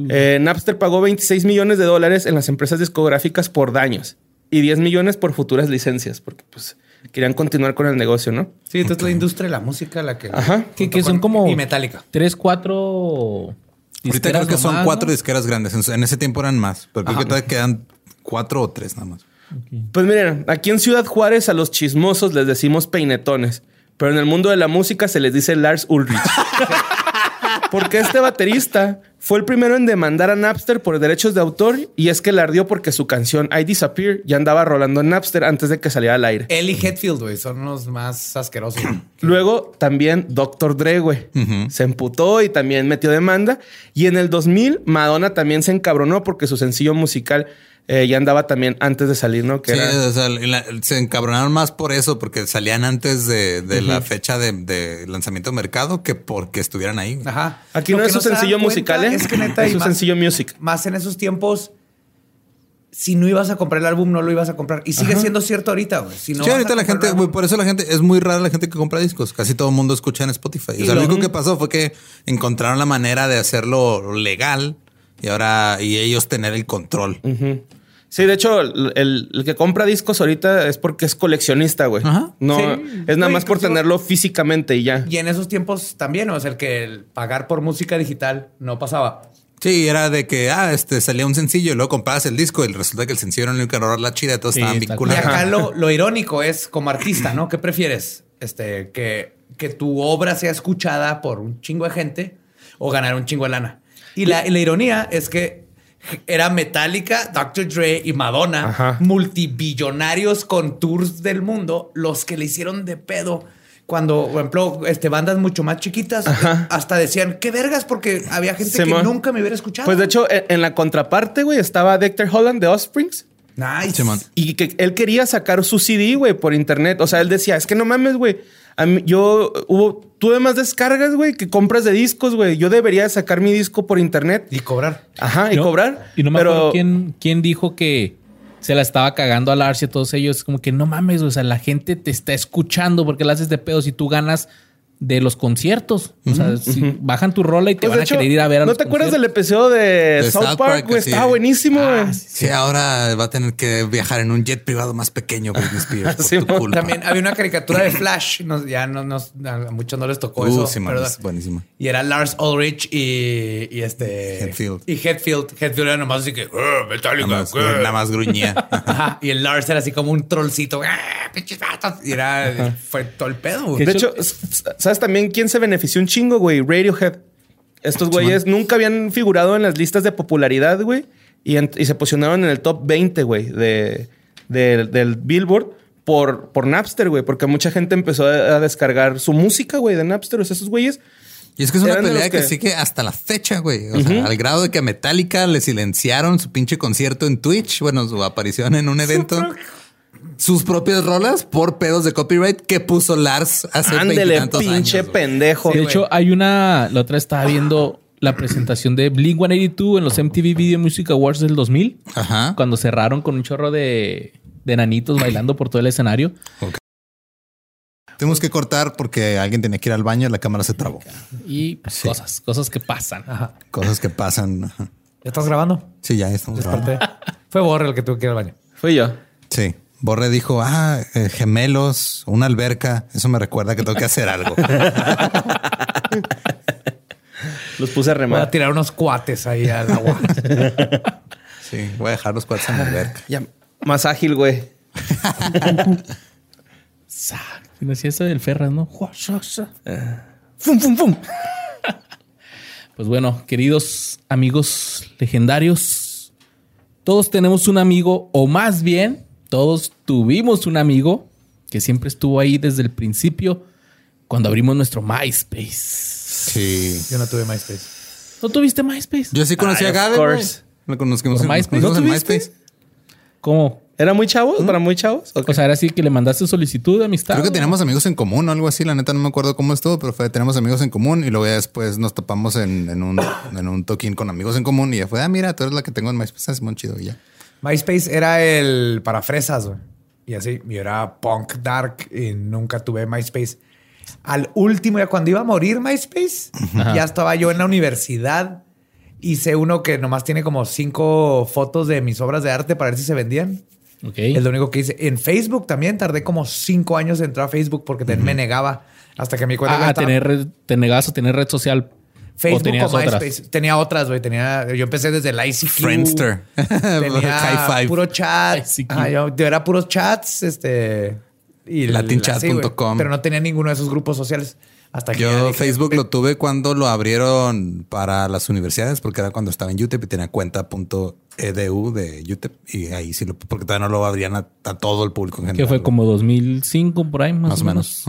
Eh, Napster pagó 26 millones de dólares en las empresas discográficas por daños y 10 millones por futuras licencias, porque pues querían continuar con el negocio, ¿no? Sí, entonces la industria de la música la que... Ajá. Que, que son como Y metálica. tres, cuatro Ahorita creo que son cuatro ¿no? disqueras grandes. En ese tiempo eran más, pero creo que todavía quedan cuatro o tres nada más. Pues miren, aquí en Ciudad Juárez a los chismosos les decimos peinetones, pero en el mundo de la música se les dice Lars Ulrich. Porque este baterista fue el primero en demandar a Napster por derechos de autor y es que le ardió porque su canción I Disappear ya andaba rolando en Napster antes de que saliera al aire. Él y Hetfield, güey, son los más asquerosos. Luego también Dr. Dre, güey. Se emputó y también metió demanda. Y en el 2000 Madonna también se encabronó porque su sencillo musical eh, ya andaba también antes de salir, ¿no? Que Sí, era- o sea, la- se encabronaron más por eso, porque salían antes de, de la fecha de, de lanzamiento de mercado que porque estuvieran ahí. Ajá. Aquí Lo no es su sencillo musical, ¿eh? Es que neta, es y su más, sencillo music. más en esos tiempos, si no ibas a comprar el álbum, no lo ibas a comprar. Y sigue siendo cierto ahorita, güey. Si no sí, ahorita la gente, güey, por eso la gente, es muy rara la gente que compra discos. Casi todo el mundo escucha en Spotify. O Y sea, lo lo- único que pasó fue que encontraron la manera de hacerlo legal y ahora, y ellos tener el control. Sí, de hecho, el, el- el que compra discos ahorita es porque es coleccionista, güey. Ajá. No, Sí. es nada No, más por tenerlo físicamente y ya. Y en esos tiempos también, o sea, el que el pagar por música digital no pasaba. Sí, era de que, ah, este salía un sencillo y luego comprabas el disco y resulta que el sencillo era el único error la chida, todos Sí, estaban está Y vinculados. acá lo, lo irónico es como artista, ¿no? ¿Qué prefieres? Este, que, que tu obra sea escuchada por un chingo de gente o ganar un chingo de lana. Y la, y la ironía es que era Metallica, Dr. Dre y Madonna, Ajá. multibillonarios con tours del mundo, los que le hicieron de pedo. Cuando, por ejemplo, este, bandas mucho más chiquitas, Ajá. hasta decían, qué vergas, porque había gente que nunca me hubiera escuchado. Pues de hecho, en, en la contraparte, güey, estaba Dexter Holland de Offsprings. nice. Y que él quería sacar su CD, güey, por internet. O sea, él decía, es que no mames, güey. A mí- yo hubo, tuve más descargas, güey, que compras de discos, güey. Yo debería sacar mi disco por internet. Y cobrar. Ajá, y No, cobrar. Y no me pero acuerdo quién, quién dijo que se la estaba cagando a Lars y a todos ellos. Como que no mames, o sea, la gente te está escuchando porque la haces de pedo si tú ganas de los conciertos. O sea, si bajan tu rola y te Pues, van a hecho, querer ir a ver a ¿No los te acuerdas del episodio de, De South, South Park, Park, güey? sí. Estaba buenísimo, güey. Ah, Sí, ahora va a tener que viajar en un jet privado más pequeño, Britney Spears. por Sí, tu mo- culpa. También había una caricatura de Flash. nos- ya no, nos- a muchos no les tocó Uh, eso. sí, man, es buenísimo. Y era Lars Ulrich y, y este. Hetfield. Y Hetfield. Hetfield era nomás así que. "Ah, Metallica. Nada más, ¿qué?". nada más gruñía. Ajá. Y el Lars era así como un trollcito. "Ah, pinches vatos". Y era. Fue todo el pedo. De hecho- ¿sabes también quién se benefició un chingo, güey? Radiohead. Estos güeyes nunca habían figurado en las listas de popularidad, güey. Y, se posicionaron en el top 20, güey, de, de- del Billboard por, por Napster, güey. Porque mucha gente empezó a, descargar su música, güey, de Napster. O sea, esos güeyes... Y es que es una pelea que- sigue hasta la fecha, güey. O sea, al grado de que a Metallica le silenciaron su pinche concierto en Twitch. Bueno, su aparición en un evento. Sus propias rolas por pedos de copyright que puso Lars hace Ándele, pinche años, pendejo. de hecho, hay una. La otra estaba viendo la presentación de Blink 182 en los MTV Video Music Awards del 2000. Ajá. Cuando cerraron con un chorro de, de nanitos bailando por todo el escenario. Tenemos que cortar porque alguien tenía que ir al baño y la cámara se trabó. Y pues, cosas, cosas que pasan. Ajá. Cosas que pasan. Ajá. ¿Ya estás grabando? Sí, ya estamos grabando. Fue Borre el que tuvo que ir al baño. Fui yo. Sí. Borre dijo, ah, eh, gemelos, una alberca. Eso me recuerda que tengo que hacer algo. Los puse a Voy a remar. tirar unos cuates ahí al agua. Sí, voy a dejar los cuates en la alberca. Ya, más ágil, güey. Si no hacía eso del Ferras, ¿no? Fum, fum, fum. Pues bueno, queridos amigos legendarios, todos tenemos un amigo, o más bien, todos tuvimos un amigo que siempre estuvo ahí desde el principio cuando abrimos nuestro MySpace. Sí. Yo no tuve MySpace. ¿No tuviste MySpace? Yo sí conocí Ay, a of Gabe. Lo conocimos ¿Por en, MySpace? ¿No tuviste? MySpace. ¿Cómo? ¿Era muy chavos? ¿Para muy chavos? O sea, era así que le mandaste solicitud de amistad. Creo que teníamos amigos en común o algo así. La neta no me acuerdo cómo estuvo, pero fue tenemos amigos en común y luego ya después nos topamos en, en un, en un toquín con amigos en común y ya fue, ah, mira, tú eres la que tengo en MySpace. Es muy chido y ya. MySpace era el para fresas, güey. Y así, yo era punk dark y nunca tuve MySpace. Al último, ya cuando iba a morir MySpace, ya estaba yo en la universidad. Hice uno que nomás tiene como cinco fotos de mis obras de arte para ver si se vendían. Ok. Es lo único que hice. En Facebook también tardé como cinco años en entrar a Facebook porque me negaba hasta que me di cuenta que Ah, estaba- tener te negabas a tener red social. O Facebook tenías o otras. MySpace. Tenía otras, güey. Tenía, yo empecé desde el ICQ. Friendster. Tenía puro chat. ICQ. Ajá, yo, yo era puros chats, este. Y Latinchat.com. Pero no tenía ninguno de esos grupos sociales. Hasta que Yo Facebook lo tuve cuando lo abrieron para las universidades, porque era cuando estaba en UTEP y tenía cuenta .edu de UTEP y ahí sí lo, porque todavía no lo abrían a, a todo el público en general. Que fue como 2005 por ahí más, Más o menos.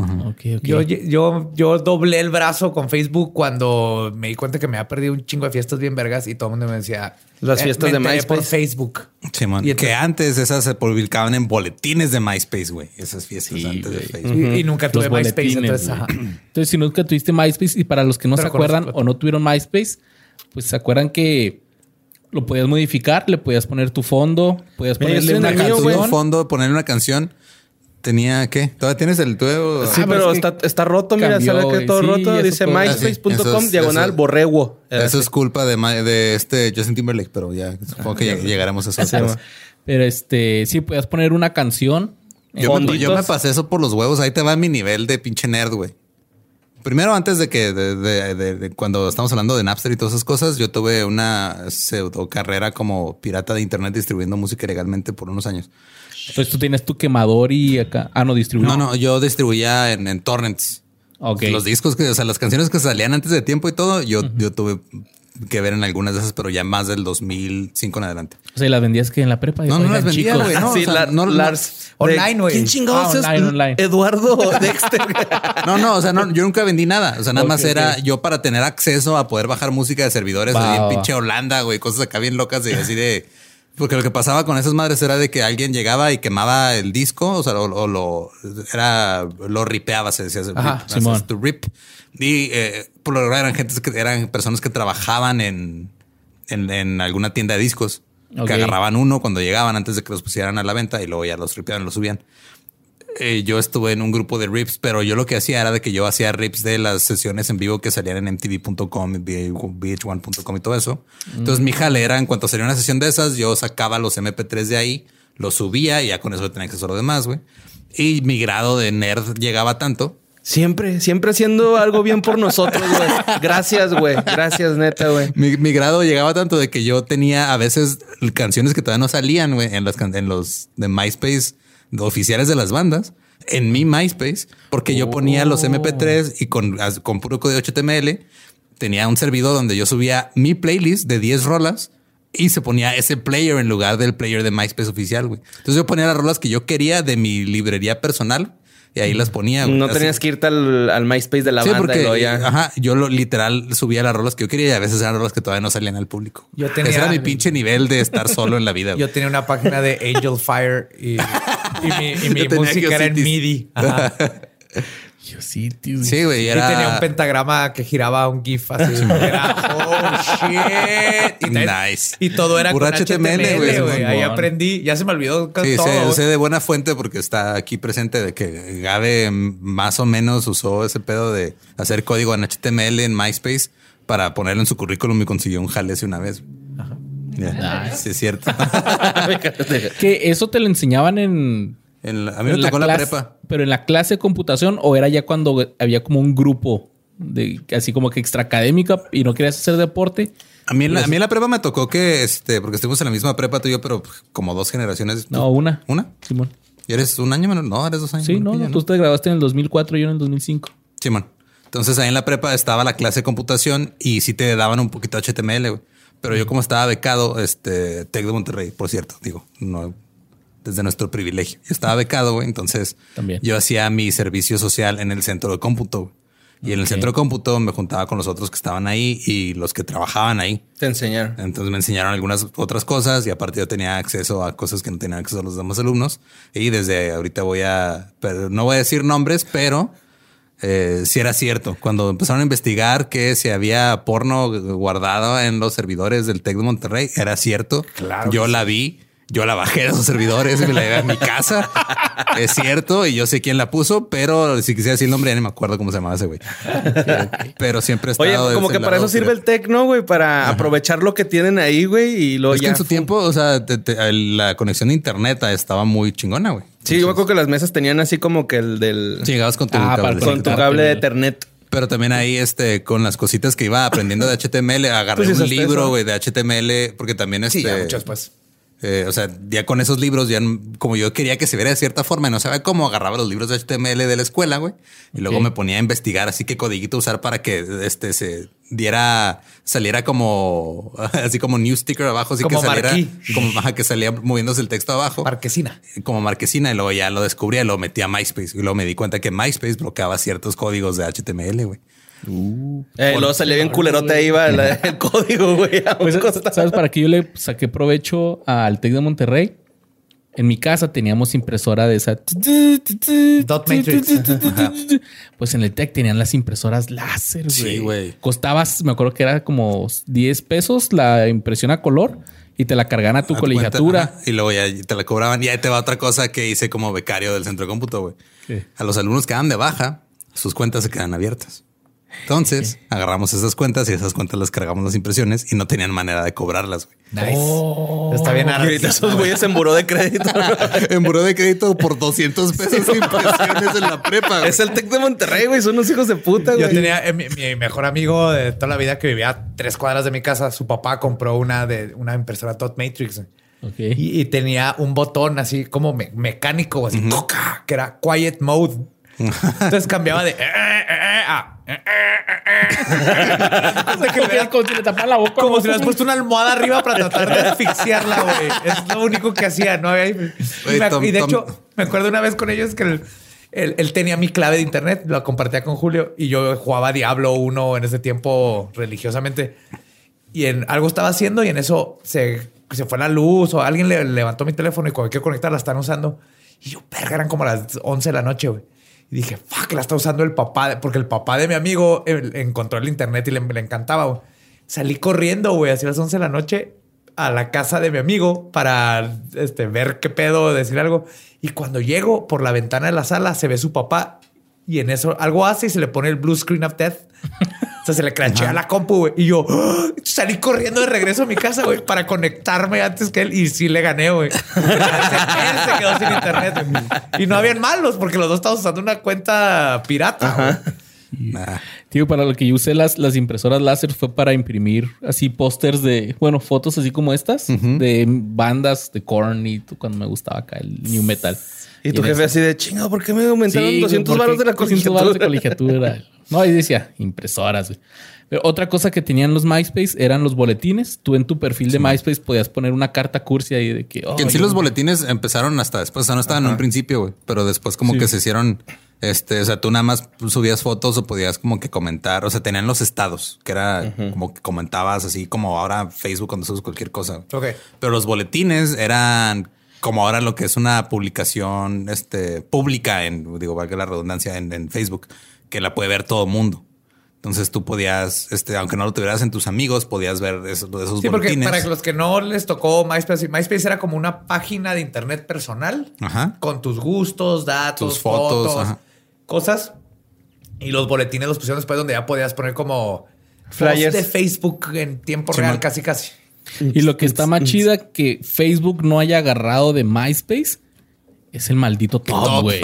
Yo, yo, yo doblé el brazo con Facebook cuando me di cuenta que me había perdido un chingo de fiestas bien vergas y todo el mundo me decía Las fiestas me de enteré por MySpace. Facebook. Simón. Y que antes esas se publicaban en boletines de MySpace, güey. Esas fiestas Sí, antes de. Facebook. Y, y nunca tuve Los MySpace. Entonces, güey. ajá. Entonces, si nunca tuviste MySpace, y para los que no Pero se acuerdan o no tuvieron MySpace, pues se acuerdan que lo podías modificar, le podías poner tu fondo, podías Mira, ponerle una mío, un canción. fondo, ponerle una canción. Tenía, ¿qué? ¿Todavía tienes el tuyo? Sí, Ah, pero pero es que está, está roto, mira, cambió, ¿sabes que güey. todo Sí, roto? Dice myspace.com es- diagonal borrego. Eso es culpa de, de este Justin Timberlake, pero ya supongo que lleg- llegaremos a eso. Sí. Pero este, sí, podías poner una canción. yo, me, yo me pasé eso por los huevos. Ahí te va mi nivel de pinche nerd, güey. Primero, antes de que de, de- de- de cuando estamos hablando de Napster y todas esas cosas, yo tuve una pseudo carrera como pirata de internet distribuyendo música ilegalmente por unos años. Entonces tú tienes tu quemador y acá. Ah, no, distribuidor. No, no, yo distribuía en, en torrents. Ok. Los discos que, o sea, las canciones que salían antes de tiempo y todo, yo, yo tuve que ver en algunas de esas, pero ya más del 2005 en adelante. O sea, ¿y las vendías que en la prepa. No, no las vendía, güey. No, sí, o sea, la- no- no- Lars. Online, de- güey. ¿Quién chingados Ah, es online, online. Eduardo Dexter? No, no, o sea, no, yo nunca vendí nada. O sea, nada más era yo para tener acceso a poder bajar música de servidores Va, ahí en va, pinche. Holanda, güey, cosas acá bien locas y así de. Porque lo que pasaba con esas madres era de que alguien llegaba y quemaba el disco, o sea, o, o lo era lo ripeaba, se decía, Ajá, rip, Simón. rip. Y eh, por lo general eran gente que eran personas que trabajaban en, en, en alguna tienda de discos. Que agarraban uno cuando llegaban antes de que los pusieran a la venta y luego ya los ripeaban y los subían eh, yo estuve en un grupo de rips, pero yo lo que hacía era de que yo hacía rips de las sesiones en vivo que salían en mtv.com, vh1.com y todo eso. Entonces mi jale era en cuanto salía una sesión de esas, yo sacaba los MP3 de ahí, los subía y ya con eso tenía acceso a lo demás, güey. Y mi grado de nerd llegaba tanto Siempre, siempre haciendo algo bien por nosotros, güey. Gracias, güey. Gracias, neta, güey. Mi, mi grado llegaba tanto de que yo tenía a veces canciones que todavía no salían güey, en, las, en los de MySpace oficiales de las bandas en mi MySpace, porque yo ponía los MP3 y con, con puro código HTML tenía un servidor donde yo subía mi playlist de 10 rolas y se ponía ese player en lugar del player de MySpace oficial. güey. Entonces yo ponía las rolas que yo quería de mi librería personal y ahí las ponía. güey. No Así- tenías que irte al, al MySpace de la Sí, banda porque y luego ya. ajá, yo lo literal subía las rolas que yo quería y a veces eran rolas que todavía no salían al público. Yo tenía- Ese era mi pinche nivel de estar solo en la vida. güey. Yo tenía una página de Angel Fire y, y mi, y mi música era en. MIDI. Ajá. Geocities. Sí, güey, Y era tenía un pentagrama que giraba un GIF así. Era, oh shit. Y, Nice. y todo era Puro con HTML, güey. Ahí aprendí. Ya se me olvidó Sí, todo. sé, sé de buena fuente porque está aquí presente de que Gabe más o menos usó ese pedo de hacer código en HTML en MySpace para ponerlo en su currículum y consiguió un jale una vez. Sí, es cierto. Que eso te lo enseñaban en. En la- a mí me en tocó la clase- prepa. Pero en la clase de computación o era ya cuando había como un grupo de así como que extraacadémica y no querías hacer deporte. A mí, en la, a mí en la prepa me tocó que, este, porque estuvimos en la misma prepa tú y yo, pero como dos generaciones. No, una. ¿Una? Simón. ¿Y eres un año menor? No, eres dos años Sí, no, no, tú te graduaste en el 2004 y yo en el 2005. Simón. Entonces ahí en la prepa estaba la clase de computación y sí te daban un poquito HTML, güey. Pero yo como estaba becado, este, Tec de Monterrey, por cierto, digo, no desde nuestro privilegio. Yo estaba becado, güey. Entonces También. yo hacía mi servicio social en el centro de cómputo. güey. Y en el centro de cómputo me juntaba con los otros que estaban ahí y los que trabajaban ahí. Te enseñaron. Entonces me enseñaron algunas otras cosas y aparte yo tenía acceso a cosas que no tenían acceso a los demás alumnos. Y desde ahorita voy a, pero no voy a decir nombres, pero eh, si era cierto. Cuando empezaron a investigar que si había porno guardado en los servidores del TEC de Monterrey, era cierto. Claro Yo la vi. Yo la bajé de esos servidores y me la llevé a mi casa. es cierto. Y yo sé quién la puso, pero si quisiera decir el nombre, ya ni me acuerdo cómo se llamaba ese güey. Pero siempre he Oye, como que para eso sirve creo. el tecno, güey, para aprovechar lo que tienen ahí, güey, y lo Es que en su tiempo, o sea, te- la conexión de internet estaba muy chingona, güey. Sí, yo me acuerdo que las mesas tenían así como que el del. Sí, llegabas con tu Ah, para cablecito. con tu cable de güey. Ethernet. Pero también ahí, este, con las cositas que iba aprendiendo de HTML, agarré Pues sí, un libro, güey, de HTML, porque también este. Sí, ya mucho después. Eh, o sea, ya con esos libros, ya como yo quería que se viera de cierta forma y no sabía cómo, agarraba los libros de HTML de la escuela, güey. Y luego me ponía a investigar así que codiguito usar para que este se diera, saliera como así como news sticker abajo, así Como que saliera marquí. como ajá, que salía moviéndose el texto abajo. Marquesina. como marquesina y luego ya lo descubrí y lo metí a MySpace y luego me di cuenta que MySpace bloqueaba ciertos códigos de HTML, güey. Eh, luego salía bien culerote ahí va el código, güey. Pues. ¿Sabes para qué yo le saqué provecho al TEC de Monterrey? En mi casa teníamos impresora de esa. Dot Matrix. Pues en el TEC tenían las impresoras láser, güey. Sí, güey. Costaba, me acuerdo que era como 10 pesos la impresión a color y te la cargaban a tu A colegiatura. cuenta, y luego ya te la cobraban. Y ahí te va otra cosa que hice como becario del centro de cómputo, güey. Sí. A los alumnos que dan de baja, sus cuentas se quedan abiertas. Entonces agarramos esas cuentas y esas cuentas las cargamos las impresiones y no tenían manera de cobrarlas. güey. Nice. Oh. Está bien Y ahorita esos güeyes en buró de crédito. en buró de crédito por 200 pesos de impresiones en la prepa. güey. es el Tec de Monterrey, güey. Son unos hijos de puta, güey. Yo tenía eh, mi, mi mejor amigo de toda la vida que vivía a tres cuadras de mi casa. Su papá compró una de una impresora Dot Matrix Ok. y, y tenía un botón así como me- mecánico, así ¡coca! que era Quiet Mode. Entonces cambiaba de eh, eh, a, como si le taparan la boca. como si le hubieras puesto una almohada arriba para tratar de asfixiarla, güey. Es lo único que hacía, ¿no? Y, me- Tom- y de Tom- hecho, me acuerdo una vez con ellos que él, él- él tenía mi clave de internet, lo compartía con Julio y yo jugaba Diablo 1 en ese tiempo religiosamente. Y en algo estaba haciendo y en eso se, se fue la luz o alguien le levantó mi teléfono y cuando quiero conectar la están usando. Y yo, verga, eran como las 11 de la noche, güey. Y dije, fuck, la está usando el papá, porque el papá de mi amigo encontró el internet y le, le encantaba. Salí corriendo, güey, así a las 11 de la noche a la casa de mi amigo para este, ver qué pedo, decir algo. Y cuando llego por la ventana de la sala, se ve su papá y en eso algo hace y se le pone el blue screen of death. Sea, se le crachea la compu, güey. Y yo ¡ah! salí corriendo de regreso a mi casa, güey, para conectarme antes que él. Y sí le gané, güey. él se quedó sin internet. güey. Y no habían malos porque los dos estábamos usando una cuenta pirata. Nah. Tío, para lo que yo usé las, las impresoras láser fue para imprimir así pósters de, bueno, fotos así como estas, de bandas de Korn y tú, cuando me gustaba acá el New Metal. Y tu jefe eso- así de chingado, ¿por qué me aumentaron Sí, 200 güey, baros de la porque 200 varos de colegiatura? No, ahí decía impresoras. güey. Pero otra cosa que tenían los MySpace eran los boletines. Tú en tu perfil de MySpace podías poner una carta cursi ahí de que... oh, Que en sí los boletines empezaron hasta después, o sea, no estaban en un principio, güey, pero después como Sí. que se hicieron, este, o sea, tú nada más subías fotos o podías como que comentar, o sea, tenían los estados, que era como que comentabas así como ahora Facebook cuando subes cualquier cosa. Ok. Pero los boletines eran como ahora lo que es una publicación, este, pública en, digo, valga la redundancia, en, en Facebook, que la puede ver todo el mundo. Entonces tú podías, este, aunque no lo tuvieras en tus amigos, podías ver esos, esos Sí, porque boletines. para los que no les tocó MySpace, MySpace era como una página de internet personal Ajá. con tus gustos, datos, Tus fotos, fotos, cosas. Y los boletines los pusieron después donde ya podías poner como Flyers. de Facebook en tiempo Sí, real, man. casi, casi. Y lo que está más chida que Facebook no haya agarrado de MySpace es el maldito top, top. güey.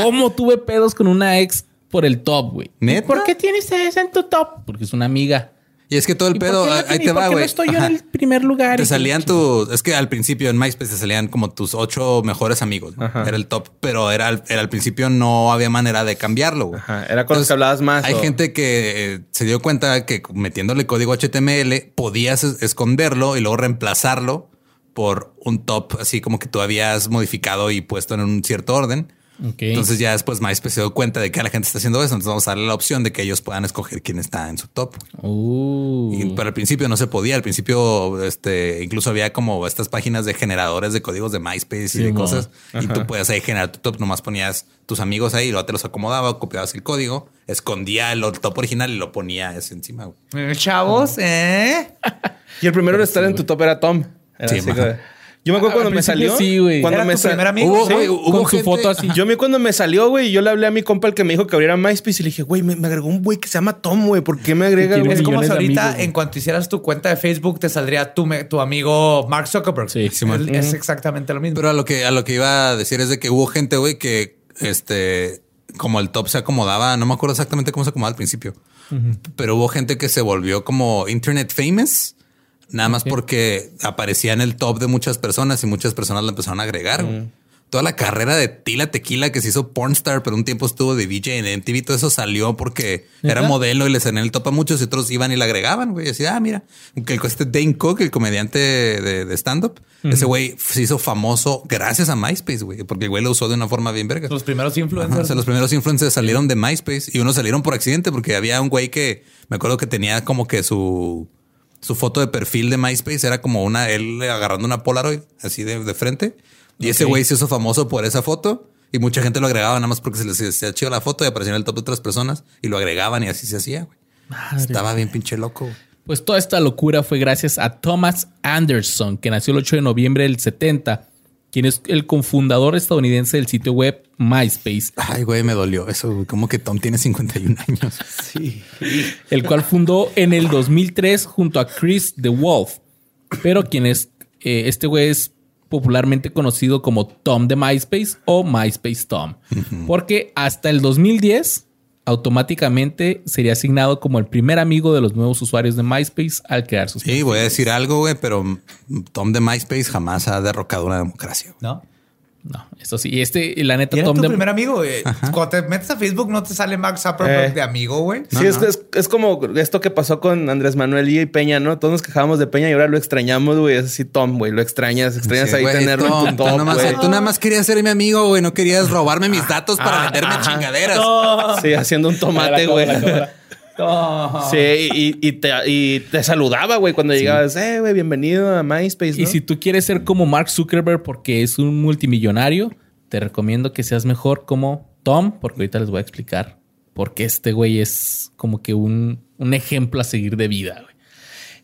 ¿Cómo tuve pedos con una ex por el top, güey? ¿Neta? ¿Por qué tienes esa en tu top? Porque es una amiga. Y es que todo el ¿Y por pedo, no ahí te va, güey. no estoy yo Ajá. en el primer lugar? Te salían tus, es que al principio en MySpace te salían como tus ocho mejores amigos. Era el top, pero era, al- era al principio no había manera de cambiarlo. güey. Ajá, era con los que hablabas más, Hay o- gente que eh, se dio cuenta que metiéndole código HTML podías es- esconderlo y luego reemplazarlo por un top así como que tú habías modificado y puesto en un cierto orden. Entonces ya después MySpace se dio cuenta de que la gente está haciendo eso. Entonces vamos a darle la opción de que ellos puedan escoger quién está en su top. Uh. Y, pero al principio no se podía. Al principio, este, incluso había como estas páginas de generadores de códigos de MySpace y de cosas. Y tú podías ahí generar tu top. Nomás ponías tus amigos ahí luego te los acomodaba, copiabas el código, escondía el top original y lo ponía ese encima. Chavos, ¿eh? Y el primero en estar en tu top era Tom. Era Sí, así Yo me acuerdo cuando me salió. sí, güey. Cuando ¿Era me tu sa- primer amigo? Hubo- Sí. güey, hubo con su gente- foto así. Yo a mí cuando me salió, güey, yo le hablé a mi compa el que me dijo que abriera MySpace y le dije, güey, me, me agregó un güey que se llama Tom, güey. ¿Por qué me agrega, tiene güey? Es como millones si de ahorita, amigos, güey. en cuanto hicieras tu cuenta de Facebook, te saldría tu, me- tu amigo Mark Zuckerberg. Sí. Simón. es, es exactamente lo mismo. Pero a lo que a lo que iba a decir es de que hubo gente, güey, que este, como el top se acomodaba, no me acuerdo exactamente cómo se acomodaba al principio, pero hubo gente que se volvió como internet famous. Nada más porque aparecía en el top de muchas personas y muchas personas la empezaron a agregar. güey. Toda la carrera de Tila Tequila que se hizo pornstar, pero un tiempo estuvo de VJ en MTV, todo eso salió porque era modelo y les en el top a muchos y otros iban y la agregaban, güey. Así, ah, mira, que el- este Dane Cook, el comediante de, de stand-up, ese güey se hizo famoso gracias a MySpace, güey, porque el güey lo usó de una forma bien verga. Los primeros Ajá, influencers. o sea, los primeros influencers salieron de MySpace y unos salieron por accidente porque había un güey que me acuerdo que tenía como que su, su foto de perfil de MySpace era como una, él agarrando una Polaroid así de, de frente. Y ese güey se hizo famoso por esa foto y mucha gente lo agregaba nada más porque se les hacía chido la foto y aparecía en el top de otras personas y lo agregaban y así se hacía, güey. Estaba bien pinche loco. güey. Pues toda esta locura fue gracias a Thomas Anderson, que nació el 8 de noviembre del 70 quien es el cofundador estadounidense del sitio web MySpace, Ay, güey, me dolió eso. Como que Tom tiene 51 años. el cual fundó en el 2003 junto a Chris the Wolf. Pero quien es, eh, este güey es popularmente conocido como Tom de MySpace o MySpace Tom. Porque hasta el 2010 automáticamente sería asignado como el primer amigo de los nuevos usuarios de MySpace al crear sus Sí, voy a decir algo, güey, pero Tom de MySpace jamás ha derrocado una democracia. ¿No? No, eso sí. Y este, y la neta, Y era Tom tu de primer amigo, güey. Cuando te metes a Facebook, no te sale Mark Zuckerberg Eh. de amigo, güey. sí, es, es, es como esto que pasó con Andrés Manuel y Peña, ¿no? Todos nos quejábamos de Peña y ahora lo extrañamos, güey. Es así, Tom, güey. Lo extrañas, extrañas Sí, ahí güey, tenerlo Tom, en tu tú, top, nomás, güey. tú nada más querías ser mi amigo, güey. No querías robarme mis datos para venderme chingaderas. Sí, haciendo un tomate, güey. Sí, y, y te, y te saludaba, güey, cuando llegabas. Eh, güey, bienvenido a MySpace, ¿no? Y si tú quieres ser como Mark Zuckerberg porque es un multimillonario, te recomiendo que seas mejor como Tom, porque ahorita les voy a explicar por qué este güey es como que un, un ejemplo a seguir de vida. güey.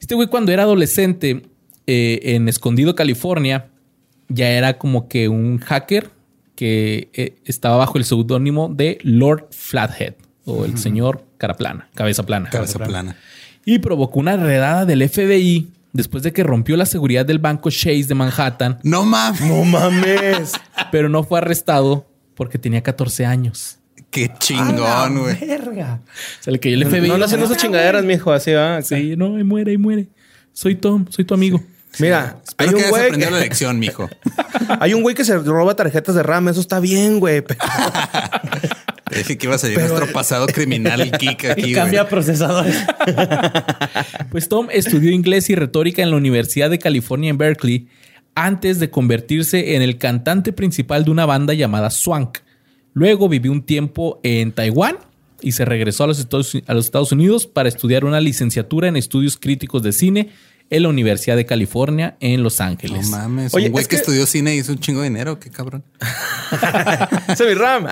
Este güey cuando era adolescente eh, en Escondido, California, ya era como que un hacker que eh, estaba bajo el seudónimo de Lord Flathead o el señor cara plana, cabeza plana. Cabeza plana. Y provocó una redada del FBI después de que rompió la seguridad del banco Chase de Manhattan, No mames. No mames. pero no fue arrestado porque tenía 14 años. Qué chingón, güey. Verga. Se le cayó el FBI. No, no haciendo esas chingaderas, mijo. Así va. Sí, no, muere, ahí muere. Soy Tom, soy tu amigo. Mira, hay que un hayas güey. aprendido la lección, mijo. Hay un güey que se roba tarjetas de RAM. Eso está bien, güey. Dije que iba a salir nuestro pasado criminal Kik aquí, güey. procesadores. Pues Tom estudió inglés y retórica en la Universidad de California en Berkeley antes de convertirse en el cantante principal de una banda llamada Swank. Luego vivió un tiempo en Taiwán y se regresó a los Estados, a los Estados Unidos para estudiar una licenciatura en estudios críticos de cine en la Universidad de California en Los No Ángeles. mames. Oye, un güey es que... que- estudió cine y hizo un chingo de dinero. Qué cabrón. Mi RAM.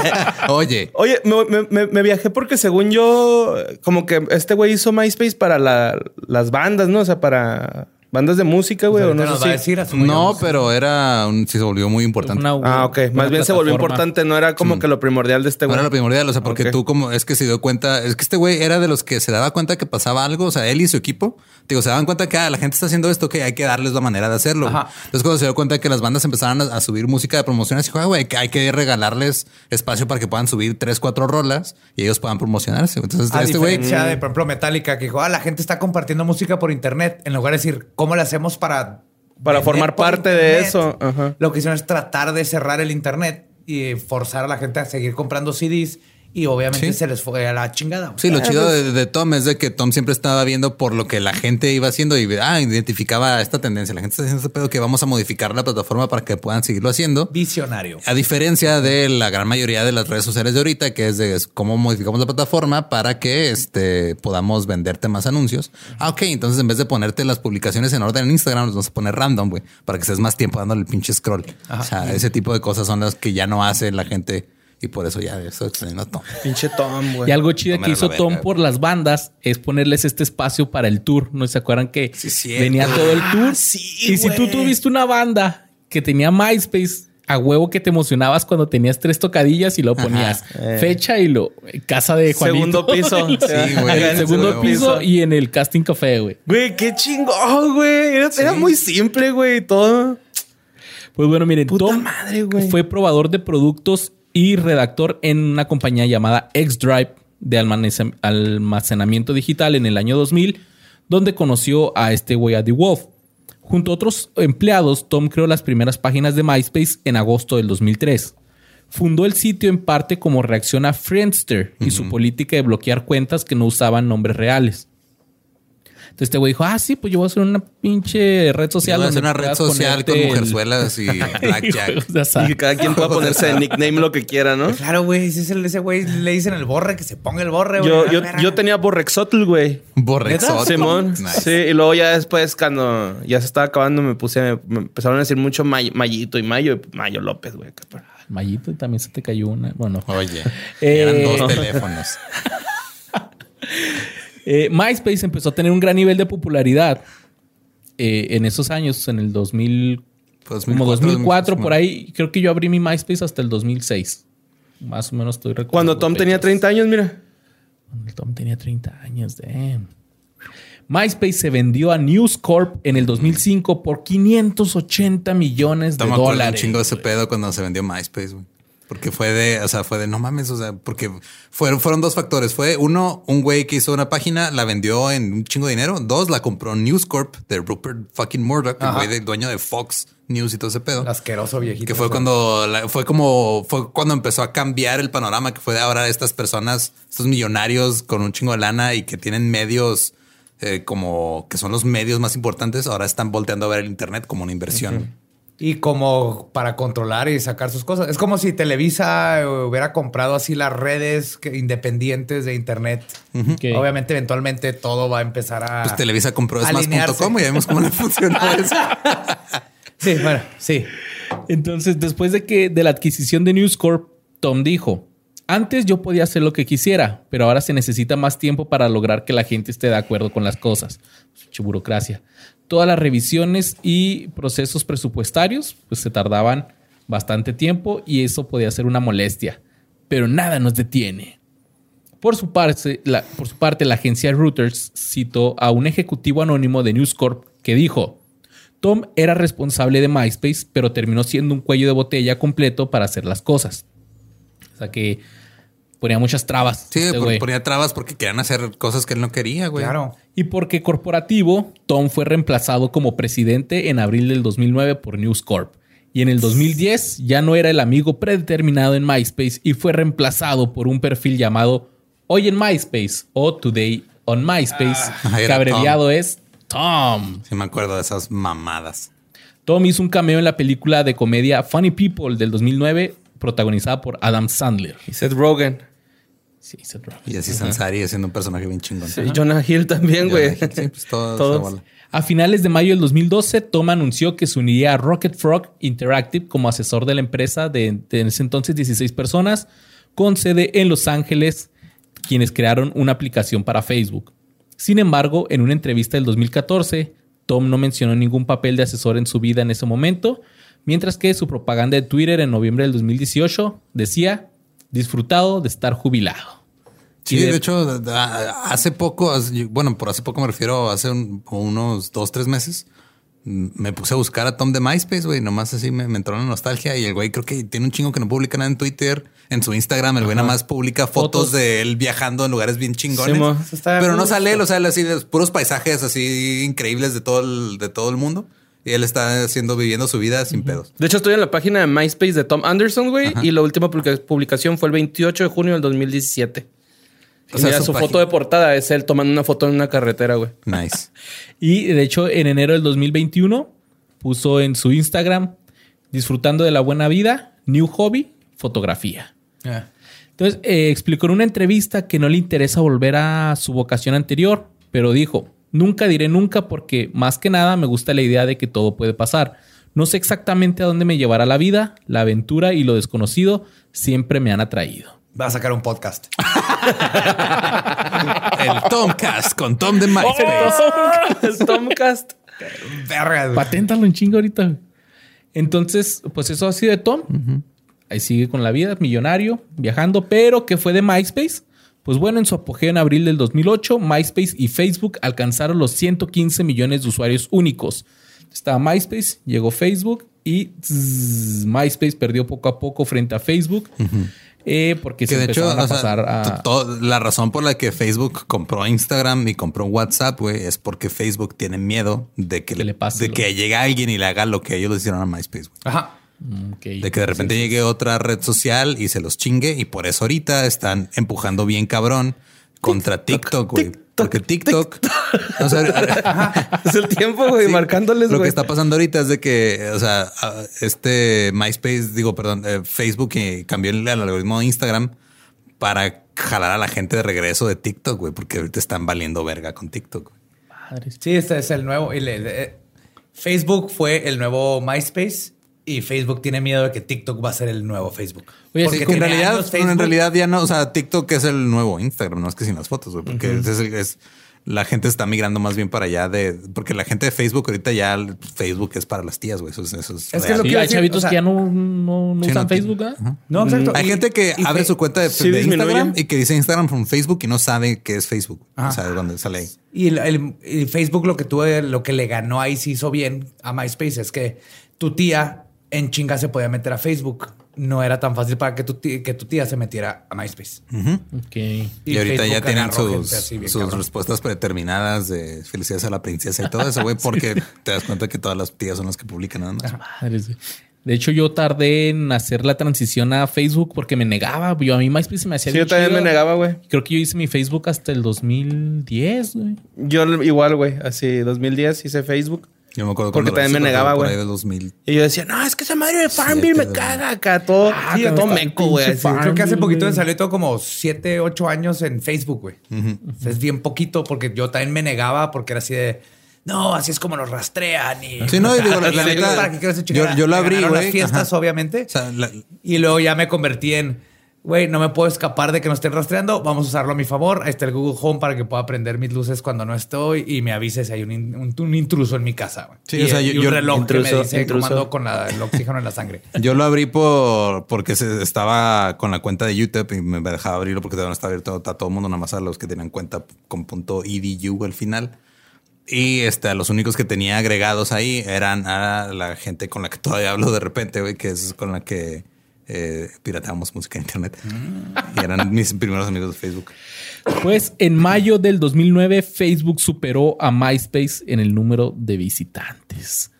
Oye, Oye, me, me- me- me viajé porque según yo, como que este güey hizo MySpace para la- las bandas, ¿no? O sea, para bandas de música, güey. o no sé si- decir a su no, pero era un, sí se volvió muy importante. Una- Ah, ok. Más bien se volvió importante. No era como que lo primordial de este No güey. era lo primordial, o sea, porque tú como es que se dio cuenta, es que este güey era de los que se daba cuenta que pasaba algo, o sea, él y su equipo, digo, se daban cuenta que ah, la gente está haciendo esto, que hay que darles la manera de hacerlo. Ajá. Entonces cuando se dio cuenta que las bandas empezaron a, a subir música de promociones, dijo, "Ah, güey, que hay que regalarles espacio para que puedan subir tres, cuatro rolas y ellos puedan promocionarse. Entonces A este güey... diferencia de, por ejemplo, Metallica, que dijo, ah, la gente está compartiendo música por internet. En lugar de decir, ¿cómo le hacemos para... Para formar parte de eso. Ajá. Lo que hicieron es tratar de cerrar el internet y forzar a la gente a seguir comprando CDs. Y obviamente Sí. se les fue a la chingada. Sí, lo chido de, de Tom es de que Tom siempre estaba viendo por lo que la gente iba haciendo y ah, identificaba esta tendencia. La gente está haciendo este pedo que vamos a modificar la plataforma para que puedan seguirlo haciendo. Visionario. A diferencia de la gran mayoría de las redes sociales de ahorita, que es de cómo modificamos la plataforma para que este, podamos venderte más anuncios. Ah, ok. Entonces, en vez de ponerte las publicaciones en orden en Instagram, nos vamos a poner random, güey, para que estés más tiempo dándole el pinche scroll. O sea, ese tipo de cosas son las que ya no hace la gente y por eso ya eso a Tom. Pinche Tom, güey. Y algo chido No que hizo verga, Tom por las bandas es ponerles este espacio para el tour. ¿No se acuerdan que Sí, venía todo el tour? sí, y si tú tuviste una banda que tenía MySpace, a huevo que te emocionabas cuando tenías tres tocadillas y lo ponías fecha y lo casa de Juanito. Segundo piso. Sí, güey. En el segundo piso y en el casting café, güey. Güey, qué chingón, güey. Era, era muy simple, güey. Todo. Pues bueno, miren, Puta Tom madre, güey. fue probador de productos y redactor en una compañía llamada X-Drive de almacen- almacenamiento digital en el año 2000, donde conoció a este güey, a The Wolf. Junto a otros empleados, Tom creó las primeras páginas de MySpace en agosto del 2003. Fundó el sitio en parte como reacción a Friendster y su política de bloquear cuentas que no usaban nombres reales. Entonces este güey dijo, ah, sí, pues yo voy a hacer una pinche red social. Voy a hacer una red social con el- mujerzuelas y y blackjack. Y que cada quien pueda ponerse de nickname lo que quiera, ¿no? Claro, güey. Ese es el, ese güey le dicen el borre, que se ponga el borre, güey. Yo, yo, tenía Borrexotl, güey. Borrexot. Simón. Nice. Sí, y luego ya después, cuando ya se estaba acabando, me puse, me, empezaron a decir mucho May- Mayito y Mayo, y Mayo López, güey. Mayito y también se te cayó una. Bueno, Oye, Eh. eran dos teléfonos. Eh, MySpace empezó a tener un gran nivel de popularidad eh, en esos años, en el 2000, Pues Como 2004, por 2005. ahí. Creo que yo abrí mi MySpace hasta el 2006. Más o menos estoy recordando. Cuando Tom tenía fechas. 30 años, mira. Cuando Tom tenía 30 años, damn. MySpace se vendió a News Corp en el 2005 por 580 millones de me acuerdo un dólares. chingo de ese pedo cuando se vendió MySpace, güey. Porque fue de, o sea, fue de no mames, o sea, porque fueron, fueron dos factores. Fue uno, un güey que hizo una página, la vendió en un chingo de dinero. Dos, la compró News Corp de Rupert fucking Murdoch, el güey de- dueño de Fox News y todo ese pedo. Asqueroso viejito. Que fue ese. cuando la- fue como fue cuando empezó a cambiar el panorama que fue de ahora estas personas, estos millonarios con un chingo de lana y que tienen medios eh, como que son los medios más importantes, ahora están volteando a ver el internet como una inversión. Y como para controlar y sacar sus cosas. Es como si Televisa eh, hubiera comprado así las redes que- independientes de Internet. Ok. Obviamente, eventualmente todo va a empezar a. Pues Televisa compró esmas.com y ya vimos cómo le funcionó eso. Sí, bueno, sí. Entonces, después de que de la adquisición de News Corp, Tom dijo: Antes yo podía hacer lo que quisiera, pero ahora se necesita más tiempo para lograr que la gente esté de acuerdo con las cosas. Mucha burocracia. Todas las revisiones y procesos presupuestarios pues se tardaban bastante tiempo y eso podía ser una molestia. Pero nada nos detiene. Por su, parte, la, por su parte, la agencia Reuters citó a un ejecutivo anónimo de News Corp que dijo: Tom era responsable de MySpace, pero terminó siendo un cuello de botella completo para hacer las cosas. O sea que ponía muchas trabas. Sí, este por- ponía trabas porque querían hacer cosas que él no quería, güey. Claro. Y porque corporativo, Tom fue reemplazado como presidente en abril del 2009 por News Corp. Y en el 2010 ya no era el amigo predeterminado en MySpace y fue reemplazado por un perfil llamado Hoy en MySpace o Today on MySpace, Ah, que abreviado es Tom. Sí, me acuerdo de esas mamadas. Tom hizo un cameo en la película de comedia Funny People del 2009, protagonizada por Adam Sandler. Y Seth Rogen. Sí, Seth Rogen. Y así Sansari siendo un personaje bien chingón. Sí, Jonah Hill también, güey. Sí, pues todo, Todos. A finales de mayo del 2012, Tom anunció que se uniría a Rocket Frog Interactive como asesor de la empresa de, de en ese entonces 16 personas con sede en Los Ángeles, quienes crearon una aplicación para Facebook. Sin embargo, en una entrevista del 2014, Tom no mencionó ningún papel de asesor en su vida en ese momento, mientras que su propaganda de Twitter en noviembre del 2018 decía, disfrutado de estar jubilado. Sí, de, de- hecho, hace poco, bueno, por hace poco me refiero, hace un- unos dos, tres meses, mm, me puse a buscar a Tom de MySpace, güey, nomás así me, me entró la nostalgia y el güey creo que tiene un chingo que no publica nada en Twitter, en su Instagram, el güey nada más publica fotos, Fotos. de él viajando en lugares bien chingones. Sí, pero no sale él, o sea, así de puros paisajes así increíbles de todo el, de todo el mundo y él está haciendo, viviendo su vida sin pedos. De hecho, estoy en la página de MySpace de Tom Anderson, güey. Y la última publica- publicación fue el 28 de junio del 2017. O Y sea, mira, su su, foto de portada es él tomando una foto en una carretera, güey. Nice. Y de hecho, en enero del 2021 puso en su Instagram, disfrutando de la buena vida, new hobby, fotografía. Entonces, eh, explicó en una entrevista que no le interesa volver a su vocación anterior, pero dijo, nunca diré nunca porque más que nada me gusta la idea de que todo puede pasar. No sé exactamente a dónde me llevará la vida, la aventura y lo desconocido siempre me han atraído. Va a sacar un podcast. El Tomcast con Tom de MySpace. el Tomcast. Verga, güey. Paténtalo en chingo ahorita. Entonces, pues eso ha sido de Tom. Ahí sigue con la vida, millonario, viajando, pero que fue de MySpace. Pues bueno, en su apogeo en abril del 2008, MySpace y Facebook alcanzaron los 115 millones de usuarios únicos. Estaba MySpace, llegó Facebook y zzz, MySpace perdió poco a poco frente a Facebook. eh, porque Que se de hecho, a sea, pasar a... la razón por la que Facebook compró Instagram y compró WhatsApp, güey, es porque Facebook tiene miedo de que, Que le pase de lo- que llegue alguien y le haga lo que ellos le hicieron a MySpace, güey. Ajá. Mm, ok. De que de repente llegue otra red social y se los chingue y por eso ahorita están empujando bien cabrón contra TikTok, güey. Porque TikTok, o sea, Es el tiempo, güey, Sí. marcándoles, Lo que está pasando ahorita es de que, o sea, este MySpace, digo, perdón, eh, Facebook eh, cambió el, el algoritmo de Instagram para jalar a la gente de regreso de TikTok, güey, porque ahorita están valiendo verga con TikTok. güey. Madres. Sí, este es el nuevo. el- eh, Facebook fue el nuevo MySpace y Facebook tiene miedo de que TikTok va a ser el nuevo Facebook. Oye, Porque En realidad, en realidad ya no, o sea, TikTok es el nuevo Instagram, no es que sin las fotos, güey, porque es, la gente está migrando más bien para allá de porque la gente de Facebook ahorita ya Facebook es para las tías, güey. Eso, es- eso es Es que lo Sí, hay decir, chavitos o sea, que ya no, no, no Sí, usan no, Facebook, ¿ah? Ajá. No, exacto. Hay Y- gente que y abre su cuenta de, sí de disminuye. Instagram y que dice Instagram from Facebook y no sabe qué es Facebook. Ajá. O sea, de dónde sale ahí. Y el, el- el Facebook lo que tuve, lo que le ganó ahí se hizo bien a MySpace es que tu tía en chinga se podía meter a Facebook. No era tan fácil para que tu tía, que tu tía se metiera a MySpace. Ok. Y, ahorita ya tienen sus, gente así bien sus cabrón. respuestas predeterminadas de felicidades a la princesa y todo eso, güey, porque te das cuenta que todas las tías son las que publican nada más. Madres, güey. De hecho, yo tardé en hacer la transición a Facebook porque me negaba. Yo a mí MySpace se me hacía Sí, yo también me negaba, güey. Creo que yo hice mi Facebook hasta el 2010, güey. Yo igual, güey. Así, 2010 hice Facebook. Yo me acuerdo Porque también me negaba, güey. ahí de 2000. Y yo decía, no, es que esa madre de Farmville me caga acá. Todo, Ah, sí, que todo meco, güey. Creo que hace poquito me salió todo como 7, 8 años en Facebook, güey. O sea, es bien poquito porque yo también me negaba porque era así de... No, así es como nos rastrean y... Sí, no, y digo, la- la neta, ¿para qué quiero esa yo- lo abrí, güey. las fiestas, Ajá. obviamente. O sea, la- Y luego ya me convertí en, güey, no me puedo escapar de que nos estén rastreando. Vamos a usarlo a mi favor. Ahí está el Google Home para que pueda prender mis luces cuando no estoy y me avise si hay un, un- un intruso en mi casa. Sí, y, o sea, y yo- un yo- reloj que intruso, me dice intruso. cómo ando con la- el oxígeno en la sangre. Yo lo abrí por porque se, estaba con la cuenta de YouTube y me dejaba abrirlo porque todavía no está abierto a todo el mundo, nada más a los que tenían cuenta con punto .edu al final. Y este, los únicos que tenía agregados ahí eran a la gente con la que todavía hablo de repente, güey, que es con la que eh, música en internet. Y eran mis primeros amigos de Facebook. Pues en mayo del 2009 Facebook superó a MySpace en el número de visitantes.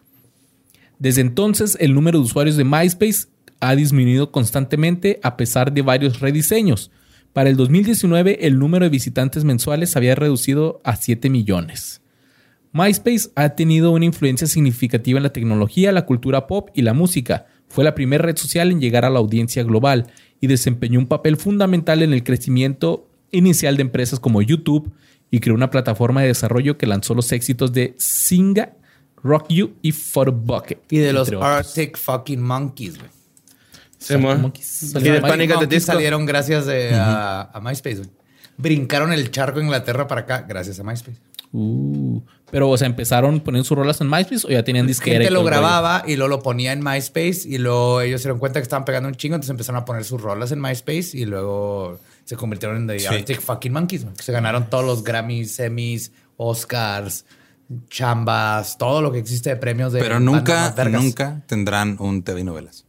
Desde entonces el número de usuarios de MySpace ha disminuido constantemente a pesar de varios rediseños. Para el 2019 el número de visitantes mensuales había reducido a 7 millones. MySpace ha tenido una influencia significativa en la tecnología, la cultura pop y la música. Fue la primera red social en llegar a la audiencia global y desempeñó un papel fundamental en el crecimiento inicial de empresas como YouTube y creó una plataforma de desarrollo que lanzó los éxitos de Singa, Rock You y Photobucket. Y de los otros. Arctic fucking monkeys, güey. Sí, mo. Monkeys. Y de de Panic! at the Monkeys Disco. salieron gracias de, a, a MySpace, güey. Brincaron el charco de Inglaterra para acá gracias a MySpace. Uh, pero, o sea, empezaron poniendo sus rolas en MySpace o ya tenían disquera. y Gente lo grababa y luego lo ponía en MySpace y luego ellos se dieron cuenta que estaban pegando un chingo, entonces empezaron a poner sus rolas en MySpace y luego se convirtieron en The Arctic Fucking Monkeys. Se ganaron todos los Grammys, Emmys, Oscars, chambas, todo lo que existe de premios de Pero nunca, nunca tendrán un TV novelas.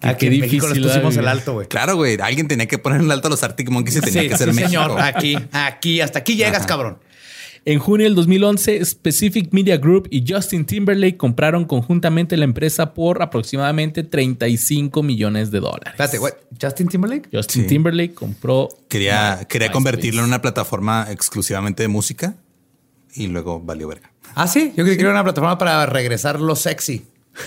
Aquí Qué en México les difícil, pusimos güey. el alto, güey. Claro, güey. Alguien tenía que poner en alto a los Arctic Monkeys y tenía Sí, que ser sí, México. señor. Aquí, aquí, hasta aquí llegas, cabrón. En junio del 2011, Specific Media Group y Justin Timberlake compraron conjuntamente la empresa por aproximadamente 35 millones de dólares. Espérate, güey. ¿Justin Timberlake? Justin Sí. Timberlake compró. Quería, quería convertirlo en una plataforma exclusivamente de música y luego valió verga. Ah, sí. Yo creí que era una plataforma para regresar lo sexy.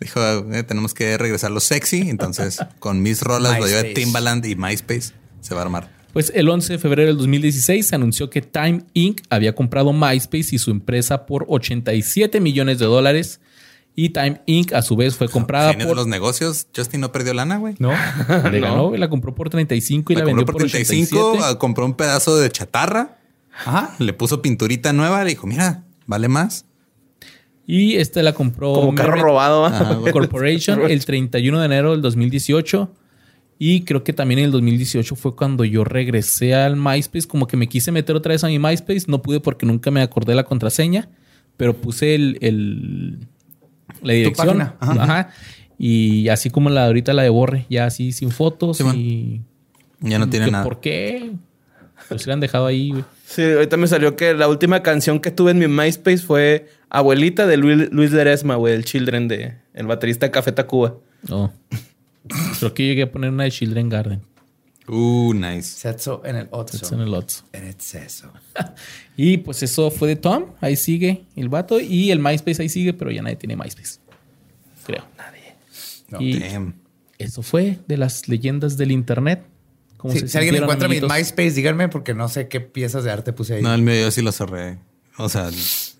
Dijo, eh, tenemos que regresar lo sexy. Entonces, con mis rolas, lo lleva. Timbaland y MySpace. Se va a armar. Pues el 11 de febrero del 2016 se anunció que Time Inc. había comprado MySpace y su empresa por 87 millones de dólares. Y Time Inc. a su vez fue comprada Genio de por. los negocios. Justin no perdió lana, güey. ¿No? Le ganó, la compró por 35 y la, La vendió compró por por 35, 85. ah, compró un pedazo de chatarra, Ajá. le puso pinturita nueva, le dijo, mira, vale más. Y este la compró Como carro Merit robado. Corporation el 31 de enero del 2018. Y creo que también en el 2018 fue cuando yo regresé al MySpace. Como que me quise meter otra vez a mi MySpace. No pude porque nunca me acordé la contraseña. Pero puse el, el- la dirección. ajá. Ajá. Y así como la de ahorita la de Borre. Ya así sin fotos. Sí, y Ya no tiene nada. ¿Por qué? Pues se la han dejado ahí, güey. Sí, ahorita me salió que la última canción que tuve en mi MySpace fue Abuelita de Luis, Luis Ledesma, güey, el Children de el baterista de Café Tacuba. No. Creo que llegué a poner una de Children Garden. Uh, nice. Sexo en el otro. It's en el Otso. En exceso. Y pues eso fue de Tom. Ahí sigue el vato. Y el MySpace ahí sigue, pero ya nadie tiene MySpace. Creo. Nadie. No. y Damn. eso fue de las leyendas del internet. ¿Cómo Sí, se si alguien encuentra mi? MySpace, díganme porque no sé qué piezas de arte puse ahí. No, el mío yo sí lo cerré. O sea,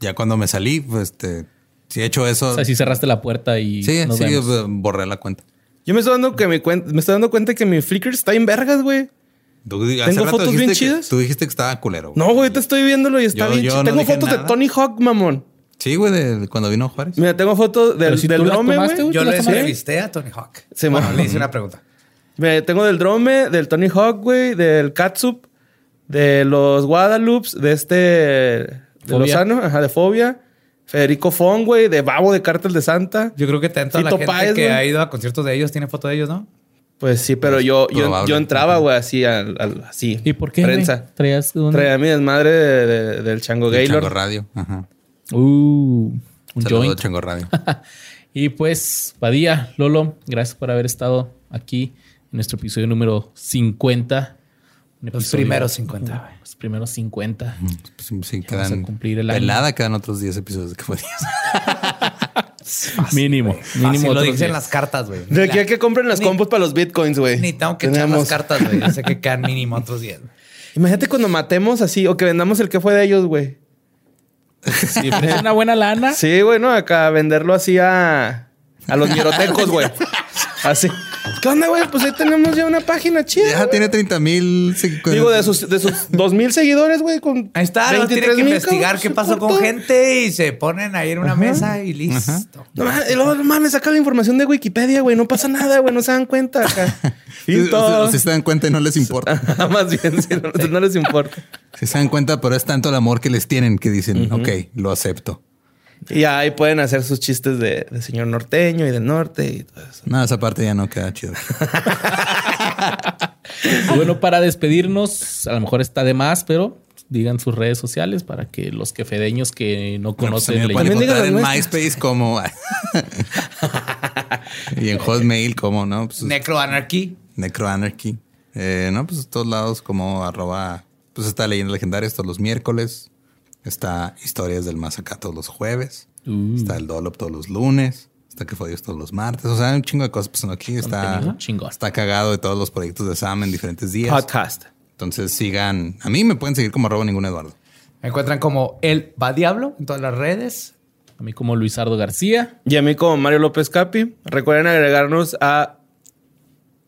ya cuando me salí, pues este, si he hecho eso. O sea, si cerraste la puerta y sí, nos sí, vemos. borré la cuenta. Yo me estoy dando que mi cuenta, me estoy dando cuenta que mi Flickr está en vergas, güey. Tengo fotos bien que- chidas. Tú dijiste que estaba culero. güey. No, güey, te estoy viéndolo y está Yo- bien. chido. no tengo fotos de. Tony Hawk, mamón. Sí, güey, de, de cuando vino Juárez. Mira, tengo fotos del, si del tomaste, güey. Yo ¿Tú le entrevisté a Tony Hawk. Sí, bueno, le hice una pregunta. Me- tengo del drome, del Tony Hawk, güey, del Catsup, de los Guadalupe, de este. de Fobia. Lozano, ajá, de Fobia. Federico Fong, güey, de Babo de Cártel de Santa. Yo creo que tanto la Fito gente Páez, que güey. ha ido a conciertos de ellos tiene foto de ellos, ¿no? Pues sí, pero yo, yo, entraba, güey, así, al, al- así. ¿Y por qué? Prensa. ¿Traías dónde? Traía mi desmadre de- de- del Chango El Chango Gaylor. Radio. Ajá. Uh, un Saludos, joint. Chango Radio. Y pues, Padilla, Lolo, gracias por haber estado aquí en nuestro episodio número 50. Un Los episodio- primeros 50, güey. Los primeros 50. Pues, sí, sí, Vamos quedan a cumplir el año. pelada, quedan otros 10 episodios de que fue 10. Mínimo. Fácil, Mínimo lo otros dicen las cartas, güey. De aquí a que compren las Ni- compos para los bitcoins, güey. Ni tengo que echar Tenemos- las cartas, güey. Yo sé que quedan mínimo otros 10. güey. Imagínate cuando matemos así o que vendamos el que fue de ellos, güey. Si ofrece una buena lana, Sí, güey, ¿no? Acá venderlo así a, a los mirotecos, güey. Así. ¿Qué onda, güey? Pues ahí tenemos ya una página chida. Ya güey. tiene 30 mil. Digo, de sus, de sus dos mil seguidores, güey, con Ahí está, los tienen 23,000, que investigar qué pasó con gente y se ponen ahí en una mesa y listo. No mames, y luego, no mames, saca la información de Wikipedia, güey. No pasa nada, güey. No se dan cuenta acá. Y todo. Si se dan cuenta y no les importa. Más bien, no, no les importa. Si se dan cuenta, pero es tanto el amor que les tienen que dicen, ok, lo acepto. Y ahí pueden hacer sus chistes de, de señor norteño y del norte y todo eso. No, esa parte ya no queda chido. bueno, para despedirnos, a lo mejor está de más, pero digan sus redes sociales para que los quefedeños que no Bueno, pues conocen pueden También digan encontrar en. MySpace como... y en Hotmail como, ¿no? Pues, Necro Anarchy. Necroanarchy. Eh, no, pues todos lados como arroba... Pues está Leyendas Legendarias todos los miércoles. Está Historias del Más Acá todos los jueves. Uh. Está el Dolop todos los lunes. Está Que Fue Dios todos los martes. O sea, hay un chingo de cosas pasando aquí. Está, está cagado de todos los proyectos de Sam en diferentes días. Podcast. Entonces sigan... A mí me pueden seguir como arroba ningún Eduardo. Me encuentran como El Va Diablo en todas las redes. A mí como Luisardo García. Y a mí como Mario López Capi. Recuerden agregarnos a...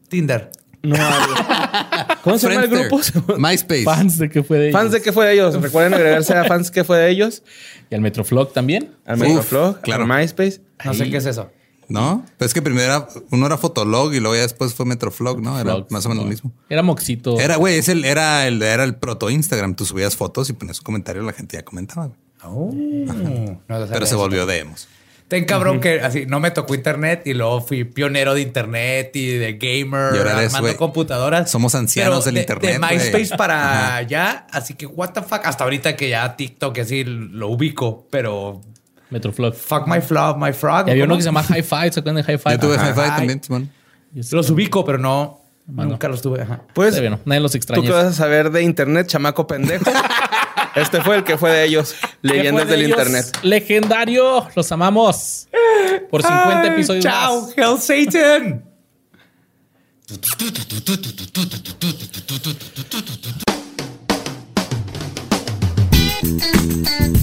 Tinder. No, a- ¿Cómo se llama el grupo? MySpace. Fans de que fue de Fans de ellos. qué fue de ellos. Recuerden agregarse a fans que fue de ellos. Y al Metroflog también. Al Metroflog, claro. a MySpace. No sé qué es eso. ¿No? Pero es que primero era, uno era Fotolog y luego ya después fue Metroflog, ¿no? Era Flog, más o menos no. lo mismo. Era Moxito. Era, güey, es el, era el, era el proto Instagram. Tú subías fotos y ponías un comentario, la gente ya comentaba, güey. Oh, no Pero se volvió de emos. Ten cabrón que así no me tocó internet y luego fui pionero de internet y de gamer Y ahora armando computadoras. somos ancianos del de- internet, De. MySpace para allá, así que what the fuck. Hasta ahorita que ya TikTok así lo ubico, pero Metroflog. fuck my flop, my frog. Y había uno que se llama High Five. ¿Se acuerdan de High Five? Yo tuve. Hi-Fi también, Simón. Los ubico, pero no. Mano. Nunca los tuve. Ajá. Pues, bien, ¿no? Nadie los ¿tú extraña. qué vas a saber de internet, chamaco pendejo? Este fue el que fue de ellos. Leyendas del? Internet. Legendario. Los amamos. Por 50 episodios. Chao, más. Hell Satan.